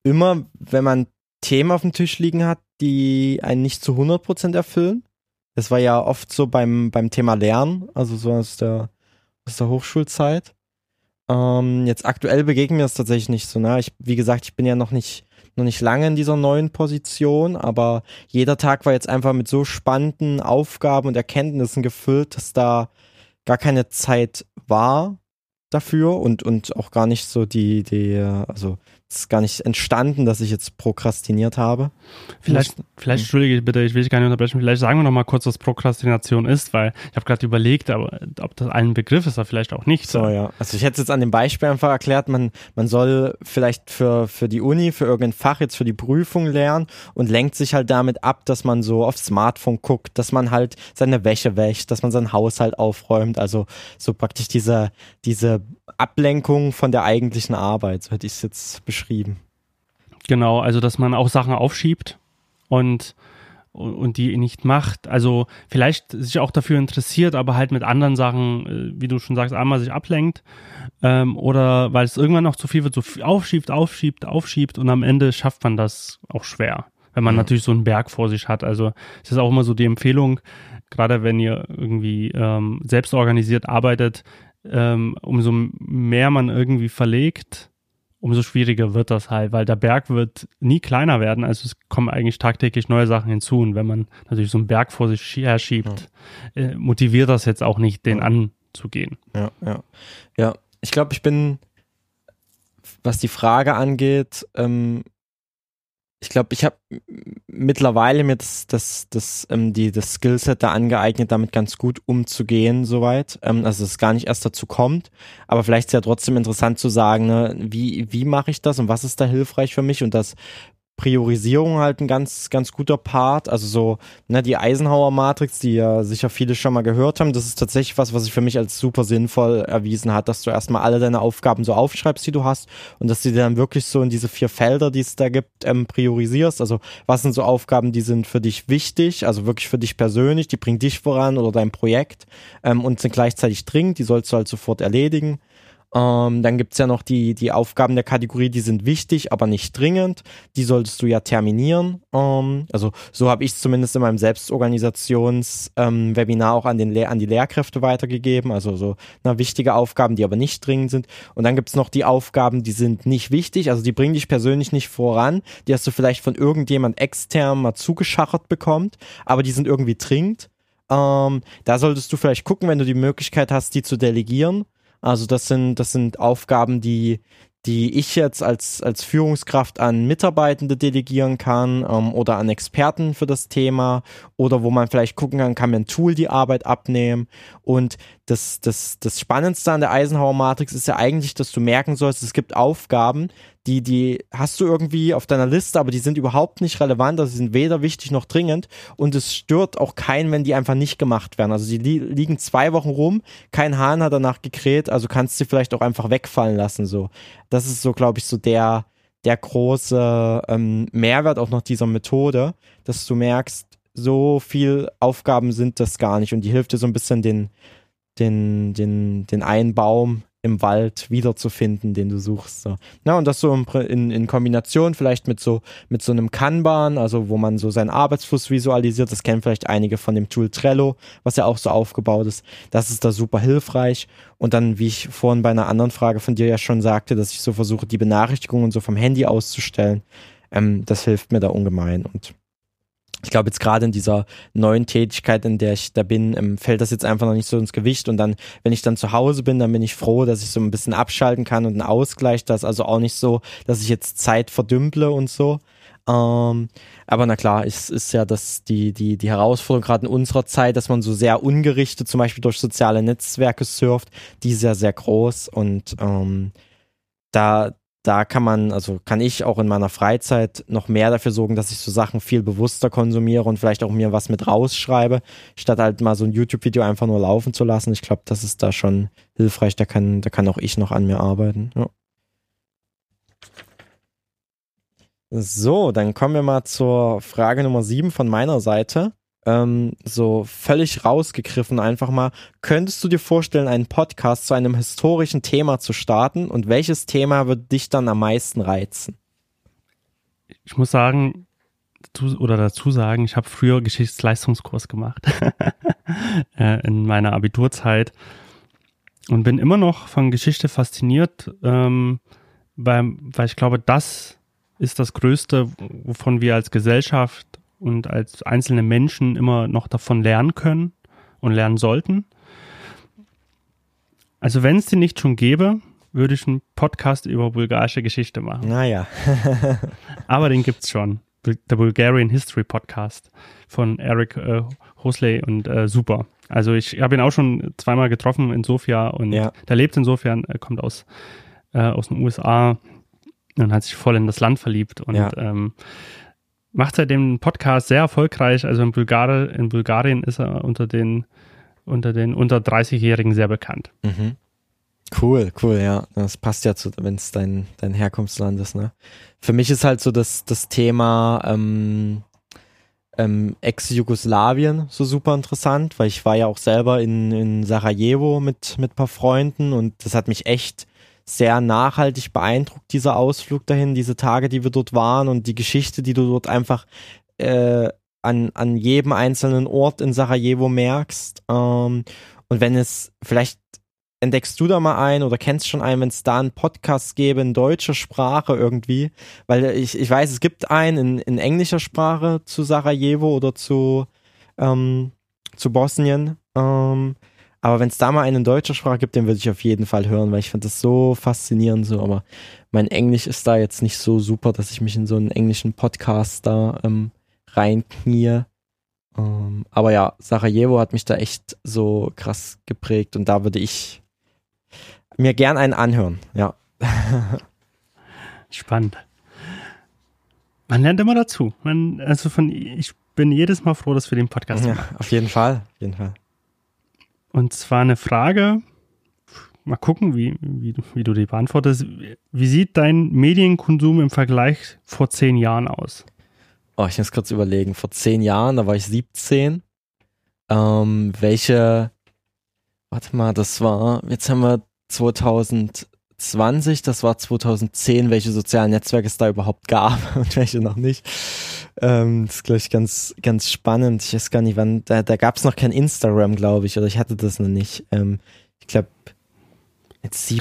immer, wenn man Themen auf dem Tisch liegen hat, die einen nicht zu 100% erfüllen. Das war ja oft so beim, beim Thema Lernen, also so aus der, aus der Hochschulzeit. Ähm, jetzt aktuell begegnet mir das tatsächlich nicht so. Ne? Ich, wie gesagt, ich bin ja noch nicht, noch nicht lange in dieser neuen Position, aber jeder Tag war jetzt einfach mit so spannenden Aufgaben und Erkenntnissen gefüllt, dass da gar keine Zeit war dafür und, und auch gar nicht so die, die, also ist gar nicht entstanden, dass ich jetzt prokrastiniert habe. Vielleicht, Muss, vielleicht, hm. entschuldige bitte, ich will dich gar nicht unterbrechen, vielleicht sagen wir noch mal kurz, was Prokrastination ist, weil ich habe gerade überlegt, aber ob das ein Begriff ist, oder vielleicht auch nicht. So, ja. Also ich hätte es jetzt an dem Beispiel einfach erklärt, man, man soll vielleicht für, für die Uni, für irgendein Fach jetzt für die Prüfung lernen und lenkt sich halt damit ab, dass man so aufs Smartphone guckt, dass man halt seine Wäsche wäscht, dass man seinen Haushalt aufräumt, also so praktisch diese, diese Ablenkung von der eigentlichen Arbeit, so hätte ich es jetzt beschrieben. Genau, also dass man auch Sachen aufschiebt und, und die nicht macht. Also vielleicht sich auch dafür interessiert, aber halt mit anderen Sachen, äh, wie du schon sagst, einmal sich ablenkt ähm, oder weil es irgendwann noch zu viel wird, so aufschiebt, aufschiebt, aufschiebt und am Ende schafft man das auch schwer, wenn man mhm. natürlich so einen Berg vor sich hat. Also es ist auch immer so die Empfehlung, gerade wenn ihr irgendwie ähm, selbst organisiert arbeitet, ähm, umso mehr man irgendwie verlegt, umso schwieriger wird das halt, weil der Berg wird nie kleiner werden. Also es kommen eigentlich tagtäglich neue Sachen hinzu. Und wenn man natürlich so einen Berg vor sich herschiebt, ja. äh, motiviert das jetzt auch nicht, den ja. an, zu gehen. Ja, ja. Ja, ich glaube, ich bin, was die Frage angeht, ähm, ich glaube, ich habe mittlerweile mir das, das, das, ähm, die, das Skillset da angeeignet, damit ganz gut umzugehen, soweit. Ähm, also es gar nicht erst dazu kommt. Aber vielleicht ist ja trotzdem interessant zu sagen, ne, wie, wie mache ich das und was ist da hilfreich für mich? Und das Priorisierung halt ein ganz, ganz guter Part. Also so, ne, die Eisenhower-Matrix, die ja sicher viele schon mal gehört haben, das ist tatsächlich was, was sich für mich als super sinnvoll erwiesen hat, dass du erstmal alle deine Aufgaben so aufschreibst, die du hast und dass du dir dann wirklich so in diese vier Felder, die es da gibt, ähm, priorisierst. Also was sind so Aufgaben, die sind für dich wichtig, also wirklich für dich persönlich, die bringen dich voran oder dein Projekt ähm, und sind gleichzeitig dringend, die sollst du halt sofort erledigen. Ähm, dann gibt's ja noch die, die Aufgaben der Kategorie, die sind wichtig, aber nicht dringend. Die solltest du ja terminieren. Ähm, also so habe ich es zumindest in meinem Selbstorganisations-Webinar ähm, auch an, den an die Lehrkräfte weitergegeben. Also so na, wichtige Aufgaben, die aber nicht dringend sind. Und dann gibt's noch die Aufgaben, die sind nicht wichtig, also die bringen dich persönlich nicht voran. Die hast du vielleicht von irgendjemand extern mal zugeschachert bekommt, aber die sind irgendwie dringend. Ähm, da solltest du vielleicht gucken, wenn du die Möglichkeit hast, die zu delegieren also das sind, das sind Aufgaben, die, die ich jetzt als, als Führungskraft an Mitarbeitende delegieren kann ähm, oder an Experten für das Thema oder wo man vielleicht gucken kann, kann mir ein Tool die Arbeit abnehmen. Und das, das, das Spannendste an der Eisenhower Matrix ist ja eigentlich, dass du merken sollst, es gibt Aufgaben, die, die hast du irgendwie auf deiner Liste, aber die sind überhaupt nicht relevant, also sie sind weder wichtig noch dringend und es stört auch keinen, wenn die einfach nicht gemacht werden. Also die li liegen zwei Wochen rum, kein Hahn hat danach gekräht, also kannst du vielleicht auch einfach wegfallen lassen, so. Das ist so, glaube ich, so der, der große ähm, Mehrwert auch noch dieser Methode, dass du merkst, so viel Aufgaben sind das gar nicht und die hilft dir so ein bisschen den, den, den, den einen Baum im Wald wiederzufinden, den du suchst. So. Na, und das so in, in Kombination vielleicht mit so, mit so einem Kanban, also wo man so seinen Arbeitsfluss visualisiert. Das kennen vielleicht einige von dem Tool Trello, was ja auch so aufgebaut ist. Das ist da super hilfreich. Und dann, wie ich vorhin bei einer anderen Frage von dir ja schon sagte, dass ich so versuche, die Benachrichtigungen so vom Handy auszustellen. Ähm, das hilft mir da ungemein. Und glaube jetzt gerade in dieser neuen Tätigkeit, in der ich da bin, ähm, fällt das jetzt einfach noch nicht so ins Gewicht und dann, wenn ich dann zu Hause bin, dann bin ich froh, dass ich so ein bisschen abschalten kann und einen Ausgleich, das also auch nicht so, dass ich jetzt Zeit verdümple und so. Ähm, aber na klar, es ist ja das die die die Herausforderung gerade in unserer Zeit, dass man so sehr ungerichtet zum Beispiel durch soziale Netzwerke surft, die ist ja sehr groß und ähm, da da kann man, also kann ich auch in meiner Freizeit noch mehr dafür sorgen, dass ich so Sachen viel bewusster konsumiere und vielleicht auch mir was mit rausschreibe, statt halt mal so ein YouTube-Video einfach nur laufen zu lassen. Ich glaube, das ist da schon hilfreich. Da kann, da kann auch ich noch an mir arbeiten. Ja. So, dann kommen wir mal zur Frage Nummer sieben von meiner Seite ähm, so völlig rausgegriffen einfach mal, könntest du dir vorstellen, einen Podcast zu einem historischen Thema zu starten und welches Thema wird dich dann am meisten reizen? Ich muss sagen, oder dazu sagen, ich habe früher Geschichtsleistungskurs gemacht <laughs> äh, in meiner Abiturzeit und bin immer noch von Geschichte fasziniert, ähm, weil, weil ich glaube, das ist das Größte, wovon wir als Gesellschaft und als einzelne Menschen immer noch davon lernen können und lernen sollten. Also wenn es den nicht schon gäbe, würde ich einen Podcast über bulgarische Geschichte machen. Naja. <laughs> Aber den gibt's schon. Der Bulgarian History Podcast von Eric äh, Hosley und äh, super. Also ich habe ihn auch schon zweimal getroffen in Sofia und ja. der lebt in Sofia, er kommt aus, äh, aus den USA und hat sich voll in das Land verliebt und ja. ähm, macht seitdem einen Podcast sehr erfolgreich. Also in, Bulgari in Bulgarien ist er unter den unter den unter 30-Jährigen sehr bekannt. Mhm. Cool, cool, ja. Das passt ja zu, wenn es dein, dein Herkunftsland ist, ne? Für mich ist halt so das, das Thema ähm, ähm, Ex-Jugoslawien so super interessant, weil ich war ja auch selber in, in Sarajevo mit, mit paar Freunden und das hat mich echt sehr nachhaltig beeindruckt, dieser Ausflug dahin, diese Tage, die wir dort waren und die Geschichte, die du dort einfach äh, an, an jedem einzelnen Ort in Sarajevo merkst. Ähm, und wenn es, vielleicht entdeckst du da mal ein oder kennst schon einen, wenn es da einen Podcast gäbe in deutscher Sprache irgendwie, weil ich, ich weiß, es gibt einen in, in englischer Sprache zu Sarajevo oder zu, ähm, zu Bosnien. Ähm, Aber wenn es da mal einen in deutscher Sprache gibt, den würde ich auf jeden Fall hören, weil ich finde das so faszinierend so. Aber mein Englisch ist da jetzt nicht so super, dass ich mich in so einen englischen Podcast da ähm, reinknie. Ähm, aber ja, Sarajevo hat mich da echt so krass geprägt und da würde ich mir gern einen anhören, ja. <laughs> Spannend. Man lernt immer dazu. Man, also von, ich bin jedes Mal froh, dass wir den Podcast ja, machen. Auf jeden Fall, auf jeden Fall. Und zwar eine Frage, mal gucken, wie, wie, wie du die beantwortest. Wie sieht dein Medienkonsum im Vergleich vor zehn Jahren aus? Oh, ich muss kurz überlegen. Vor zehn Jahren, da war ich 17. Ähm, welche, warte mal, das war, jetzt haben wir 2000, 20, das war 2010, welche sozialen Netzwerke es da überhaupt gab <laughs> und welche noch nicht. Ähm, das ist, glaube ich, ganz, ganz spannend. Ich weiß gar nicht, wann, da, da gab es noch kein Instagram, glaube ich, oder ich hatte das noch nicht. Ähm, ich glaube, mit 17.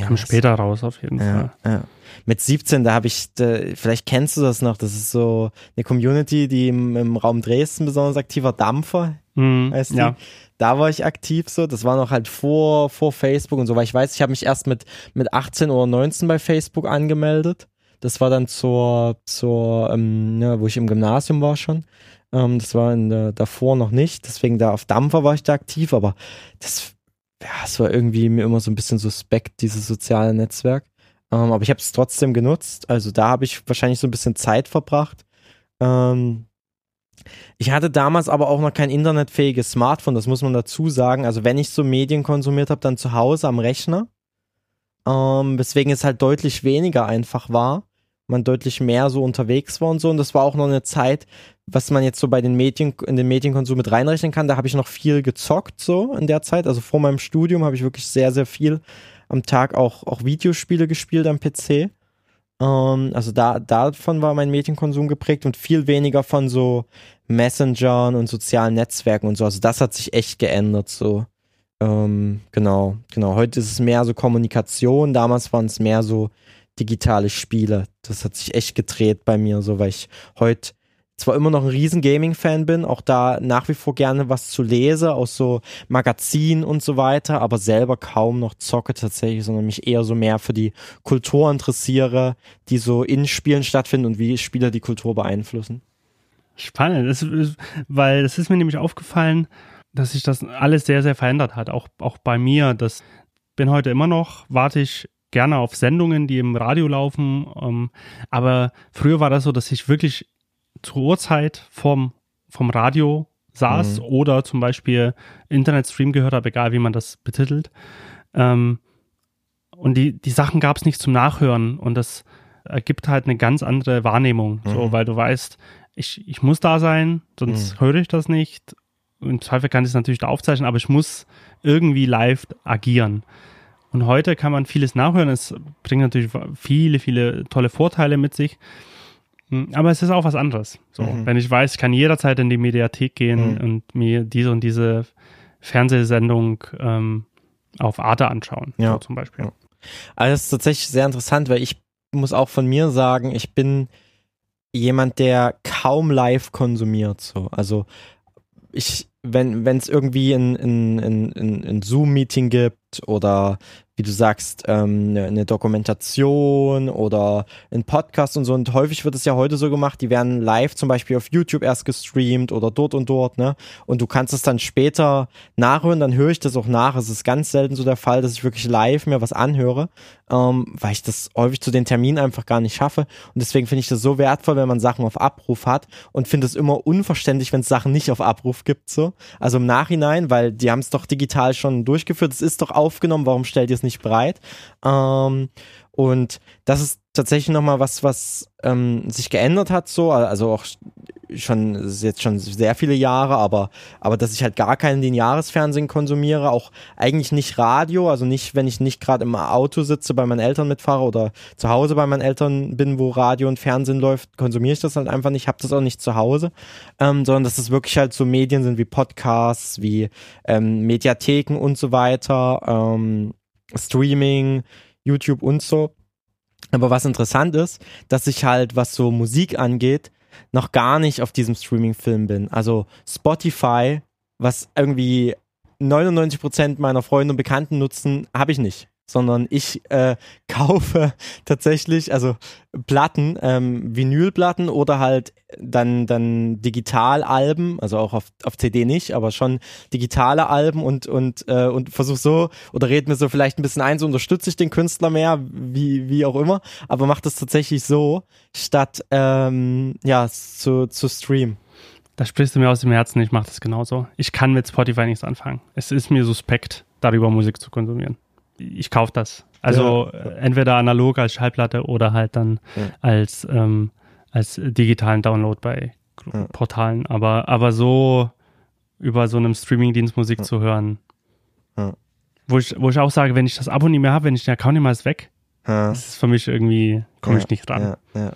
Kam, kam später raus, auf jeden ja, Fall. Ja. Mit 17, da habe ich, da, vielleicht kennst du das noch, das ist so eine Community, die im, im Raum Dresden besonders aktiver Dampfer, mhm, heißt die. Ja da war ich aktiv so. Das war noch halt vor, vor Facebook und so, weil ich weiß, ich habe mich erst mit, mit 18 oder 19 bei Facebook angemeldet. Das war dann zur, zur ähm, ja, wo ich im Gymnasium war schon. Ähm, das war in der, davor noch nicht. Deswegen da auf Dampfer war ich da aktiv, aber das, ja, es war irgendwie mir immer so ein bisschen suspekt, dieses soziale Netzwerk. Ähm, aber ich habe es trotzdem genutzt. Also da habe ich wahrscheinlich so ein bisschen Zeit verbracht. Ähm, ich hatte damals aber auch noch kein internetfähiges Smartphone, das muss man dazu sagen. Also wenn ich so Medien konsumiert habe, dann zu Hause am Rechner. Ähm, weswegen es halt deutlich weniger einfach war. Man deutlich mehr so unterwegs war und so. Und das war auch noch eine Zeit, was man jetzt so bei den Medien, in den Medienkonsum mit reinrechnen kann. Da habe ich noch viel gezockt so in der Zeit. Also vor meinem Studium habe ich wirklich sehr, sehr viel am Tag auch, auch Videospiele gespielt am PC. Ähm, also da, davon war mein Medienkonsum geprägt und viel weniger von so Messengern und sozialen Netzwerken und so. Also das hat sich echt geändert so. Ähm, genau, genau. Heute ist es mehr so Kommunikation, damals waren es mehr so digitale Spiele. Das hat sich echt gedreht bei mir, so weil ich heute zwar immer noch ein riesen Gaming-Fan bin, auch da nach wie vor gerne was zu lese, aus so Magazinen und so weiter, aber selber kaum noch zocke tatsächlich, sondern mich eher so mehr für die Kultur interessiere, die so in Spielen stattfinden und wie Spieler die Kultur beeinflussen. Spannend, das ist, weil es ist mir nämlich aufgefallen, dass sich das alles sehr, sehr verändert hat, auch, auch bei mir. Das bin heute immer noch, warte ich gerne auf Sendungen, die im Radio laufen. Ähm, aber früher war das so, dass ich wirklich zur Uhrzeit vom, vom Radio saß mhm. oder zum Beispiel Internetstream gehört habe, egal wie man das betitelt. Ähm, und die, die Sachen gab es nicht zum Nachhören und das ergibt halt eine ganz andere Wahrnehmung, mhm. so, weil du weißt, ich, ich muss da sein, sonst mhm. höre ich das nicht. Im Zweifel kann ich es natürlich da aufzeichnen, aber ich muss irgendwie live agieren. Und heute kann man vieles nachhören. Es bringt natürlich viele, viele tolle Vorteile mit sich. Hm, aber es ist auch was anderes. So, mhm. wenn ich weiß, ich kann jederzeit in die Mediathek gehen mhm. und mir diese und diese Fernsehsendung ähm, auf Arte anschauen, ja. so zum Beispiel. Ja. Also das ist tatsächlich sehr interessant, weil ich muss auch von mir sagen, ich bin jemand, der kaum live konsumiert. So, also ich, wenn wenn es irgendwie ein, ein, ein, ein Zoom-Meeting gibt oder wie du sagst, ähm, eine, eine Dokumentation oder ein Podcast und so. Und häufig wird es ja heute so gemacht, die werden live zum Beispiel auf YouTube erst gestreamt oder dort und dort, ne? Und du kannst es dann später nachhören, dann höre ich das auch nach. Es ist ganz selten so der Fall, dass ich wirklich live mir was anhöre, ähm, weil ich das häufig zu den Terminen einfach gar nicht schaffe. Und deswegen finde ich das so wertvoll, wenn man Sachen auf Abruf hat und finde es immer unverständlich, wenn es Sachen nicht auf Abruf gibt, so. Also im Nachhinein, weil die haben es doch digital schon durchgeführt, es ist doch aufgenommen, warum stellt ihr es nicht breit. Ähm, und das ist tatsächlich nochmal was, was ähm, sich geändert hat, so, also auch schon, ist jetzt schon sehr viele Jahre, aber, aber dass ich halt gar keinen den Jahresfernsehen konsumiere, auch eigentlich nicht Radio, also nicht, wenn ich nicht gerade im Auto sitze, bei meinen Eltern mitfahre oder zu Hause bei meinen Eltern bin, wo Radio und Fernsehen läuft, konsumiere ich das halt einfach nicht, habe das auch nicht zu Hause, ähm, sondern dass es wirklich halt so Medien sind wie Podcasts, wie ähm, Mediatheken und so weiter, ähm, Streaming, YouTube und so. Aber was interessant ist, dass ich halt, was so Musik angeht, noch gar nicht auf diesem Streaming-Film bin. Also Spotify, was irgendwie 99% meiner Freunde und Bekannten nutzen, habe ich nicht sondern ich äh, <laughs> kaufe tatsächlich, also Platten, ähm, Vinylplatten oder halt dann, dann Digitalalben, also auch auf, auf CD nicht, aber schon digitale Alben und, und, äh, und versuche so oder red mir so vielleicht ein bisschen ein, so unterstütze ich den Künstler mehr, wie, wie auch immer, aber mache das tatsächlich so, statt ähm, ja, zu, zu streamen. Da sprichst du mir aus dem Herzen, ich mache das genauso. Ich kann mit Spotify nichts anfangen. Es ist mir suspekt, darüber Musik zu konsumieren ich kaufe das. Also ja. Äh, entweder analog als Schallplatte oder halt dann ja. als, ähm, als digitalen Download bei. Portalen. Aber, aber so über so einem Streamingdienst Musik zu hören, wo, ich, wo ich auch sage, wenn ich das Abo nicht mehr habe, wenn ich den Account nicht mehr ist weg, das ist für mich irgendwie, komme ich nicht ran. Ja,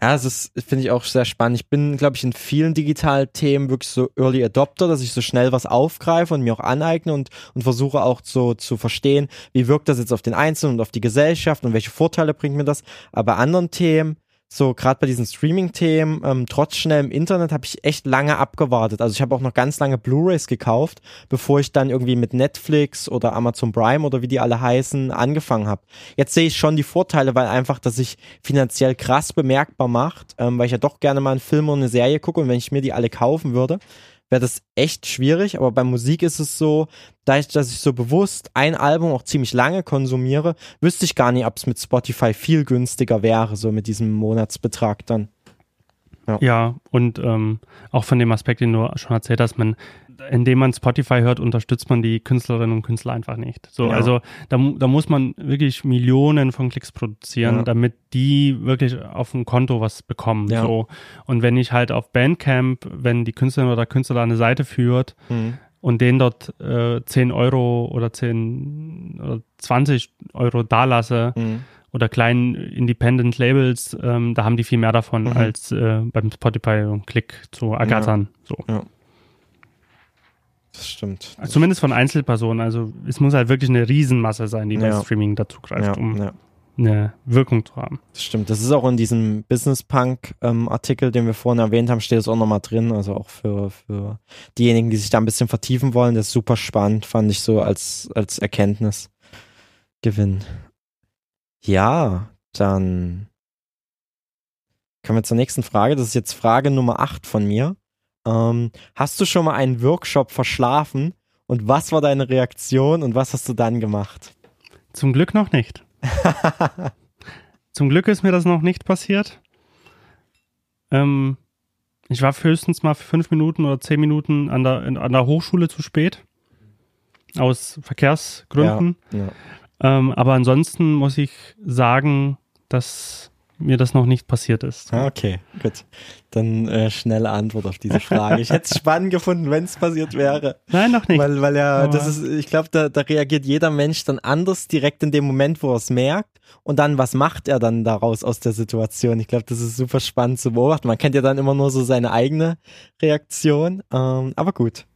ja, das ist, finde ich auch sehr spannend. Ich bin, glaube ich, in vielen Digitalthemen wirklich so Early Adopter, dass ich so schnell was aufgreife und mir auch aneigne und, und versuche auch so zu verstehen, wie wirkt das jetzt auf den Einzelnen und auf die Gesellschaft und welche Vorteile bringt mir das. Aber bei anderen Themen so gerade bei diesen Streaming-Themen, ähm, trotz schnellem Internet habe ich echt lange abgewartet. Also ich habe auch noch ganz lange Blu-rays gekauft, bevor ich dann irgendwie mit Netflix oder Amazon Prime oder wie die alle heißen angefangen habe. Jetzt sehe ich schon die Vorteile, weil einfach das sich finanziell krass bemerkbar macht, ähm, weil ich ja doch gerne mal einen Film oder eine Serie gucke und wenn ich mir die alle kaufen würde, wäre das echt schwierig, aber bei Musik ist es so, da ich, dass ich so bewusst ein Album auch ziemlich lange konsumiere, wüsste ich gar nicht, ob es mit Spotify viel günstiger wäre, so mit diesem Monatsbetrag dann. Ja, ja und ähm, auch von dem Aspekt, den du schon erzählt hast, man indem man Spotify hört, unterstützt man die Künstlerinnen und Künstler einfach nicht. So, ja. also da, da muss man wirklich Millionen von Klicks produzieren, ja. damit die wirklich auf dem Konto was bekommen. Ja. So. Und wenn ich halt auf Bandcamp, wenn die Künstlerin oder Künstler eine Seite führt, mhm. und denen dort äh, 10 Euro oder 10 oder 20 Euro dalasse, mhm oder kleinen Independent Labels, ähm, da haben die viel mehr davon mhm. als äh, beim Spotify Klick zu ergattern. Ja. So. Ja. Das stimmt. Das Zumindest von Einzelpersonen. Also es muss halt wirklich eine Riesenmasse sein, die ja. bei Streaming dazugreift, ja, um ja. eine Wirkung zu haben. Das stimmt. Das ist auch in diesem Business Punk ähm, Artikel, den wir vorhin erwähnt haben, steht es auch nochmal drin. Also auch für, für diejenigen, die sich da ein bisschen vertiefen wollen. Das ist super spannend, fand ich so als, als Erkenntnis. Gewinn. Ja, dann kommen wir zur nächsten Frage. Das ist jetzt Frage Nummer 8 von mir. Ähm, hast du schon mal einen Workshop verschlafen und was war deine Reaktion und was hast du dann gemacht? Zum Glück noch nicht. <laughs> Zum Glück ist mir das noch nicht passiert. Ähm, ich war höchstens mal für fünf Minuten oder zehn Minuten an der, an der Hochschule zu spät. Aus Verkehrsgründen. Ja, ja. Ähm, aber ansonsten muss ich sagen, dass mir das noch nicht passiert ist. Ah, okay, gut. Dann äh, schnelle Antwort auf diese Frage. Ich hätte es spannend gefunden, wenn es passiert wäre. Nein, noch nicht. Weil, weil ja, das ist, ich glaube, da, da reagiert jeder Mensch dann anders direkt in dem Moment, wo er es merkt. Und dann, was macht er dann daraus aus der Situation? Ich glaube, das ist super spannend zu beobachten. Man kennt ja dann immer nur so seine eigene Reaktion. Ähm, aber gut.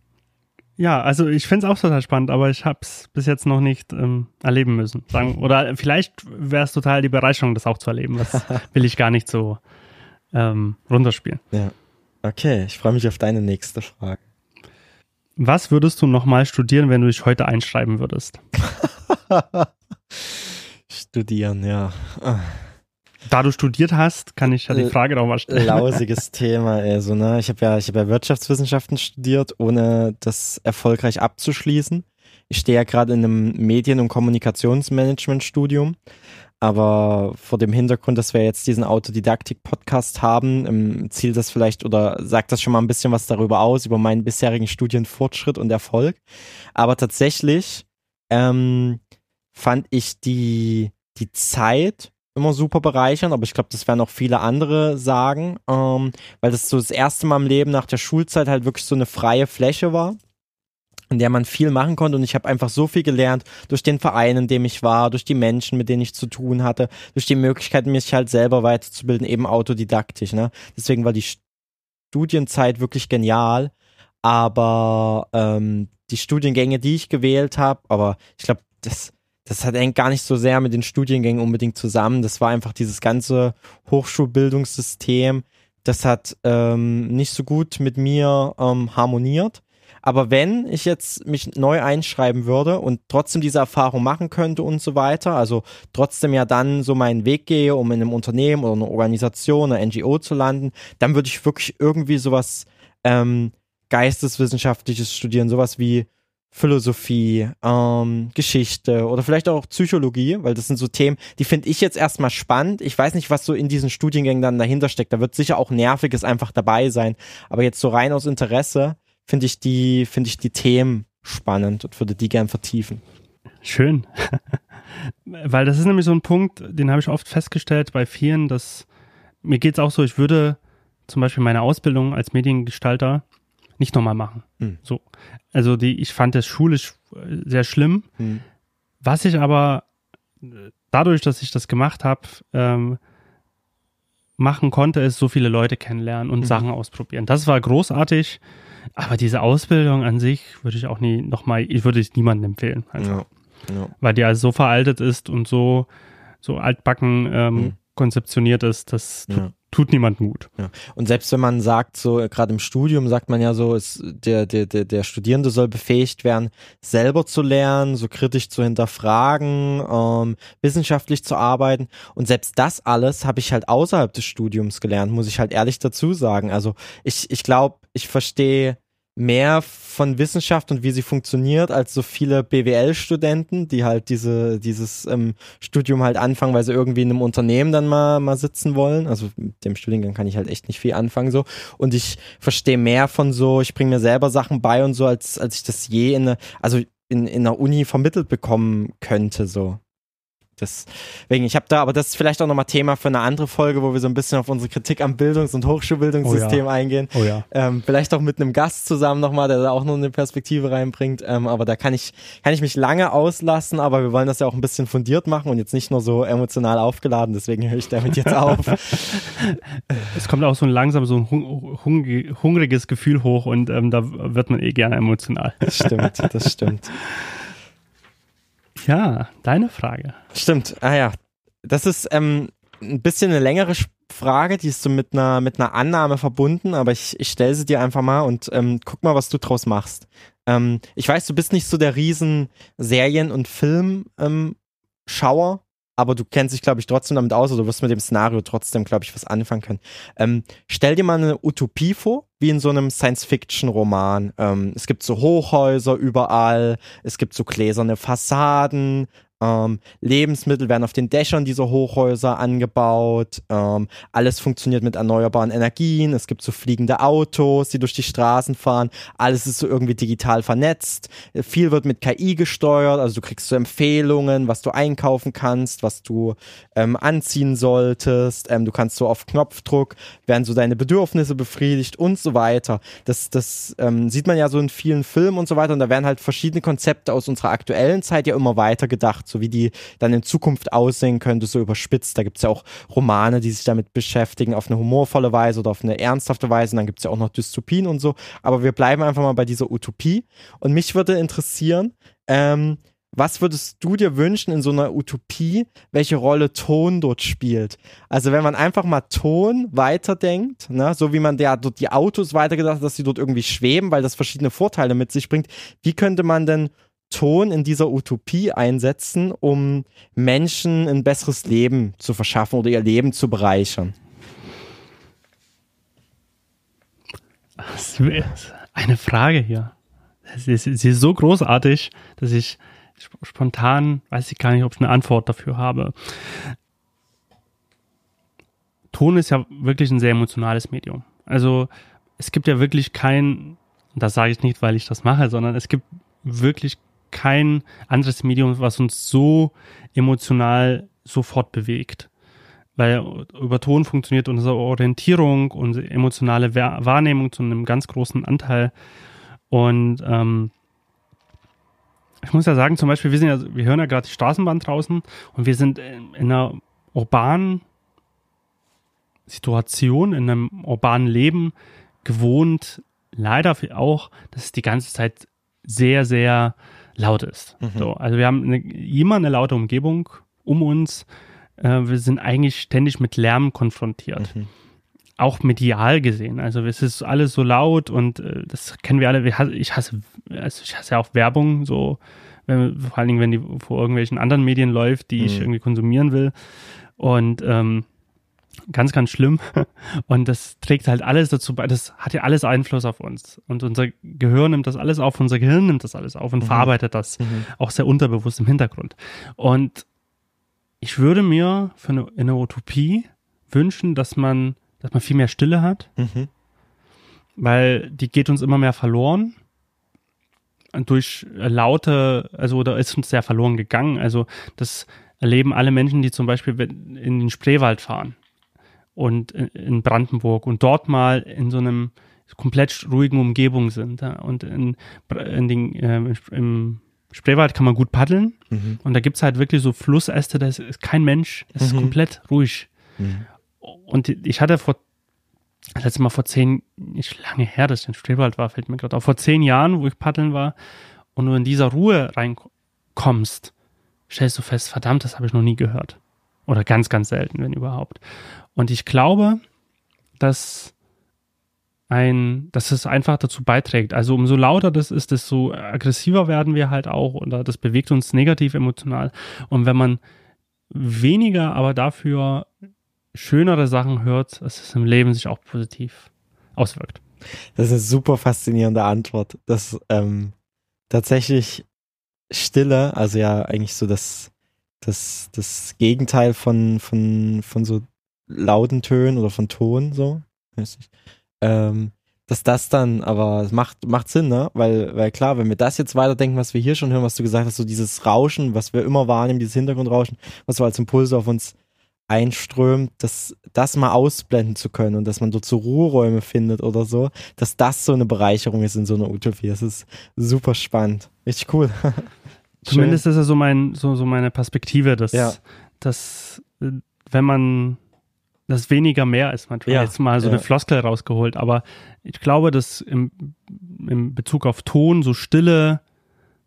Ja, also ich finde es auch total spannend, aber ich habe es bis jetzt noch nicht ähm, erleben müssen. Sagen. Oder vielleicht wäre es total die Bereicherung, das auch zu erleben. Das <laughs> will ich gar nicht so ähm, runterspielen. Ja. Okay, ich freue mich auf deine nächste Frage. Was würdest du nochmal studieren, wenn du dich heute einschreiben würdest? <laughs> studieren, ja. Da du studiert hast, kann ich ja die Frage nochmal stellen. Lausiges <laughs> Thema, also, ne? Ich habe ja, ich habe ja Wirtschaftswissenschaften studiert, ohne das erfolgreich abzuschließen. Ich stehe ja gerade in einem Medien- und Kommunikationsmanagement-Studium. Aber vor dem Hintergrund, dass wir jetzt diesen Autodidaktik-Podcast haben, ähm, zielt das vielleicht oder sagt das schon mal ein bisschen was darüber aus, über meinen bisherigen Studienfortschritt und Erfolg. Aber tatsächlich ähm, fand ich die, die Zeit immer super bereichern, aber ich glaube, das werden auch viele andere sagen, ähm, weil das so das erste Mal im Leben nach der Schulzeit halt wirklich so eine freie Fläche war in der man viel machen konnte und ich habe einfach so viel gelernt durch den Verein, in dem ich war, durch die Menschen, mit denen ich zu tun hatte, durch die Möglichkeit, mich halt selber weiterzubilden, eben autodidaktisch. Ne? Deswegen war die Studienzeit wirklich genial, aber ähm, die Studiengänge, die ich gewählt habe, aber ich glaube, das das hat hängt gar nicht so sehr mit den Studiengängen unbedingt zusammen. Das war einfach dieses ganze Hochschulbildungssystem. Das hat ähm, nicht so gut mit mir ähm, harmoniert. Aber wenn ich jetzt mich neu einschreiben würde und trotzdem diese Erfahrung machen könnte und so weiter, also trotzdem ja dann so meinen Weg gehe, um in einem Unternehmen oder einer Organisation, einer NGO zu landen, dann würde ich wirklich irgendwie sowas ähm, Geisteswissenschaftliches studieren, sowas wie Philosophie, ähm, Geschichte oder vielleicht auch Psychologie, weil das sind so Themen, die finde ich jetzt erstmal spannend. Ich weiß nicht, was so in diesen Studiengängen dann dahinter steckt. Da wird sicher auch Nerviges einfach dabei sein. Aber jetzt so rein aus Interesse finde ich die, finde ich die Themen spannend und würde die gern vertiefen. Schön. <laughs> weil das ist nämlich so ein Punkt, den habe ich oft festgestellt bei vielen, dass mir geht es auch so, ich würde zum Beispiel meine Ausbildung als Mediengestalter nicht nochmal machen. Hm. So. Also die, ich fand das schulisch äh, sehr schlimm. Hm. Was ich aber äh, dadurch, dass ich das gemacht habe, ähm, machen konnte, ist so viele Leute kennenlernen und mhm. Sachen ausprobieren. Das war großartig, aber diese Ausbildung an sich würde ich auch nie nochmal, ich würde es niemandem empfehlen. Also, ja. Ja. Weil die also so veraltet ist und so, so altbacken ähm, mhm. konzeptioniert ist, das ja tut niemandem gut. Ja. Und selbst wenn man sagt, so gerade im Studium sagt man ja so, ist, der, der, der, der Studierende soll befähigt werden, selber zu lernen, so kritisch zu hinterfragen, ähm, wissenschaftlich zu arbeiten. Und selbst das alles habe ich halt außerhalb des Studiums gelernt, muss ich halt ehrlich dazu sagen. Also ich, ich glaube, ich verstehe mehr von Wissenschaft und wie sie funktioniert als so viele BWL-Studenten, die halt diese, dieses ähm, Studium halt anfangen, weil sie irgendwie in einem Unternehmen dann mal, mal sitzen wollen. Also mit dem Studiengang kann ich halt echt nicht viel anfangen so. Und ich verstehe mehr von so, ich bringe mir selber Sachen bei und so, als, als ich das je in eine, also in, in einer Uni vermittelt bekommen könnte so. Deswegen, ich habe da, aber das ist vielleicht auch nochmal Thema für eine andere Folge, wo wir so ein bisschen auf unsere Kritik am Bildungs- und Hochschulbildungssystem oh ja. eingehen. Oh ja. Ähm, vielleicht auch mit einem Gast zusammen nochmal, der da auch noch eine Perspektive reinbringt. Ähm, aber da kann ich, kann ich mich lange auslassen, aber wir wollen das ja auch ein bisschen fundiert machen und jetzt nicht nur so emotional aufgeladen, deswegen höre ich damit jetzt auf. <laughs> es kommt auch so ein langsam so ein hungriges Gefühl hoch und ähm, da wird man eh gerne emotional. Das stimmt, das stimmt. <laughs> Ja, deine Frage. Stimmt, ah ja. Das ist ähm, ein bisschen eine längere Frage, die ist so mit einer, mit einer Annahme verbunden, aber ich, ich stelle sie dir einfach mal und ähm, guck mal, was du draus machst. Ähm, ich weiß, du bist nicht so der riesen Serien- und Filmschauer, ähm, aber du kennst dich, glaube ich, trotzdem damit aus oder du wirst mit dem Szenario trotzdem, glaube ich, was anfangen können. Ähm, stell dir mal eine Utopie vor, wie in so einem Science-Fiction-Roman. Ähm, es gibt so Hochhäuser überall, es gibt so gläserne Fassaden, ähm, Lebensmittel werden auf den Dächern dieser Hochhäuser angebaut. Ähm, alles funktioniert mit erneuerbaren Energien. Es gibt so fliegende Autos, die durch die Straßen fahren. Alles ist so irgendwie digital vernetzt. Viel wird mit KI gesteuert. Also du kriegst so Empfehlungen, was du einkaufen kannst, was du ähm, anziehen solltest. Ähm, du kannst so auf Knopfdruck werden so deine Bedürfnisse befriedigt und so weiter. Das, das ähm, sieht man ja so in vielen Filmen und so weiter. Und da werden halt verschiedene Konzepte aus unserer aktuellen Zeit ja immer weiter gedacht so wie die dann in Zukunft aussehen könnte, so überspitzt. Da gibt es ja auch Romane, die sich damit beschäftigen, auf eine humorvolle Weise oder auf eine ernsthafte Weise. Und dann gibt es ja auch noch Dystopien und so. Aber wir bleiben einfach mal bei dieser Utopie. Und mich würde interessieren, ähm, was würdest du dir wünschen in so einer Utopie, welche Rolle Ton dort spielt? Also wenn man einfach mal Ton weiterdenkt, ne, so wie man ja dort die Autos weitergedacht hat, dass sie dort irgendwie schweben, weil das verschiedene Vorteile mit sich bringt, wie könnte man denn Ton in dieser Utopie einsetzen, um Menschen ein besseres Leben zu verschaffen oder ihr Leben zu bereichern? Eine Frage hier. Sie ist, ist so großartig, dass ich spontan weiß ich gar nicht, ob ich eine Antwort dafür habe. Ton ist ja wirklich ein sehr emotionales Medium. Also es gibt ja wirklich kein, das sage ich nicht, weil ich das mache, sondern es gibt wirklich kein anderes Medium, was uns so emotional sofort bewegt. Weil über Ton funktioniert unsere Orientierung, unsere emotionale Wahrnehmung zu einem ganz großen Anteil. Und ähm, ich muss ja sagen, zum Beispiel, wir sind ja, wir hören ja gerade die Straßenbahn draußen und wir sind in einer urbanen Situation, in einem urbanen Leben gewohnt, leider auch, dass es die ganze Zeit sehr, sehr laut ist. Mhm. So, also wir haben eine, immer eine laute Umgebung um uns. Äh, wir sind eigentlich ständig mit Lärm konfrontiert. Mhm. auch medial gesehen. Also es ist alles so laut und äh, das kennen wir alle. Ich hasse, also ich hasse ja auch Werbung, so wenn, vor allen Dingen, wenn die vor irgendwelchen anderen Medien läuft, die mhm. ich irgendwie konsumieren will. Und ähm, ganz, ganz schlimm. <laughs> Und das trägt halt alles dazu bei, das hat ja alles Einfluss auf uns. Und unser Gehirn nimmt das alles auf, unser Gehirn nimmt das alles auf und mhm. verarbeitet das mhm. auch sehr unterbewusst im Hintergrund. Und ich würde mir für eine, in einer Utopie wünschen, dass man, dass man viel mehr Stille hat, mhm. weil die geht uns immer mehr verloren durch laute, also oder ist uns sehr verloren gegangen. Also das erleben alle Menschen, die zum Beispiel in den Spreewald fahren und in Brandenburg und dort mal in so einem komplett ruhigen Umgebung sind. Ja. Und in, in den, äh, im Spreewald kann man gut paddeln mhm. und da gibt es halt wirklich so Flussäste, da ist kein Mensch, es mhm. ist komplett ruhig. Mhm. Und ich hatte vor, letztes Mal vor zehn, nicht lange her, dass ich in Spreewald war, fällt mir gerade auf, vor zehn Jahren, wo ich paddeln war und du in dieser Ruhe reinkommst, stellst du fest, verdammt, das habe ich noch nie gehört. Oder ganz, ganz selten, wenn überhaupt. Und ich glaube, dass ein, dass es einfach dazu beiträgt. Also umso lauter das ist, desto aggressiver werden wir halt auch oder das bewegt uns negativ emotional. Und wenn man weniger, aber dafür schönere Sachen hört, dass es im Leben sich auch positiv auswirkt. Das ist eine super faszinierende Antwort. dass ähm, tatsächlich Stille, also ja eigentlich so das, das, das Gegenteil von, von, von so lauten Tönen oder von Ton, so, weiß nicht, ähm, dass das dann, aber es macht, macht Sinn, ne? Weil, weil klar, wenn wir das jetzt weiterdenken, was wir hier schon hören, was du gesagt hast, so dieses Rauschen, was wir immer wahrnehmen, dieses Hintergrundrauschen, was so als Impulse auf uns einströmt, dass das mal ausblenden zu können und dass man dort so Ruheräume findet oder so, dass das so eine Bereicherung ist in so einer Utopie. Das ist super spannend. Richtig cool. <laughs> Zumindest ist ja so mein, so, so meine Perspektive, dass, ja. dass äh, wenn man das weniger mehr ist, manchmal ja, jetzt mal so ja. eine Floskel rausgeholt, aber ich glaube, dass im, im Bezug auf Ton so Stille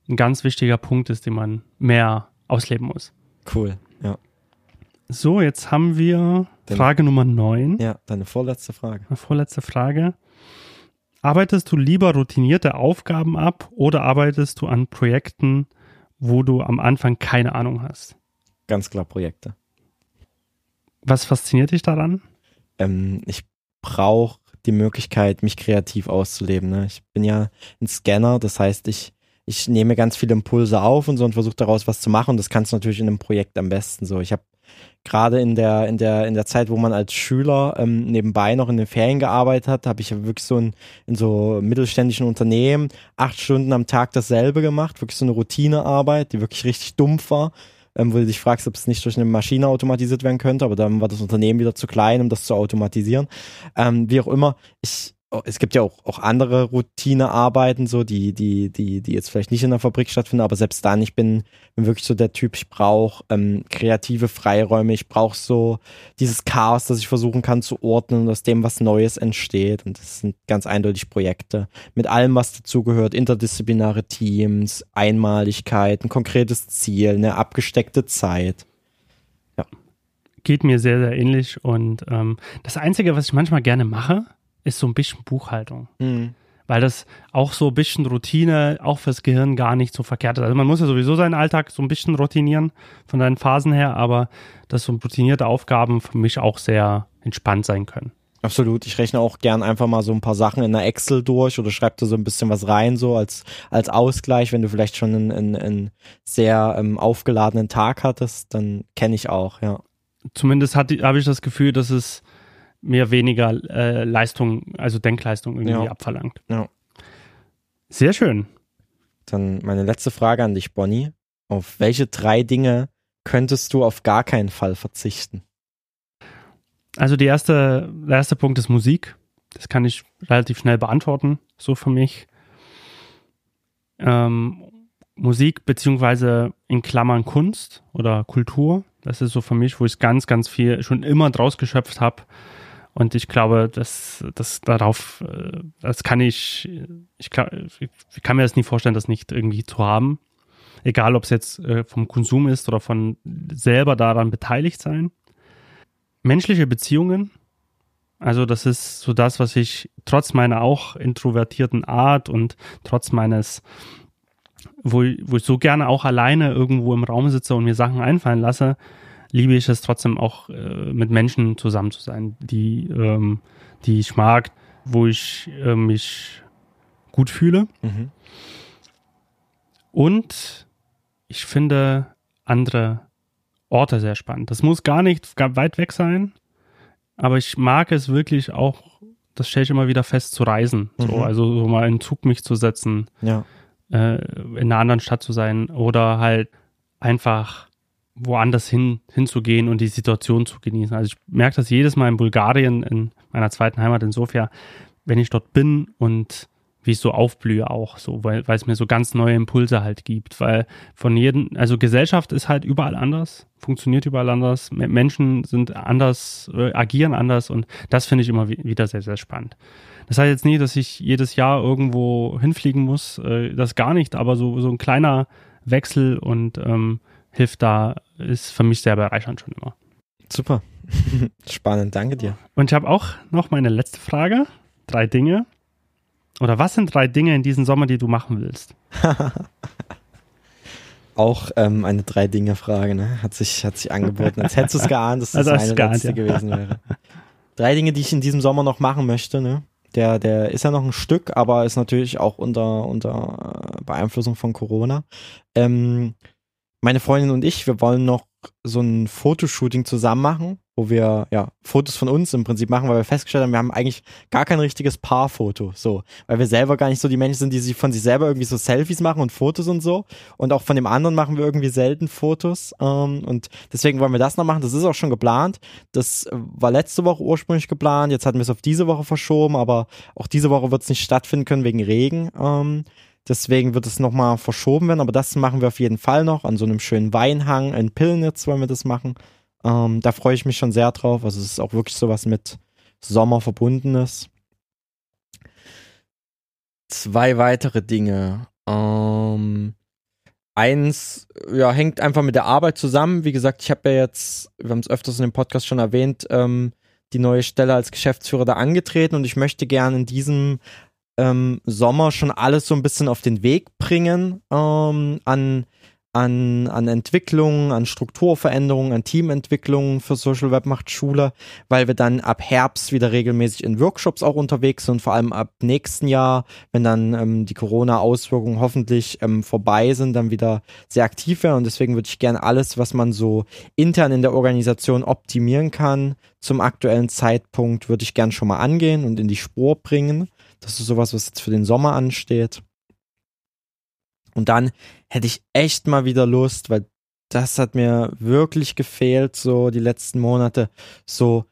ein ganz wichtiger Punkt ist, den man mehr ausleben muss. Cool, ja. So, jetzt haben wir deine, Frage Nummer 9. Ja, deine vorletzte Frage. Eine vorletzte Frage. Arbeitest du lieber routinierte Aufgaben ab oder arbeitest du an Projekten, wo du am Anfang keine Ahnung hast? Ganz klar Projekte. Was fasziniert dich daran? Ähm, ich brauche die Möglichkeit, mich kreativ auszuleben. Ne? Ich bin ja ein Scanner, das heißt, ich, ich nehme ganz viele Impulse auf und so und versuche daraus was zu machen. Und das kannst du natürlich in einem Projekt am besten so. Ich habe gerade in der, in der, in der Zeit, wo man als Schüler ähm, nebenbei noch in den Ferien gearbeitet hat, habe ich wirklich so in, in so mittelständischen Unternehmen acht Stunden am Tag dasselbe gemacht, wirklich so eine Routinearbeit, die wirklich richtig dumpf war ähm, wo du dich fragst, ob es nicht durch eine Maschine automatisiert werden könnte, aber dann war das Unternehmen wieder zu klein, um das zu automatisieren. Ähm, wie auch immer, ich es gibt ja auch, auch andere Routinearbeiten, so, die, die, die, die jetzt vielleicht nicht in der Fabrik stattfinden, aber selbst dann, ich bin, bin wirklich so der Typ, ich brauche ähm, kreative Freiräume, ich brauche so dieses Chaos, das ich versuchen kann zu ordnen und aus dem was Neues entsteht. Und das sind ganz eindeutig Projekte. Mit allem, was dazugehört, interdisziplinäre Teams, Einmaligkeit, ein konkretes Ziel, eine abgesteckte Zeit. Ja. Geht mir sehr, sehr ähnlich. Und ähm, das Einzige, was ich manchmal gerne mache, ist so ein bisschen Buchhaltung. Mhm. Weil das auch so ein bisschen Routine, auch fürs Gehirn gar nicht so verkehrt ist. Also man muss ja sowieso seinen Alltag so ein bisschen routinieren von seinen Phasen her, aber dass so routinierte Aufgaben für mich auch sehr entspannt sein können. Absolut. Ich rechne auch gern einfach mal so ein paar Sachen in der Excel durch oder schreibe da so ein bisschen was rein, so als, als Ausgleich, wenn du vielleicht schon einen, einen, einen sehr ähm, aufgeladenen Tag hattest, dann kenne ich auch, ja. Zumindest habe ich das Gefühl, dass es mir weniger äh, Leistung, also Denkleistung irgendwie ja. abverlangt. Ja. Sehr schön. Dann meine letzte Frage an dich, Bonnie. Auf welche drei Dinge könntest du auf gar keinen Fall verzichten? Also die erste, der erste Punkt ist Musik. Das kann ich relativ schnell beantworten, so für mich. Ähm, Musik beziehungsweise in Klammern Kunst oder Kultur. Das ist so für mich, wo ich ganz, ganz viel schon immer draus geschöpft habe. Und ich glaube, dass, dass darauf, äh, das kann ich, ich kann, ich kann mir das nie vorstellen, das nicht irgendwie zu haben. Egal, ob es jetzt äh, vom Konsum ist oder von selber daran beteiligt sein. Menschliche Beziehungen Also das ist so das, was ich trotz meiner auch introvertierten Art und trotz meines, wo, wo ich so gerne auch alleine irgendwo im Raum sitze und mir Sachen einfallen lasse, liebe ich es trotzdem auch äh, mit Menschen zusammen zu sein, die, ähm, die ich mag, wo ich äh, mich gut fühle. Mhm. Und ich finde andere Orte sehr spannend. Das muss gar nicht weit weg sein, aber ich mag es wirklich auch, das stelle ich immer wieder fest, zu reisen. Mhm. So, also so mal in Zug mich zu setzen, ja. äh, in einer anderen Stadt zu sein oder halt einfach woanders hin hinzugehen und die Situation zu genießen. Also ich merke das jedes Mal in Bulgarien, in meiner zweiten Heimat in Sofia, wenn ich dort bin und wie ich so aufblühe auch, so, weil, weil es mir so ganz neue Impulse halt gibt, weil von jedem, also Gesellschaft ist halt überall anders, funktioniert überall anders, Menschen sind anders, äh, agieren anders und das finde ich immer wieder sehr, sehr spannend. Das heißt jetzt nie, dass ich jedes Jahr irgendwo hinfliegen muss, äh, das gar nicht, aber so, so ein kleiner Wechsel und ähm, hilft da, ist für mich sehr bereichernd schon immer. Super. <laughs> Spannend, danke dir. Und ich habe auch noch meine letzte Frage. Drei Dinge, oder was sind drei Dinge in diesem Sommer, die du machen willst? <laughs> Auch ähm, eine Drei-Dinge-Frage, ne? Hat sich, hat sich angeboten. Als hättest du es <laughs> geahnt, dass das also eine geahnt, letzte ja. gewesen wäre. Drei Dinge, die ich in diesem Sommer noch machen möchte, ne? Der, der ist ja noch ein Stück, aber ist natürlich auch unter, unter Beeinflussung von Corona. Ähm, meine Freundin und ich, wir wollen noch so ein Fotoshooting zusammen machen, wo wir ja Fotos von uns im Prinzip machen, weil wir festgestellt haben, wir haben eigentlich gar kein richtiges Paarfoto, so, weil wir selber gar nicht so die Menschen sind, die sich von sich selber irgendwie so Selfies machen und Fotos und so und auch von dem anderen machen wir irgendwie selten Fotos ähm, und deswegen wollen wir das noch machen. Das ist auch schon geplant. Das war letzte Woche ursprünglich geplant, jetzt hatten wir es auf diese Woche verschoben, aber auch diese Woche wird es nicht stattfinden können wegen Regen. Ähm, Deswegen wird es nochmal verschoben werden, aber das machen wir auf jeden Fall noch. An so einem schönen Weinhang in Pillnitz wollen wir das machen. Ähm, da freue ich mich schon sehr drauf. Also es ist auch wirklich sowas mit Sommer verbundenes. Zwei weitere Dinge. Ähm, eins ja, hängt einfach mit der Arbeit zusammen. Wie gesagt, ich habe ja jetzt, wir haben es öfters in dem Podcast schon erwähnt, ähm, die neue Stelle als Geschäftsführer da angetreten und ich möchte gerne in diesem ähm, Sommer schon alles so ein bisschen auf den Weg bringen ähm, an, an, an Entwicklungen, an Strukturveränderungen, an Teamentwicklungen für Social Web macht Schule, weil wir dann ab Herbst wieder regelmäßig in Workshops auch unterwegs sind, vor allem ab nächsten Jahr, wenn dann ähm, die Corona-Auswirkungen hoffentlich ähm, vorbei sind, dann wieder sehr aktiv werden und deswegen würde ich gerne alles, was man so intern in der Organisation optimieren kann, zum aktuellen Zeitpunkt würde ich gern schon mal angehen und in die Spur bringen. Das ist sowas, was jetzt für den Sommer ansteht. Und dann hätte ich echt mal wieder Lust, weil das hat mir wirklich gefehlt, so die letzten Monate, so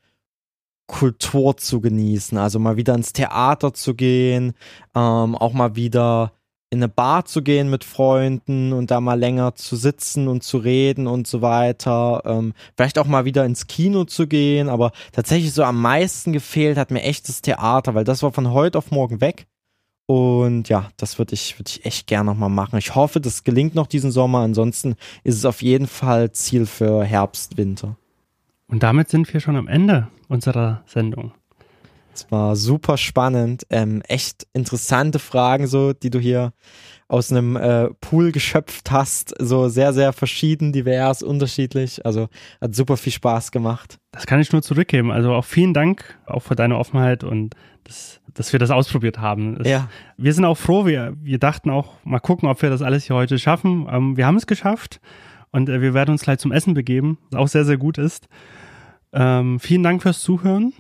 Kultur zu genießen. Also mal wieder ins Theater zu gehen, ähm, auch mal wieder in eine Bar zu gehen mit Freunden und da mal länger zu sitzen und zu reden und so weiter. Ähm, vielleicht auch mal wieder ins Kino zu gehen, aber tatsächlich so am meisten gefehlt hat mir echt das Theater, weil das war von heute auf morgen weg. Und ja, das würde ich, würde ich echt gerne nochmal machen. Ich hoffe, das gelingt noch diesen Sommer. Ansonsten ist es auf jeden Fall Ziel für Herbst, Winter. Und damit sind wir schon am Ende unserer Sendung. Es war super spannend, ähm, echt interessante Fragen, so, die du hier aus einem äh, Pool geschöpft hast. So sehr, sehr verschieden, divers, unterschiedlich. Also hat super viel Spaß gemacht. Das kann ich nur zurückgeben. Also auch vielen Dank auch für deine Offenheit und das, dass wir das ausprobiert haben. Es, ja. Wir sind auch froh. Wir, wir dachten auch, mal gucken, ob wir das alles hier heute schaffen. Ähm, wir haben es geschafft und äh, wir werden uns gleich zum Essen begeben, was auch sehr, sehr gut ist. Ähm, vielen Dank fürs Zuhören.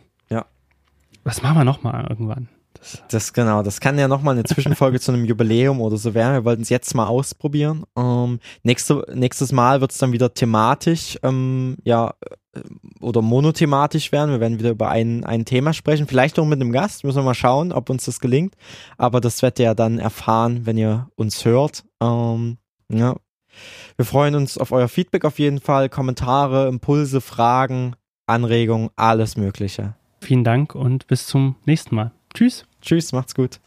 Das machen wir nochmal irgendwann. Das, das, genau, das kann ja nochmal eine Zwischenfolge zu einem Jubiläum oder so werden. Wir wollten es jetzt mal ausprobieren. Ähm, nächste, nächstes Mal wird es dann wieder thematisch, ähm, ja, äh, oder monothematisch werden. Wir werden wieder über ein, ein Thema sprechen, vielleicht auch mit einem Gast. Müssen wir mal schauen, ob uns das gelingt. Aber das werdet ihr ja dann erfahren, wenn ihr uns hört. Ähm, ja. Wir freuen uns auf euer Feedback auf jeden Fall. Kommentare, Impulse, Fragen, Anregungen, alles Mögliche. Vielen Dank und bis zum nächsten Mal. Tschüss. Tschüss, macht's gut.